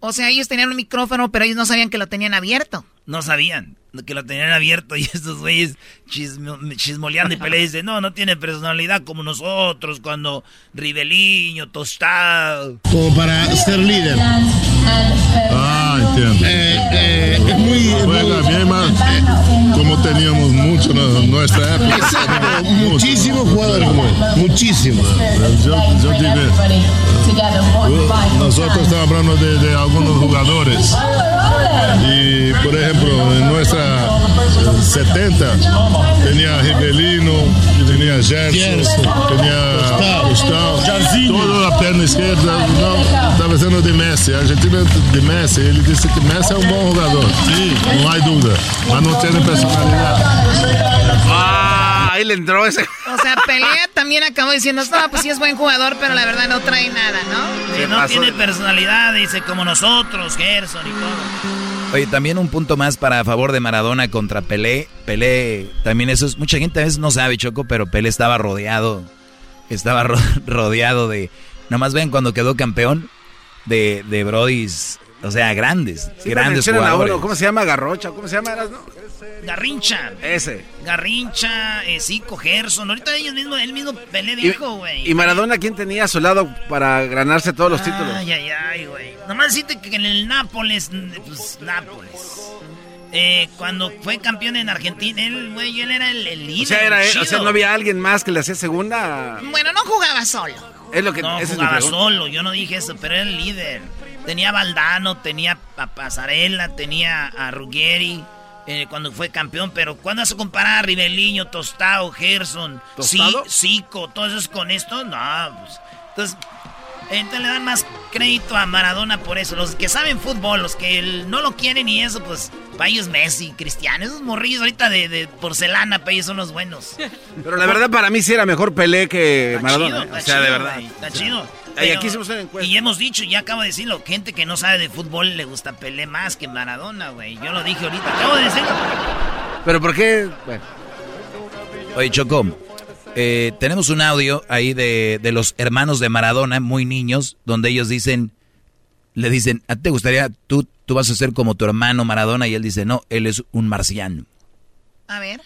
o sea, ellos tenían un micrófono, pero ellos no sabían que lo tenían abierto. No sabían que lo tenían abierto y estos güeyes chismoleando y pelea dicen, no, no tiene personalidad como nosotros cuando Ribeliño, Tostado. Como para ser líder. Ah, entiendo. Eh, eh, es muy... Juega bien más. como teníamos mucho en nuestra época. Exacto, muchísimos jugadores muchísimos. Yo, yo digo, nosotros estamos hablando de, de algunos jugadores. Y, por ejemplo, en nuestra 70 tenía Rivelino, tenía Gerson, tenía Gustavo, toda la perna izquierda, não, estava sendo de Messi. A Argentina de Messi, ele disse que Messi é um bom jogador, sim, não há dúvida, mas não tem personalidade. Ah, ahí le entró ese. O sea, Pelea también acabó diciendo, no, pues sí es buen jugador, pero la verdad no trae nada, ¿no? Que no tiene personalidad, dice, como nosotros, Gerson y todo. Oye, también un punto más para favor de Maradona contra Pelé. Pelé, también eso es, mucha gente a veces no sabe, Choco, pero Pelé estaba rodeado, estaba rodeado de, nomás ven cuando quedó campeón de, de Brodis, o sea, grandes, grandes jugadores. ¿Cómo se llama? Garrocha, ¿cómo se llama? No? Garrincha. Ese. Garrincha, eh, Zico, Gerson. Ahorita ellos mismos, él mismo Pelé dijo, güey. ¿Y Maradona quién tenía a su lado para ganarse todos los títulos? Ay, ay, ay, güey. Nomás decirte que en el Nápoles, pues Nápoles. Eh, cuando fue campeón en Argentina, él, güey, él era el, líder. O sea, era, o sea, no había alguien más que le hacía segunda. Bueno, no jugaba solo. Es lo que no jugaba solo, yo no dije eso, pero era el líder. Tenía a Valdano, tenía a Pasarela, tenía a Ruggeri. Eh, cuando fue campeón, pero cuando vas a comparar a Ribeliño, Tostado, Gerson, Zico, todos esos con esto? No, pues, entonces, Entonces le dan más crédito a Maradona por eso. Los que saben fútbol, los que no lo quieren y eso, pues para ellos Messi, Cristiano, esos morrillos ahorita de, porcelana, para ellos son los buenos. Pero la verdad para mí sí era mejor Pelé que Maradona. ¿eh? o sea, de verdad. está chido. Y aquí hicimos una encuesta. Y hemos dicho, ya acabo de decirlo, gente que no sabe de fútbol le gusta Pelé más que Maradona, güey. Yo lo dije ahorita, acabo de decirlo. Pero ¿por qué? Bueno. Oye, Chocó, eh, tenemos un audio ahí de, de, los hermanos de Maradona, muy niños, donde ellos dicen, le dicen, ¿a ti te gustaría, tú, tú vas a ser como tu hermano Maradona? Y él dice, no, él es un marciano. A ver.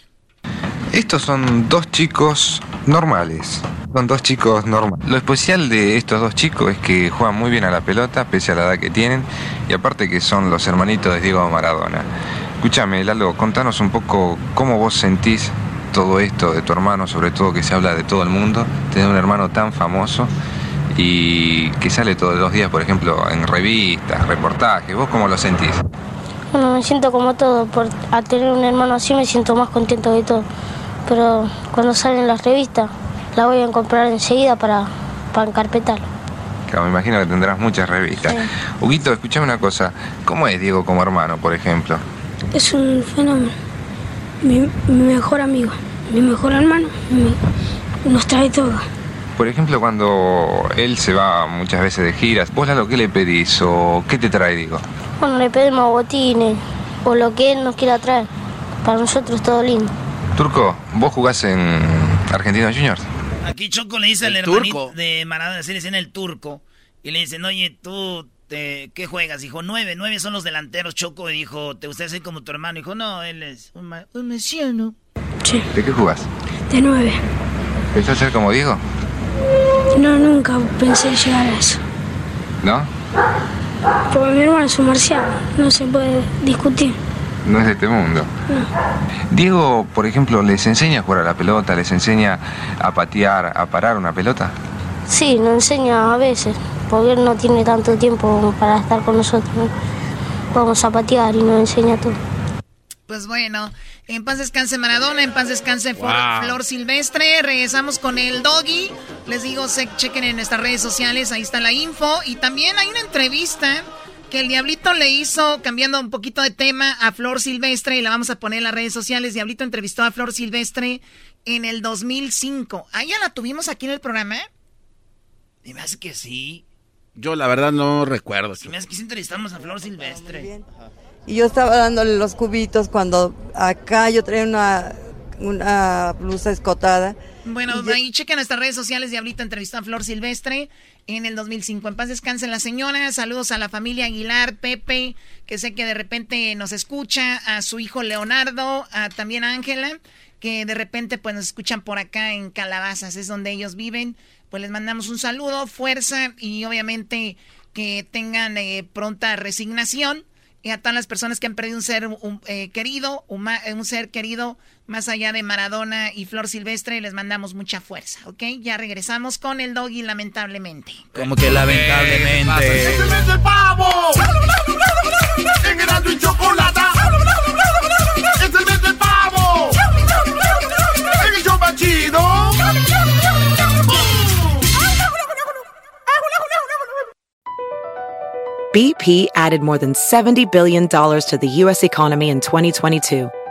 Estos son dos chicos normales. Son dos chicos normales. Lo especial de estos dos chicos es que juegan muy bien a la pelota, pese a la edad que tienen, y aparte que son los hermanitos de Diego Maradona. Escúchame, Lalo, contanos un poco cómo vos sentís todo esto de tu hermano, sobre todo que se habla de todo el mundo, tener un hermano tan famoso y que sale todos los días, por ejemplo, en revistas, reportajes. ¿Vos cómo lo sentís? Bueno, me siento como todo. Por, al tener un hermano así me siento más contento de todo. Pero cuando salen las revistas, la voy a comprar enseguida para, para encarpetarlo. Claro, me imagino que tendrás muchas revistas. Huguito, escuchame una cosa. ¿Cómo es Diego como hermano, por ejemplo? Es un fenómeno mi, mejor amigo, mi mejor hermano, nos trae todo. Por ejemplo, cuando él se va muchas veces de giras, ¿vos lo que le pedís o qué te trae, digo? Bueno, le pedimos botines o lo que él nos quiera traer. Para nosotros todo lindo. Turco, ¿vos jugás en Argentinos Juniors? Aquí Choco le dice al hermanito de Maradona, se le dice en el turco, y le dicen, oye, tú este, ¿qué juegas? Dijo, nueve, nueve son los delanteros, Choco. Y dijo, ¿te gustaría ser como tu hermano? Dijo, no, él es un, un mesiano. Sí. ¿De qué jugás? De nueve. ¿Pensás ser como Diego? No, nunca pensé llegar a eso. ¿No? Porque mi hermano es un marciano, no se puede discutir. No es de este mundo. Diego, por ejemplo, ¿les enseña a jugar a la pelota? ¿Les enseña a patear, a parar una pelota? Sí, nos enseña a veces porque él no tiene tanto tiempo para estar con nosotros. Vamos a patear y nos enseña todo. Pues bueno, en paz descanse Maradona, en paz descanse Flor Silvestre. Regresamos con el doggy. Les digo, se chequen en nuestras redes sociales, ahí está la info. Y también hay una entrevista que el Diablito le hizo, cambiando un poquito de tema, a Flor Silvestre. Y la vamos a poner en las redes sociales. Diablito entrevistó a Flor Silvestre en el 2005. Ah, ya la tuvimos aquí en el programa. Y me hace que sí. Yo la verdad no recuerdo. Si me hace que entrevistamos a Flor Silvestre. Y yo estaba dándole los cubitos cuando acá yo traía una, una blusa escotada. Bueno, ahí chequen nuestras redes sociales. Diablito entrevistó a Flor Silvestre en el 2005. En paz descansen la señora. Saludos a la familia Aguilar, Pepe, que sé que de repente nos escucha, a su hijo Leonardo, a también a Ángela, que de repente pues nos escuchan por acá en Calabazas, es donde ellos viven pues les mandamos un saludo, fuerza y obviamente que tengan eh, pronta resignación. Y a todas las personas que han perdido un ser eh, querido, un, ser querido más allá de Maradona y Flor Silvestre, les mandamos mucha fuerza, ¿ok? Ya regresamos con el doggy, lamentablemente. Como que lamentablemente. ¡Es el pavo! ¡En y chocolate! ¡Es el mes del pavo! ¡En el show chido! BP added more than $70 billion to the U.S. economy in 2022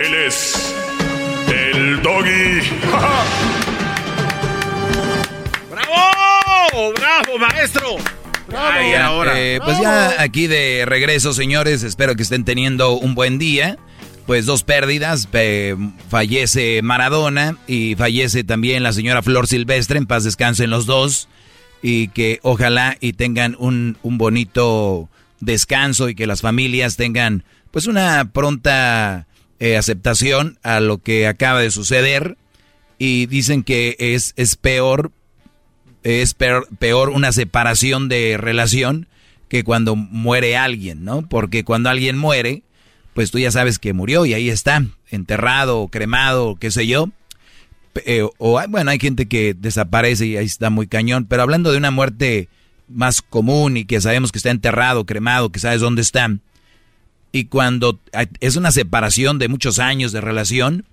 Él es el doggy. ¡Bravo! ¡Bravo! ¡Bravo, maestro! Ay, eh, pues ya aquí de regreso, señores. Espero que estén teniendo un buen día. Pues dos pérdidas. fallece Maradona y fallece también la señora Flor Silvestre. En paz descansen los dos. Y que ojalá y tengan un, un bonito descanso y que las familias tengan pues una pronta eh, aceptación a lo que acaba de suceder. Y dicen que es, es peor es peor, una separación de relación que cuando muere alguien, ¿no? Porque cuando alguien muere, pues tú ya sabes que murió y ahí está, enterrado, cremado, qué sé yo. Eh, o bueno, hay gente que desaparece y ahí está muy cañón, pero hablando de una muerte más común y que sabemos que está enterrado, cremado, que sabes dónde está, y cuando es una separación de muchos años de relación,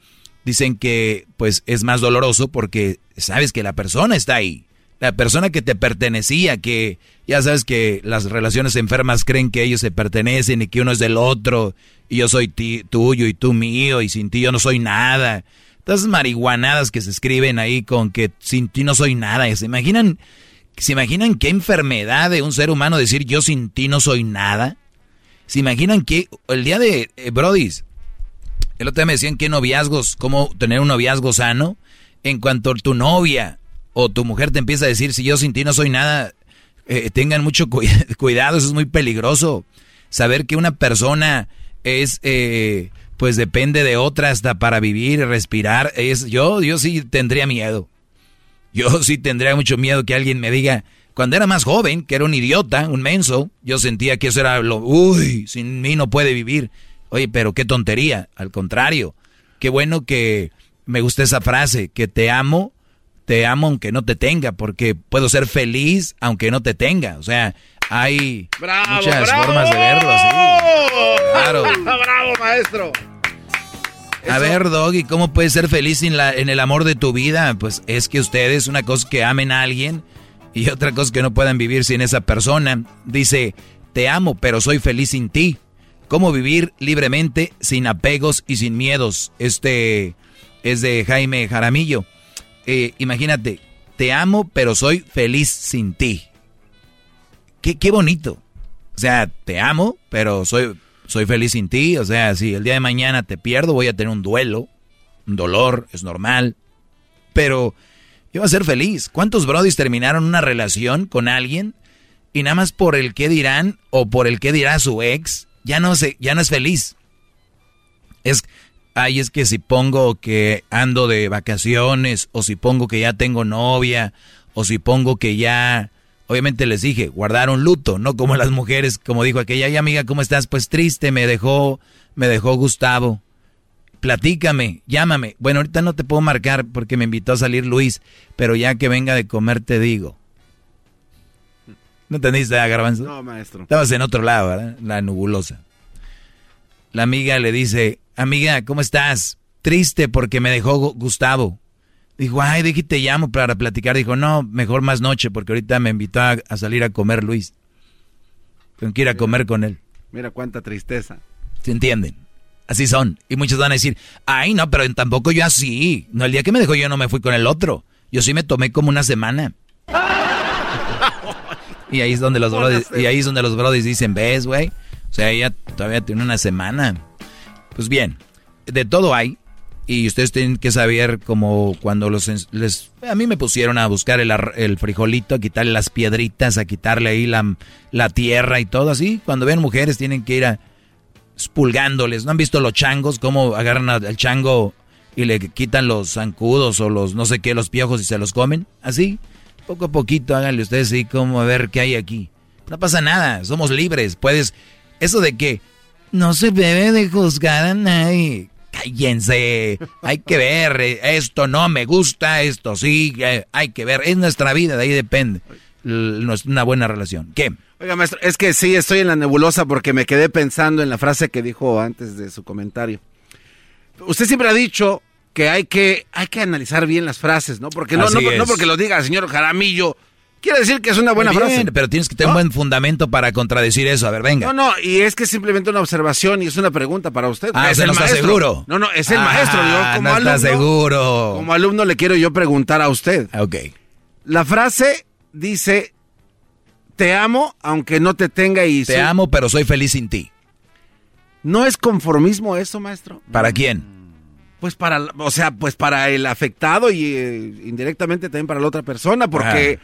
dicen que pues es más doloroso porque sabes que la persona está ahí la persona que te pertenecía, que ya sabes que las relaciones enfermas creen que ellos se pertenecen y que uno es del otro, y yo soy tuyo y tú mío, y sin ti yo no soy nada. Esas marihuanadas que se escriben ahí con que sin ti no soy nada. ¿Se imaginan, ¿Se imaginan qué enfermedad de un ser humano decir yo sin ti no soy nada? ¿Se imaginan que el día de eh, el otro día me decían que noviazgos, cómo tener un noviazgo sano, en cuanto tu novia o tu mujer te empieza a decir, si yo sin ti no soy nada, eh, tengan mucho cuidado, eso es muy peligroso. Saber que una persona es, eh, pues depende de otra hasta para vivir, respirar, es, yo, yo sí tendría miedo. Yo sí tendría mucho miedo que alguien me diga, cuando era más joven, que era un idiota, un menso, yo sentía que eso era lo, uy, sin mí no puede vivir. Oye, pero qué tontería, al contrario, qué bueno que me gusta esa frase, que te amo te amo aunque no te tenga, porque puedo ser feliz aunque no te tenga. O sea, hay muchas formas de verlo así. Claro. ¡Bravo, maestro! A ver, Doggy, ¿cómo puedes ser feliz en, la, en el amor de tu vida? Pues es que ustedes, una cosa que amen a alguien y otra cosa que no puedan vivir sin esa persona. Dice, te amo, pero soy feliz sin ti. ¿Cómo vivir libremente, sin apegos y sin miedos? Este es de Jaime Jaramillo. Eh, imagínate, te amo, pero soy feliz sin ti. Qué, qué bonito. O sea, te amo, pero soy, soy feliz sin ti. O sea, si el día de mañana te pierdo, voy a tener un duelo, un dolor, es normal. Pero voy a ser feliz. ¿Cuántos brodis terminaron una relación con alguien y nada más por el que dirán o por el que dirá su ex, ya no, se, ya no es feliz? Es, ay, es que si pongo que ando de vacaciones, o si pongo que ya tengo novia, o si pongo que ya, obviamente les dije, guardaron luto, no como las mujeres, como dijo aquella, amiga, ¿cómo estás? Pues triste, me dejó, me dejó Gustavo. Platícame, llámame. Bueno, ahorita no te puedo marcar porque me invitó a salir Luis, pero ya que venga de comer te digo. ¿No entendiste, Garbanzo? No, maestro. Estabas en otro lado, ¿verdad? La nubulosa. La amiga le dice, amiga, ¿cómo estás? Triste porque me dejó Gustavo. Dijo, ay, dije, te llamo para platicar. Dijo, no, mejor más noche porque ahorita me invitó a, salir a comer Luis. Tengo que ir a comer con él. Mira cuánta tristeza. ¿Se entienden? Así son. Y muchos van a decir, ay, no, pero tampoco yo así. No, el día que me dejó yo no me fui con el otro. Yo sí me tomé como una semana. y ahí es donde los brodis, y ahí es donde los brodis dicen, ves, güey. O sea, ella todavía tiene una semana. Pues bien, de todo hay. Y ustedes tienen que saber como cuando los les a mí me pusieron a buscar el, frijolito, a quitarle las piedritas, a quitarle ahí la, la tierra y todo así. Cuando ven mujeres tienen que ir a expulgándoles. ¿No han visto los changos cómo agarran al chango y le quitan los zancudos o los no sé qué, los piojos y se los comen? Así, poco a poquito háganle ustedes así como a ver qué hay aquí. No pasa nada, somos libres. Puedes, eso de que no se debe de juzgar a nadie. Cállense. Hay que ver. Eh, esto no me gusta, esto sí. Eh, hay que ver. Es nuestra vida, de ahí depende. Una buena relación. ¿Qué? Oiga, maestro, es que sí, estoy en la nebulosa porque me quedé pensando en la frase que dijo antes de su comentario. Usted siempre ha dicho que hay que, hay que analizar bien las frases, ¿no? Porque no, no, no, porque lo diga el señor Jaramillo, Quiere decir que es una buena frase. Pero tienes que tener un buen fundamento para contradecir eso. A ver, venga. No, no, y es que es simplemente una observación y es una pregunta para usted. Ah, es el no está seguro. No, no, es el maestro. Yo ah, como no alumno, está seguro. Como alumno le quiero yo preguntar a usted. Ok. La frase dice, te amo aunque no te tenga y... Te amo, pero soy feliz sin ti. ¿No es conformismo eso, maestro? ¿Para quién? Pues para, o sea, pues para el afectado y eh, indirectamente también para la otra persona, porque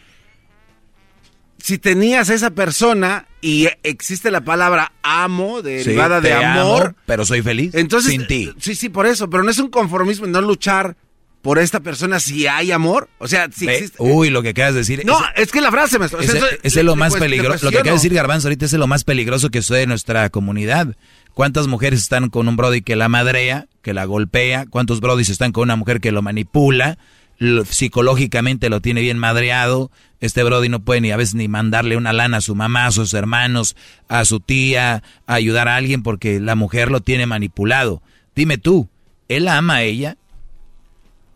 si tenías esa persona y existe la palabra amo, derivada Sí, de amor, amo, pero soy feliz entonces, sin ti. Sí, sí, por eso, pero no es un conformismo no luchar por esta persona si hay amor, o sea, si Ve, existe... Uy, lo que acabas de decir. No, ese- es que la frase. Ese, eso- ese es lo más peligroso. Lo que acaba de decir Garbanzo ahorita es lo más peligroso que sucede en nuestra comunidad. ¿Cuántas mujeres están con un brody que la madrea, que la golpea? ¿Cuántos brodis están con una mujer que lo manipula? lo- psicológicamente lo tiene bien madreado. Este brody no puede ni a veces ni mandarle una lana a su mamá, a sus hermanos, a su tía, a ayudar a alguien porque la mujer lo tiene manipulado. Dime tú, ¿él ama a ella?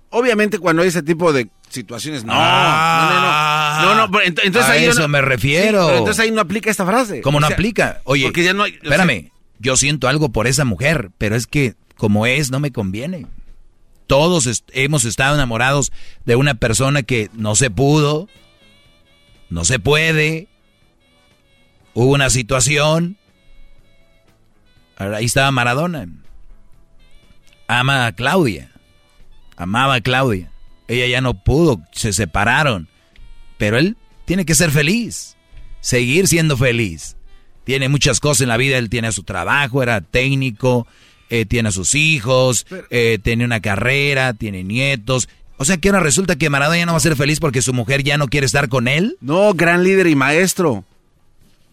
Obviamente cuando hay ese tipo de situaciones, no, Ah, no, no, no, no, pero ent- entonces a ahí eso no- me refiero. Sí, pero entonces ahí no aplica esta frase. ¿Cómo O no sea, aplica? Oye, porque ya no hay- o sea- espérame, yo siento algo por esa mujer, pero es que como es, no me conviene. Todos est- hemos estado enamorados de una persona que no se pudo, no se puede, hubo una situación. Ahí estaba Maradona. Ama a Claudia. Amaba a Claudia. Ella ya no pudo, se separaron. Pero él tiene que ser feliz, seguir siendo feliz. Tiene muchas cosas en la vida, él tiene su trabajo, era técnico, eh, tiene a sus hijos, eh, tiene una carrera, tiene nietos. O sea que ahora resulta que Maradona ya no va a ser feliz porque su mujer ya no quiere estar con él. No, gran líder y maestro.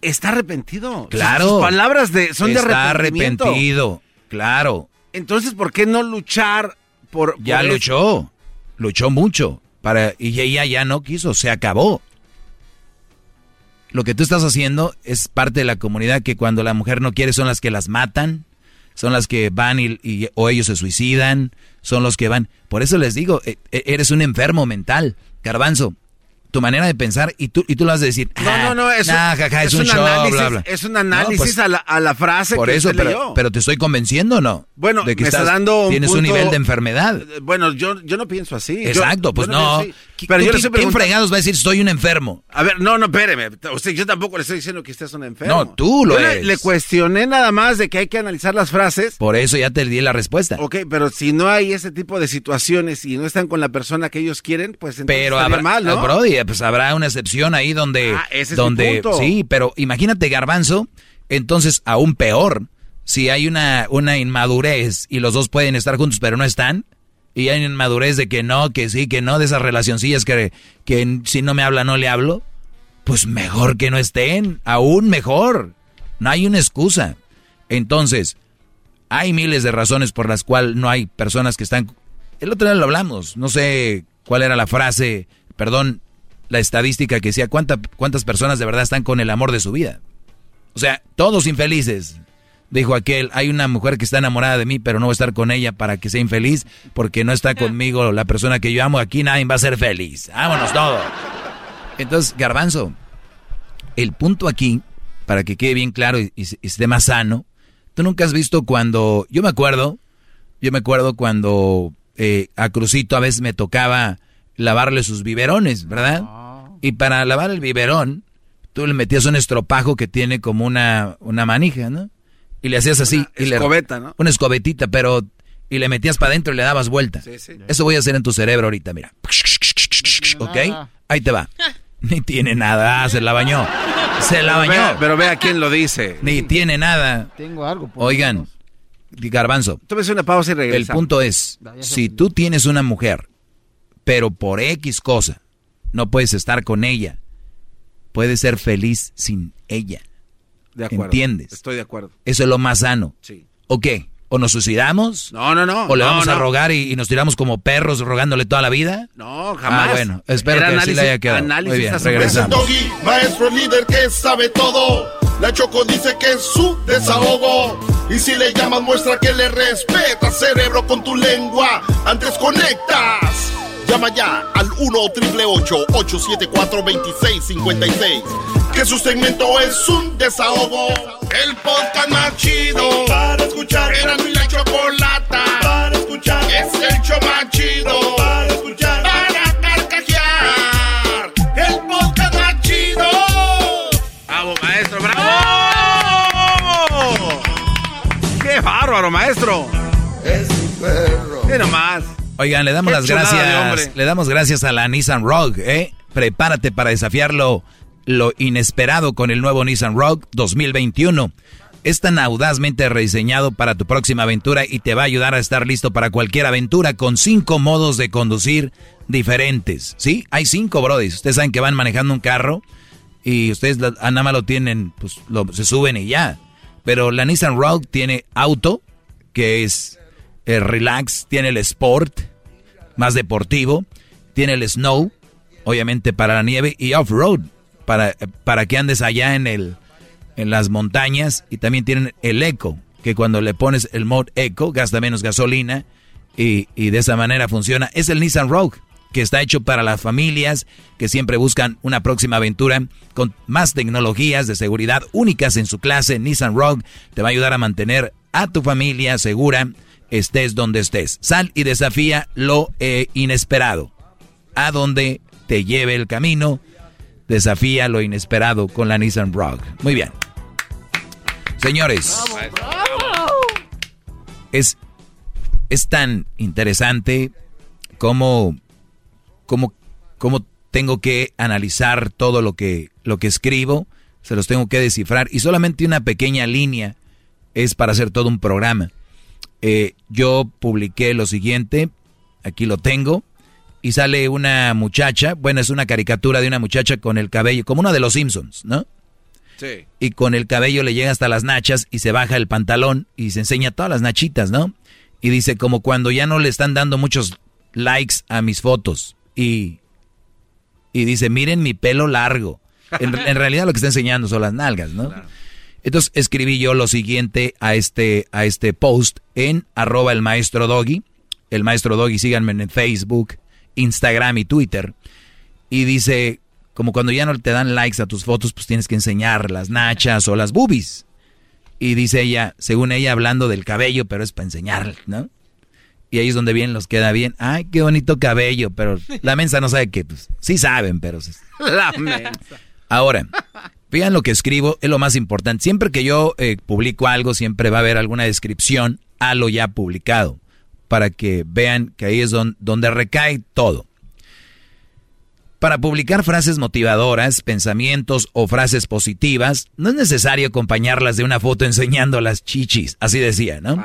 Está arrepentido. Claro. Sus palabras de, son de Está arrepentimiento. arrepentido, claro. Entonces, ¿por qué no luchar por... Ya por eso? luchó, luchó mucho para y ella ya no quiso, se acabó. Lo que tú estás haciendo es parte de la comunidad que cuando la mujer no quiere son las que las matan, son las que van y, y- o ellos se suicidan, son los que van. Por eso les digo, e- e- eres un enfermo mental, Garbanzo. Tu manera de pensar y tú y tú lo vas a decir. No, no, no, es, nah, jaja, es, es un, show, análisis, bla, bla. es un No, análisis pues, a, la, a la frase por que eso, usted pero, leyó. pero te estoy convenciendo, o ¿no? Bueno, de que me está estás- dando un tienes un nivel de enfermedad. Bueno, yo, yo no pienso así. Exacto, yo pues no. ¿Qui- Pero yo ¿Quién fregados va a decir soy un enfermo? A ver, no, no, espéreme. Usted, yo tampoco le estoy diciendo que usted es un enfermo. No, tú lo Yo le- eres. Le, cuestioné nada más de que hay que analizar las frases. Por eso ya te di la respuesta. Ok, pero si no hay ese tipo de situaciones y no están con la persona que ellos quieren, pues entonces Pero habrá, mal, ¿no? Brody, pues habrá una excepción ahí donde, Ah, ese es mi donde, punto. sí, pero imagínate Garbanzo, entonces aún peor, si hay una, una inmadurez y los dos pueden estar juntos pero no están, y hay inmadurez de que no, que sí, que no, de esas relacioncillas que, que si no me habla no le hablo, pues mejor que no estén, aún mejor, no hay una excusa. Entonces, hay miles de razones por las cuales no hay personas que están... El otro día lo hablamos, no sé cuál era la frase, perdón, la estadística que decía cuánta- cuántas personas de verdad están con el amor de su vida. O sea, todos infelices. Dijo aquel, hay una mujer que está enamorada de mí, pero no voy a estar con ella para que sea infeliz, porque no está conmigo la persona que yo amo. Aquí nadie va a ser feliz. Vámonos todos. Entonces, Garbanzo, el punto aquí, para que quede bien claro y, y- y esté más sano, tú nunca has visto cuando, yo me acuerdo, yo me acuerdo cuando eh, a Crucito a veces me tocaba lavarle sus biberones, ¿verdad? Y para lavar el biberón, tú le metías un estropajo que tiene como una, una manija, ¿no? Y le hacías así. y le- escobeta, ¿no? Una escobetita, pero... Y le metías para adentro y le dabas vuelta. Sí, sí. Eso voy a hacer en tu cerebro ahorita, mira. ¿Ok? Ahí te va. Ni tiene nada, ah, se la bañó. Se la Pero bañó. vea- pero vea quién lo dice. Ni tiene nada. Tengo algo. por Oigan, Garbanzo. Tómese una pausa y El regresamos. punto es, si tú tienes una mujer, pero por X cosa no puedes estar con ella, puedes ser feliz sin ella. De acuerdo. ¿Entiendes? Estoy de acuerdo. Eso es lo más sano. Sí. ¿O qué? ¿O nos suicidamos? No, no, no. ¿O le no, vamos a no. rogar y, y nos tiramos como perros rogándole toda la vida? No, jamás. Ah, bueno, espero Era que así análisis- le haya quedado. análisis Muy bien, asombroso. Es el regresamos. doggy, maestro líder que sabe todo. La Choco dice que es su desahogo. Y si le llamas, muestra que le respeta, cerebro, con tu lengua. Antes conectas. Llama ya al 1-888-874-2656. Que su segmento es un desahogo. El podcast más chido para escuchar. Era mi la chocolata para escuchar. Es el show más chido para escuchar. Para carcajear. El podcast más chido. Bravo, maestro, bravo. Qué bárbaro, maestro. Es un perro. Mira más. Oigan, le damos Qué las gracias. Le damos gracias a la Nissan Rogue, ¿eh? Prepárate para desafiarlo lo inesperado con el nuevo Nissan Rogue 2021. Es tan audazmente rediseñado para tu próxima aventura y te va a ayudar a estar listo para cualquier aventura con cinco modos de conducir diferentes. ¿Sí? Hay cinco, brodis. Ustedes saben que van manejando un carro y ustedes ah, nada más lo tienen, pues lo- se suben y ya. Pero la Nissan Rogue tiene auto, que es el relax, tiene el sport, más deportivo, tiene el snow, obviamente para la nieve, y off-road, para, para que andes allá en, el, en las montañas, y también tienen el eco, que cuando le pones el mod eco, gasta menos gasolina, y, y de esa manera funciona. Es el Nissan Rogue, que está hecho para las familias que siempre buscan una próxima aventura con más tecnologías de seguridad únicas en su clase. Nissan Rogue te va a ayudar a mantener a tu familia segura, estés donde estés. Sal y desafía lo eh, inesperado. A donde te lleve el camino, desafía lo inesperado con la Nissan Rogue. Muy bien. Señores, es, es tan interesante como, como, como tengo que analizar todo lo que, lo que escribo, se los tengo que descifrar y solamente una pequeña línea es para hacer todo un programa. Eh, yo publiqué lo siguiente, aquí lo tengo, y sale una muchacha, bueno, es una caricatura de una muchacha con el cabello, como una de los Simpsons, ¿no? Sí. y con el cabello le llega hasta las nachas y se baja el pantalón y se enseña todas las nachitas, ¿no? Y dice como cuando ya no le están dando muchos likes a mis fotos y, y dice, miren mi pelo largo. En, en realidad lo que está enseñando son las nalgas, ¿no? Entonces escribí yo lo siguiente a este, a este post en arroba el maestro doggy. El maestro doggy, síganme en Facebook, Instagram y Twitter. Y dice, como cuando ya no te dan likes a tus fotos, pues tienes que enseñar las nachas o las boobies. Y dice ella, según ella, hablando del cabello, pero es para enseñar, ¿no? Y ahí es donde bien los queda bien. Ay, qué bonito cabello, pero la mensa no sabe que, pues, sí saben, pero... La mensa. Ahora, vean lo que escribo, es lo más importante. Siempre que yo eh, publico algo, siempre va a haber alguna descripción a lo ya publicado, para que vean que ahí es don- donde recae todo. Para publicar frases motivadoras, pensamientos o frases positivas, no es necesario acompañarlas de una foto enseñando las chichis, así decía, ¿no?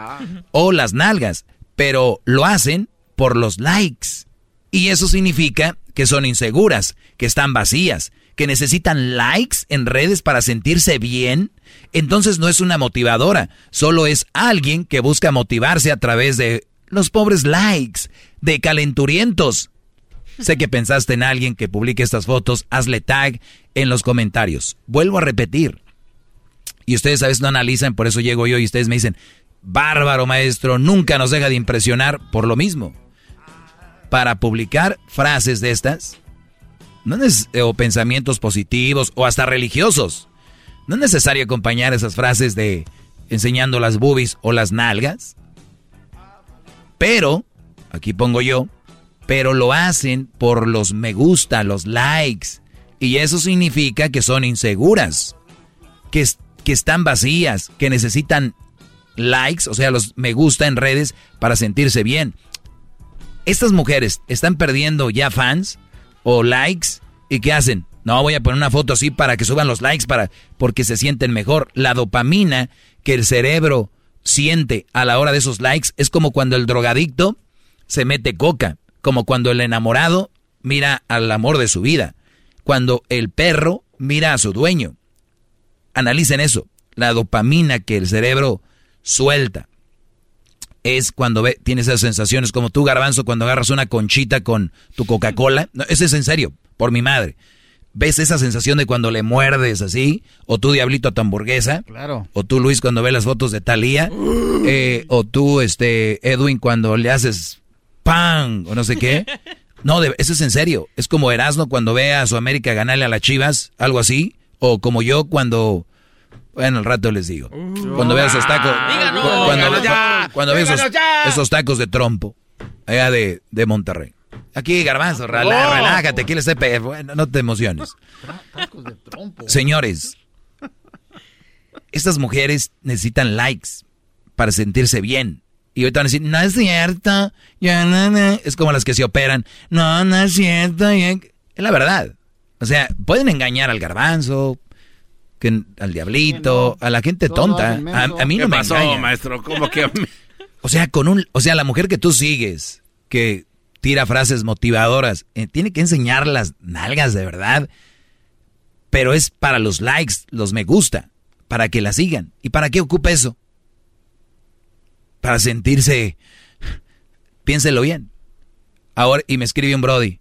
O las nalgas, pero lo hacen por los likes. Y eso significa que son inseguras, que están vacías, que necesitan likes en redes para sentirse bien. Entonces no es una motivadora, solo es alguien que busca motivarse a través de los pobres likes, de calenturientos. Sé que pensaste en alguien que publique estas fotos, hazle tag en los comentarios. Vuelvo a repetir. Y ustedes a veces no analizan, por eso llego yo y ustedes me dicen, bárbaro maestro, nunca nos deja de impresionar por lo mismo. Para publicar frases de estas, no es, o pensamientos positivos o hasta religiosos, no es necesario acompañar esas frases de enseñando las boobies o las nalgas. Pero, aquí pongo yo, pero lo hacen por los me gusta, los likes. Y eso significa que son inseguras, que, que están vacías, que necesitan likes, o sea, los me gusta en redes para sentirse bien. Estas mujeres están perdiendo ya fans o likes y ¿qué hacen? No, voy a poner una foto así para que suban los likes para porque se sienten mejor. La dopamina que el cerebro siente a la hora de esos likes es como cuando el drogadicto se mete coca, como cuando el enamorado mira al amor de su vida, cuando el perro mira a su dueño. Analicen eso, la dopamina que el cerebro suelta es cuando ve, tienes esas sensaciones como tú, garbanzo, cuando agarras una conchita con tu Coca-Cola. No, ese es en serio, por mi madre. ¿Ves esa sensación de cuando le muerdes así? O tú, Diablito, a tu hamburguesa. Claro. O tú, Luis, cuando ves las fotos de Talía. Eh, o tú, este, Edwin, cuando le haces pan o no sé qué. No, de- eso es en serio. Es como Erasmo cuando ve a su América ganarle a las Chivas, algo así. O como yo cuando... Bueno, al rato les digo. Cuando veo esos tacos... Díganos, cu- cuando, díganos ya, cuando veo esos, díganos ya. esos tacos de trompo. Allá de, de Monterrey. Aquí, garbanzo, Oh. relájate, aquí el CP. Bueno, no te emociones. Señores, estas mujeres necesitan likes para sentirse bien. Y ahorita van a decir, no es cierto. Ya, no, no. Es como las que se operan. No, no es cierto. Es la verdad. O sea, pueden engañar al garbanzo, que, al diablito, a la gente tonta. A, mí no me pasó, maestro? ¿Cómo que O sea, con un, o sea, la mujer que tú sigues, que tira frases motivadoras, eh, tiene que enseñar las nalgas de verdad. Pero es para los likes, los me gusta, para que la sigan. ¿Y para qué ocupa eso? Para sentirse, piénselo bien. Ahora, y me escribe un Brody,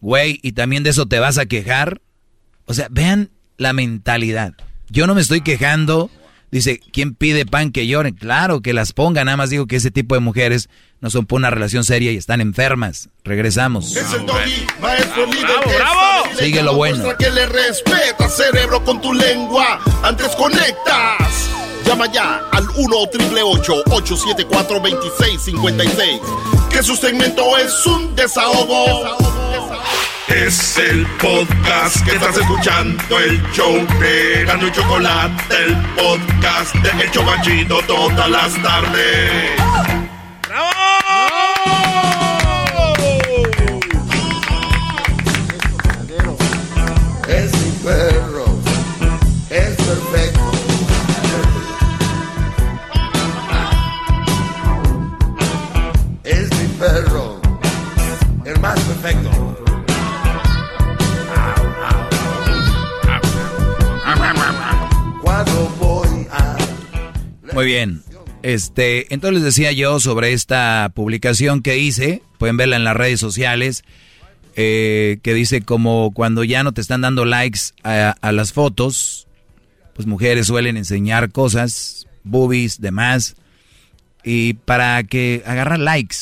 güey, ¿y también de eso te vas a quejar? O sea, vean la mentalidad. Yo no me estoy quejando. Dice, ¿quién pide pan que lloren? Claro, que las pongan. Nada más digo que ese tipo de mujeres no son por una relación seria y están enfermas. Regresamos. Es el doggy, maestro líder bravo, bravo. Sigue lo bueno. que le respeta, cerebro, con tu lengua. Antes conectas. Llama ya al 1-888-874-2656. Que su segmento es un desahogo. Es el podcast que estás escuchando, el show de Gano y Chocolate, el podcast de El todas las tardes. Perfecto. Muy bien. Este, entonces les decía yo sobre esta publicación que hice, pueden verla en las redes sociales, eh, que dice como cuando ya no te están dando likes a, las fotos, pues mujeres suelen enseñar cosas, boobies, demás, y para que agarrar likes,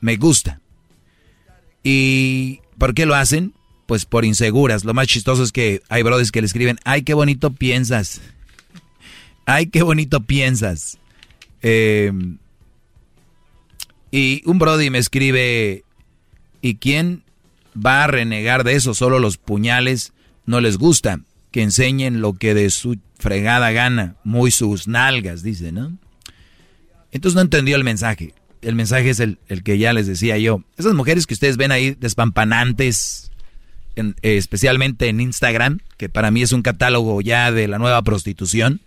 me gusta. ¿Y por qué lo hacen? Pues por inseguras. Lo más chistoso es que hay brothers que le escriben, ay, qué bonito piensas. Ay, qué bonito piensas. Em, y un Brody me escribe, ¿y quién va a renegar de eso? Solo los puñales no les gusta. Que enseñen lo que de su fregada gana, muy sus nalgas, dice, ¿no? Entonces no entendió el mensaje. El mensaje es el, que ya les decía yo. Esas mujeres que ustedes ven ahí despampanantes, especialmente en Instagram, que para mí es un catálogo ya de la nueva prostitución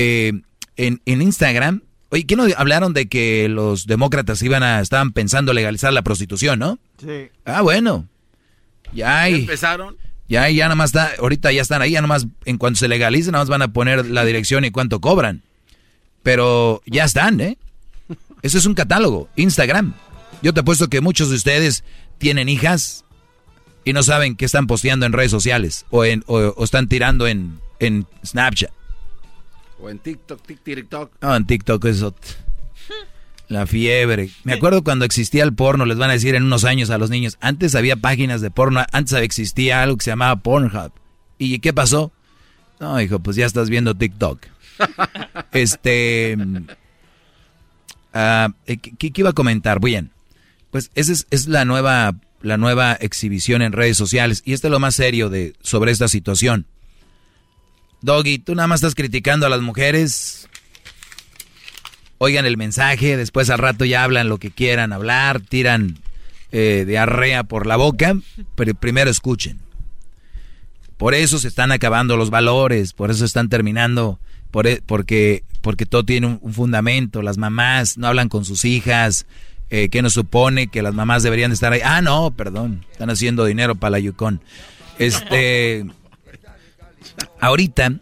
eh, en, Instagram, oye, ¿qué no hablaron de que los demócratas iban a, estaban pensando legalizar la prostitución, no? Sí. Ah, bueno. Ya hay. empezaron? Ya, ya nada más está, ahorita ya están ahí, ya nada más, en cuanto se legalice, nada más van a poner la dirección y cuánto cobran. Pero ya están, ¿eh? Eso es un catálogo, Instagram. Yo te apuesto que muchos de ustedes tienen hijas y no saben qué están posteando en redes sociales o, en, o, están tirando en, en Snapchat. O en TikTok, TikTok. No, en TikTok eso. La fiebre. Me acuerdo cuando existía el porno, les van a decir en unos años a los niños, antes había páginas de porno, antes existía algo que se llamaba Pornhub. ¿Y qué pasó? No, hijo, pues ya estás viendo TikTok. este... Uh, ¿qué, iba a comentar? Bien, pues esa es, la nueva la nueva exhibición en redes sociales y este es lo más serio de sobre esta situación. Doggy, tú nada más estás criticando a las mujeres. Oigan el mensaje, después al rato ya hablan lo que quieran hablar, tiran eh, diarrea por la boca, pero primero escuchen. Por eso se están acabando los valores, por eso están terminando, por, e, porque, porque todo tiene un, fundamento. Las mamás no hablan con sus hijas, eh, que nos supone que las mamás deberían estar ahí. Ah, no, perdón, están haciendo dinero para la Yukon. Este, Ahorita,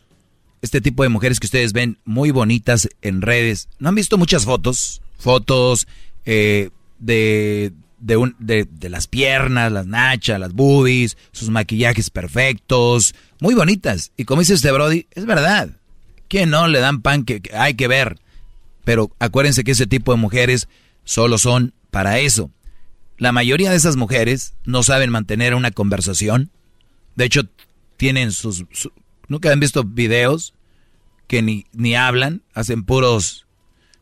este tipo de mujeres que ustedes ven muy bonitas en redes, ¿no han visto muchas fotos? Fotos eh, de, de, de, las piernas, las nachas, las boobies, sus maquillajes perfectos, muy bonitas. Y como dice este Brody, es verdad. Que no le dan pan que, hay que ver. Pero acuérdense que ese tipo de mujeres solo son para eso. La mayoría de esas mujeres no saben mantener una conversación. De hecho, tienen sus, ¿Nunca han visto videos que ni, ni hablan? Hacen puros...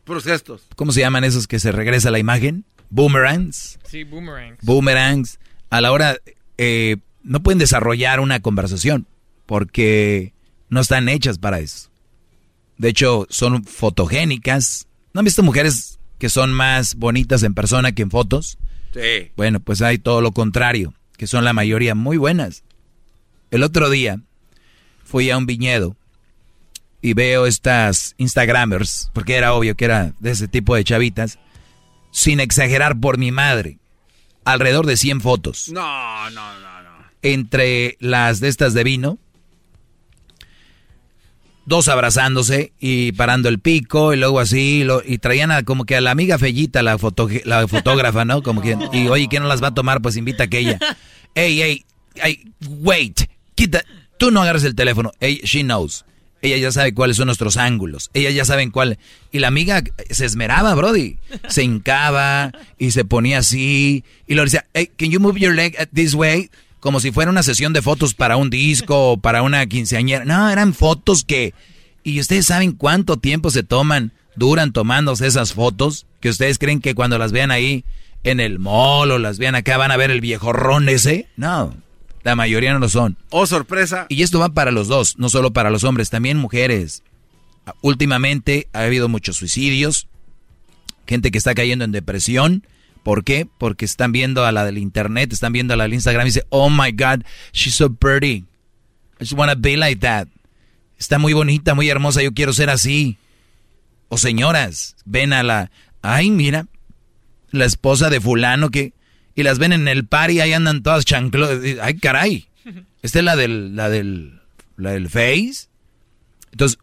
Puros gestos. ¿Cómo se llaman esos que se regresa la imagen? Boomerangs. Sí, boomerangs. Boomerangs. A la hora... Eh, no pueden desarrollar una conversación porque no están hechas para eso. De hecho, son fotogénicas. ¿No han visto mujeres que son más bonitas en persona que en fotos? Sí. Bueno, pues hay todo lo contrario, que son la mayoría muy buenas. El otro día fui a un viñedo y veo estas Instagramers, porque era obvio que era de ese tipo de chavitas, sin exagerar por mi madre, alrededor de 100 fotos. No, no, no, no. Entre las de estas de vino, dos abrazándose y parando el pico y luego así, lo, y traían a, como que a la amiga Fellita, la, foto, la fotógrafa, ¿no? Como que, y oye, ¿quién no las va a tomar? Pues invita a aquella. Ey, ey, ey, wait, quita, tú no agarres el teléfono. Ey, she knows. Ella ya sabe cuáles son nuestros ángulos. Ella ya sabe cuál. Y la amiga se esmeraba, Brody. Se hincaba y se ponía así. Y lo decía, hey, can you move your leg this way? Como si fuera una sesión de fotos para un disco o para una quinceañera. No, eran fotos que... Y ustedes saben cuánto tiempo se toman, duran tomándose esas fotos, que ustedes creen que cuando las vean ahí en el mall o las vean acá van a ver el viejo ron ese. No, la mayoría no lo son. Oh, sorpresa. Y esto va para los dos, no solo para los hombres, también mujeres. Últimamente ha habido muchos suicidios, gente que está cayendo en depresión ¿Por qué? Porque están viendo a la del internet, están viendo a la del Instagram y dicen, oh my God, she's so pretty. I just wanna be like that. Está muy bonita, muy hermosa, yo quiero ser así. O señoras, ven a la, ay, mira, la esposa de fulano que, y las ven en el par y ahí andan todas chanclos. Ay, caray. Esta es la del, la del, la del Face. Entonces,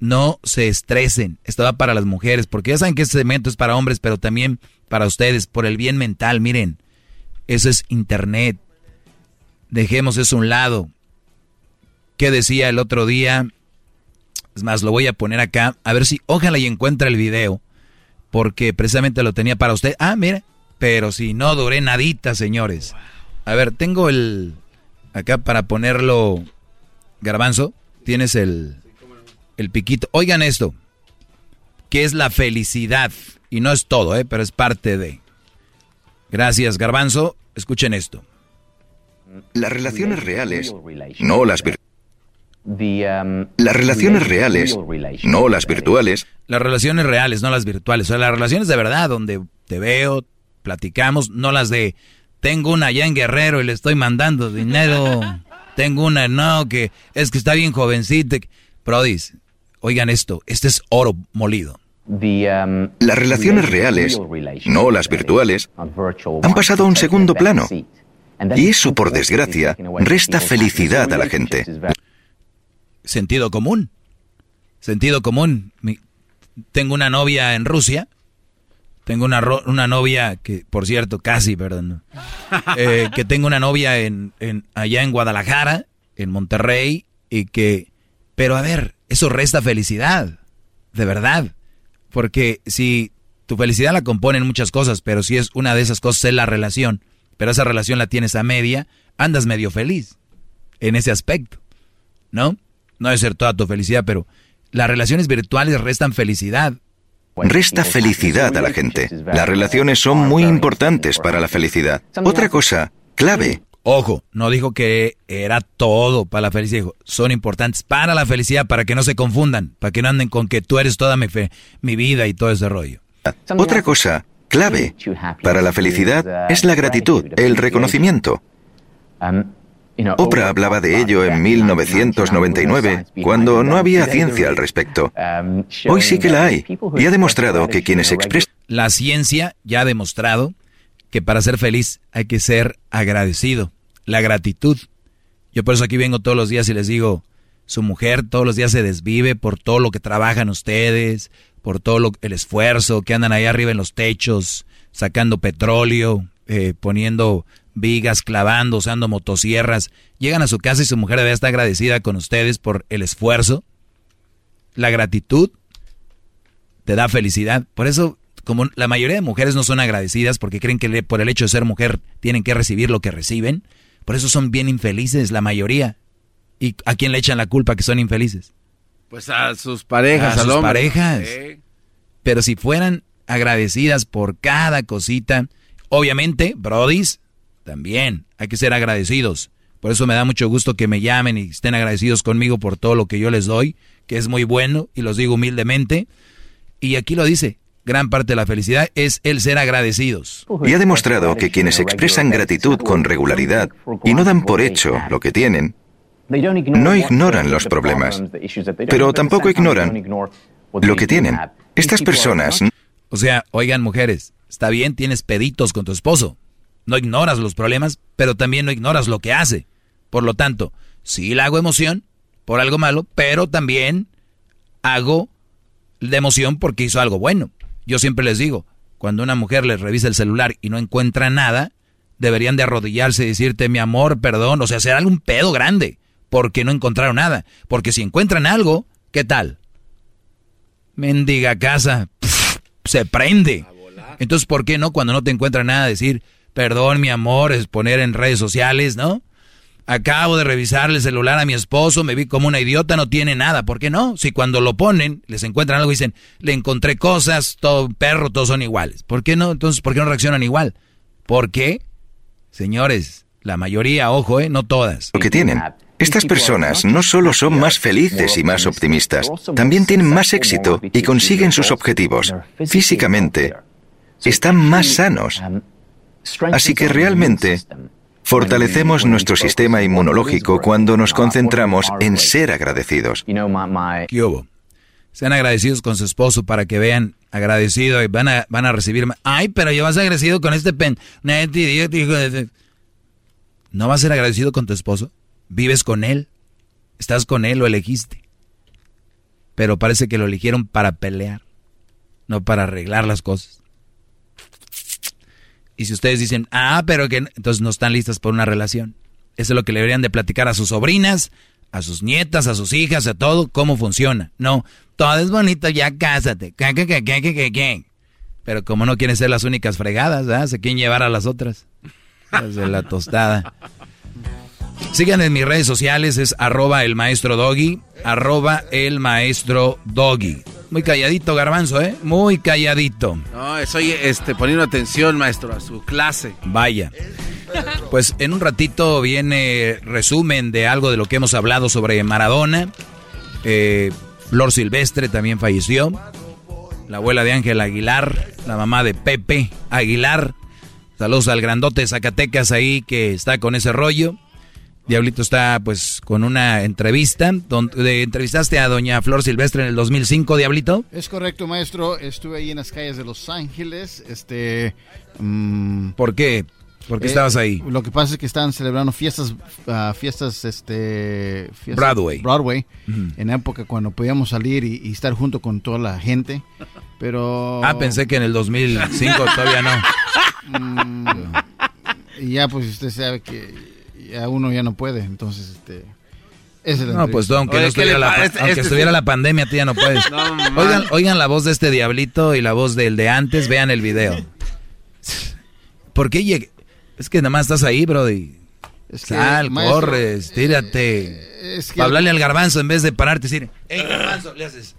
no se estresen. Esto va para las mujeres, porque ya saben que este segmento es para hombres, pero también para ustedes, por el bien mental. Miren, eso es internet. Dejemos eso a un lado. ¿Qué decía el otro día? Es más, lo voy a poner acá. A ver si, ojalá y encuentra el video. Porque precisamente lo tenía para usted. Ah, mira. Pero si no duré nadita, señores. A ver, tengo el... Acá para ponerlo... Garbanzo, tienes el el piquito. Oigan esto, que es la felicidad. Y no es todo, ¿eh? pero es parte de. Gracias, Garbanzo. Escuchen esto. Las relaciones reales, no las virtuales. Las relaciones reales, no las virtuales. Las relaciones reales, no las virtuales. O sea, las relaciones de verdad, donde te veo, platicamos, no las de tengo una allá en Guerrero y le estoy mandando dinero. tengo una, no, que es que está bien jovencita. Prodis, Oigan esto, este es oro molido. Um, las relaciones reales, no las virtuales, han pasado a un segundo plano. Y eso, por desgracia, resta felicidad a la gente. Sentido común. Sentido común. tengo una novia en Rusia. Tengo una, una novia que, por cierto, casi, perdón. Eh, que tengo una novia en, en, allá en Guadalajara, en Monterrey, y que... Pero a ver, eso resta felicidad, de verdad. Porque si tu felicidad la componen muchas cosas, pero si es una de esas cosas es la relación, pero esa relación la tienes a media, andas medio feliz en ese aspecto, ¿no? No debe ser toda tu felicidad, pero las relaciones virtuales restan felicidad. Resta felicidad a la gente. Las relaciones son muy importantes para la felicidad. Otra cosa clave Ojo, no dijo que era todo para la felicidad, dijo, son importantes para la felicidad, para que no se confundan, para que no anden con que tú eres toda mi, fe, mi vida y todo ese rollo. Otra cosa clave para la felicidad es la gratitud, el reconocimiento. Oprah hablaba de ello en 1999, cuando no había ciencia al respecto. Hoy sí que la hay, y ha demostrado que quienes expresan... La ciencia ya ha demostrado que para ser feliz hay que ser agradecido. La gratitud. Yo por eso aquí vengo todos los días y les digo, su mujer todos los días se desvive por todo lo que trabajan ustedes, por todo el esfuerzo que andan ahí arriba en los techos, sacando petróleo, eh, poniendo vigas, clavando, usando motosierras. Llegan a su casa y su mujer debe estar agradecida con ustedes por el esfuerzo. La gratitud te da felicidad. Por eso como la mayoría de mujeres no son agradecidas porque creen que por el hecho de ser mujer tienen que recibir lo que reciben, por eso son bien infelices la mayoría. ¿Y a quién le echan la culpa que son infelices? Pues a sus parejas, a sus parejas. Pero si fueran agradecidas por cada cosita, obviamente, brodis, también hay que ser agradecidos Por eso me da mucho gusto que me llamen y estén agradecidos conmigo por todo lo que yo les doy, que es muy bueno, y los digo humildemente. Y aquí lo dice, gran parte de la felicidad es el ser agradecidos. Y ha demostrado que quienes expresan gratitud con regularidad y no dan por hecho lo que tienen, no ignoran los problemas, pero tampoco ignoran lo que tienen. Estas personas... O sea, oigan mujeres, está bien, tienes peditos con tu esposo. No ignoras los problemas, pero también no ignoras lo que hace. Por lo tanto, sí le hago emoción por algo malo, pero también hago de emoción porque hizo algo bueno. Yo siempre les digo, cuando una mujer les revisa el celular y no encuentra nada, deberían de arrodillarse y decirte, mi amor, perdón, o sea, hacer algún pedo grande, porque no encontraron nada. Porque si encuentran algo, ¿qué tal? Mendiga casa, se prende. Entonces, ¿por qué no cuando no te encuentra nada decir, perdón, mi amor, es poner en redes sociales, ¿no? Acabo de revisar el celular a mi esposo, me vi como una idiota, no tiene nada. ¿Por qué no? Si cuando lo ponen, les encuentran algo y dicen, le encontré cosas, todo perro, todos son iguales. ¿Por qué no? Entonces, ¿por qué no reaccionan igual? ¿Por qué? Señores, la mayoría, ojo, ¿eh? No todas. Lo que tienen. Estas personas no solo son más felices y más optimistas, también tienen más éxito y consiguen sus objetivos. Físicamente, están más sanos. Así que realmente Fortalecemos nuestro sistema inmunológico cuando nos concentramos en ser agradecidos. ¿Qué hubo? Sean agradecidos con su esposo para que vean agradecido y van a, van a recibir... Ay, pero yo vas agradecido con este pen... ¿No vas a ser agradecido con tu esposo? ¿Vives con él? ¿Estás con él? ¿Lo elegiste? Pero parece que lo eligieron para pelear, no para arreglar las cosas. Y si ustedes dicen, ah, pero que entonces no están listas por una relación. Eso es lo que le deberían de platicar a sus sobrinas, a sus nietas, a sus hijas, a todo, cómo funciona. No, todo es bonito, ya cásate. Pero como no quieren ser las únicas fregadas, ¿verdad? Se quieren llevar a las otras. de la tostada. Sigan en mis redes sociales, es arroba el maestro doggy, arroba el maestro doggy. Muy calladito, Garbanzo, ¿eh? Muy calladito. No, estoy este, poniendo atención, maestro, a su clase. Vaya. Pues en un ratito viene resumen de algo de lo que hemos hablado sobre Maradona. Eh, Flor Silvestre también falleció. La abuela de Ángel Aguilar, la mamá de Pepe Aguilar. Saludos al grandote de Zacatecas ahí que está con ese rollo. Diablito está pues con una entrevista. Donde entrevistaste a doña Flor Silvestre en el 2005, Diablito. Es correcto, maestro. Estuve ahí en las calles de Los Ángeles. Este, mm, ¿Por qué? ¿Por qué estabas ahí? Lo que pasa es que estaban celebrando fiestas, ah, fiestas, este... Broadway. Broadway. En época cuando podíamos salir y, estar junto con toda la gente. Pero... Ah, pensé que en el 2005 todavía no. Mm, y ya pues usted sabe que a uno ya no puede, entonces este... no, pues aunque, no estuviera, la, este- aunque este estuviera la pandemia, tú ya no puedes. oigan, oigan la voz de este diablito y la voz del de antes, vean el video. ¿Por qué llegué? Es que nada más estás ahí, bro. Es que, Sal, corres, eh, tírate. Es que hablarle al garbanzo en vez de pararte y decir, ¡Ey, garbanzo! Le haces.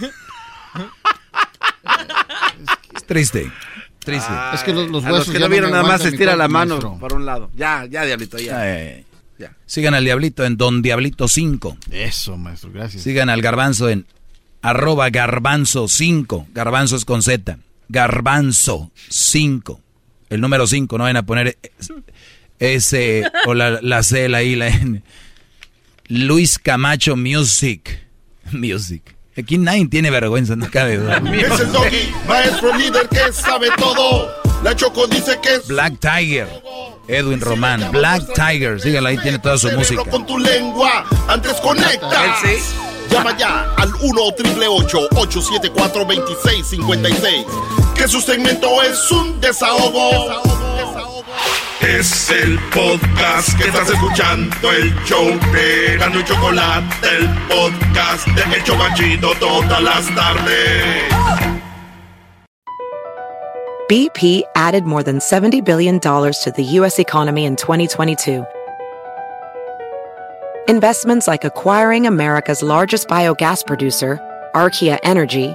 es triste. Triste. es que los, huesos que no vieron nada más estira la mano por un lado. Ya, ya, Diablito, ya. ya. Sigan al Diablito en Don Diablito 5. Eso, maestro, gracias. Sigan al Garbanzo en arroba Garbanzo 5. Garbanzo es con Z. Garbanzo 5. El número 5, no vayan a poner S o la, la C, la I, la N. Luis Camacho Music. Music. Aquí nadie tiene vergüenza, no cabe duda. Es el doggy, maestro líder que sabe todo. La Choco dice que es... Black Tiger. Edwin Román. Black Tiger. Síguelo ahí, tiene toda su música. con tu lengua, antes conecta. Llama ya al 1 874 2656 Que su segmento es un desahogo. Es el podcast que estás escuchando, el show de Gano y Chocolate, el podcast de El Chocachito todas las tardes. BP added more than $70 billion to the U.S. economy in 2022. Investments like acquiring America's largest biogas producer, Archaea Energy,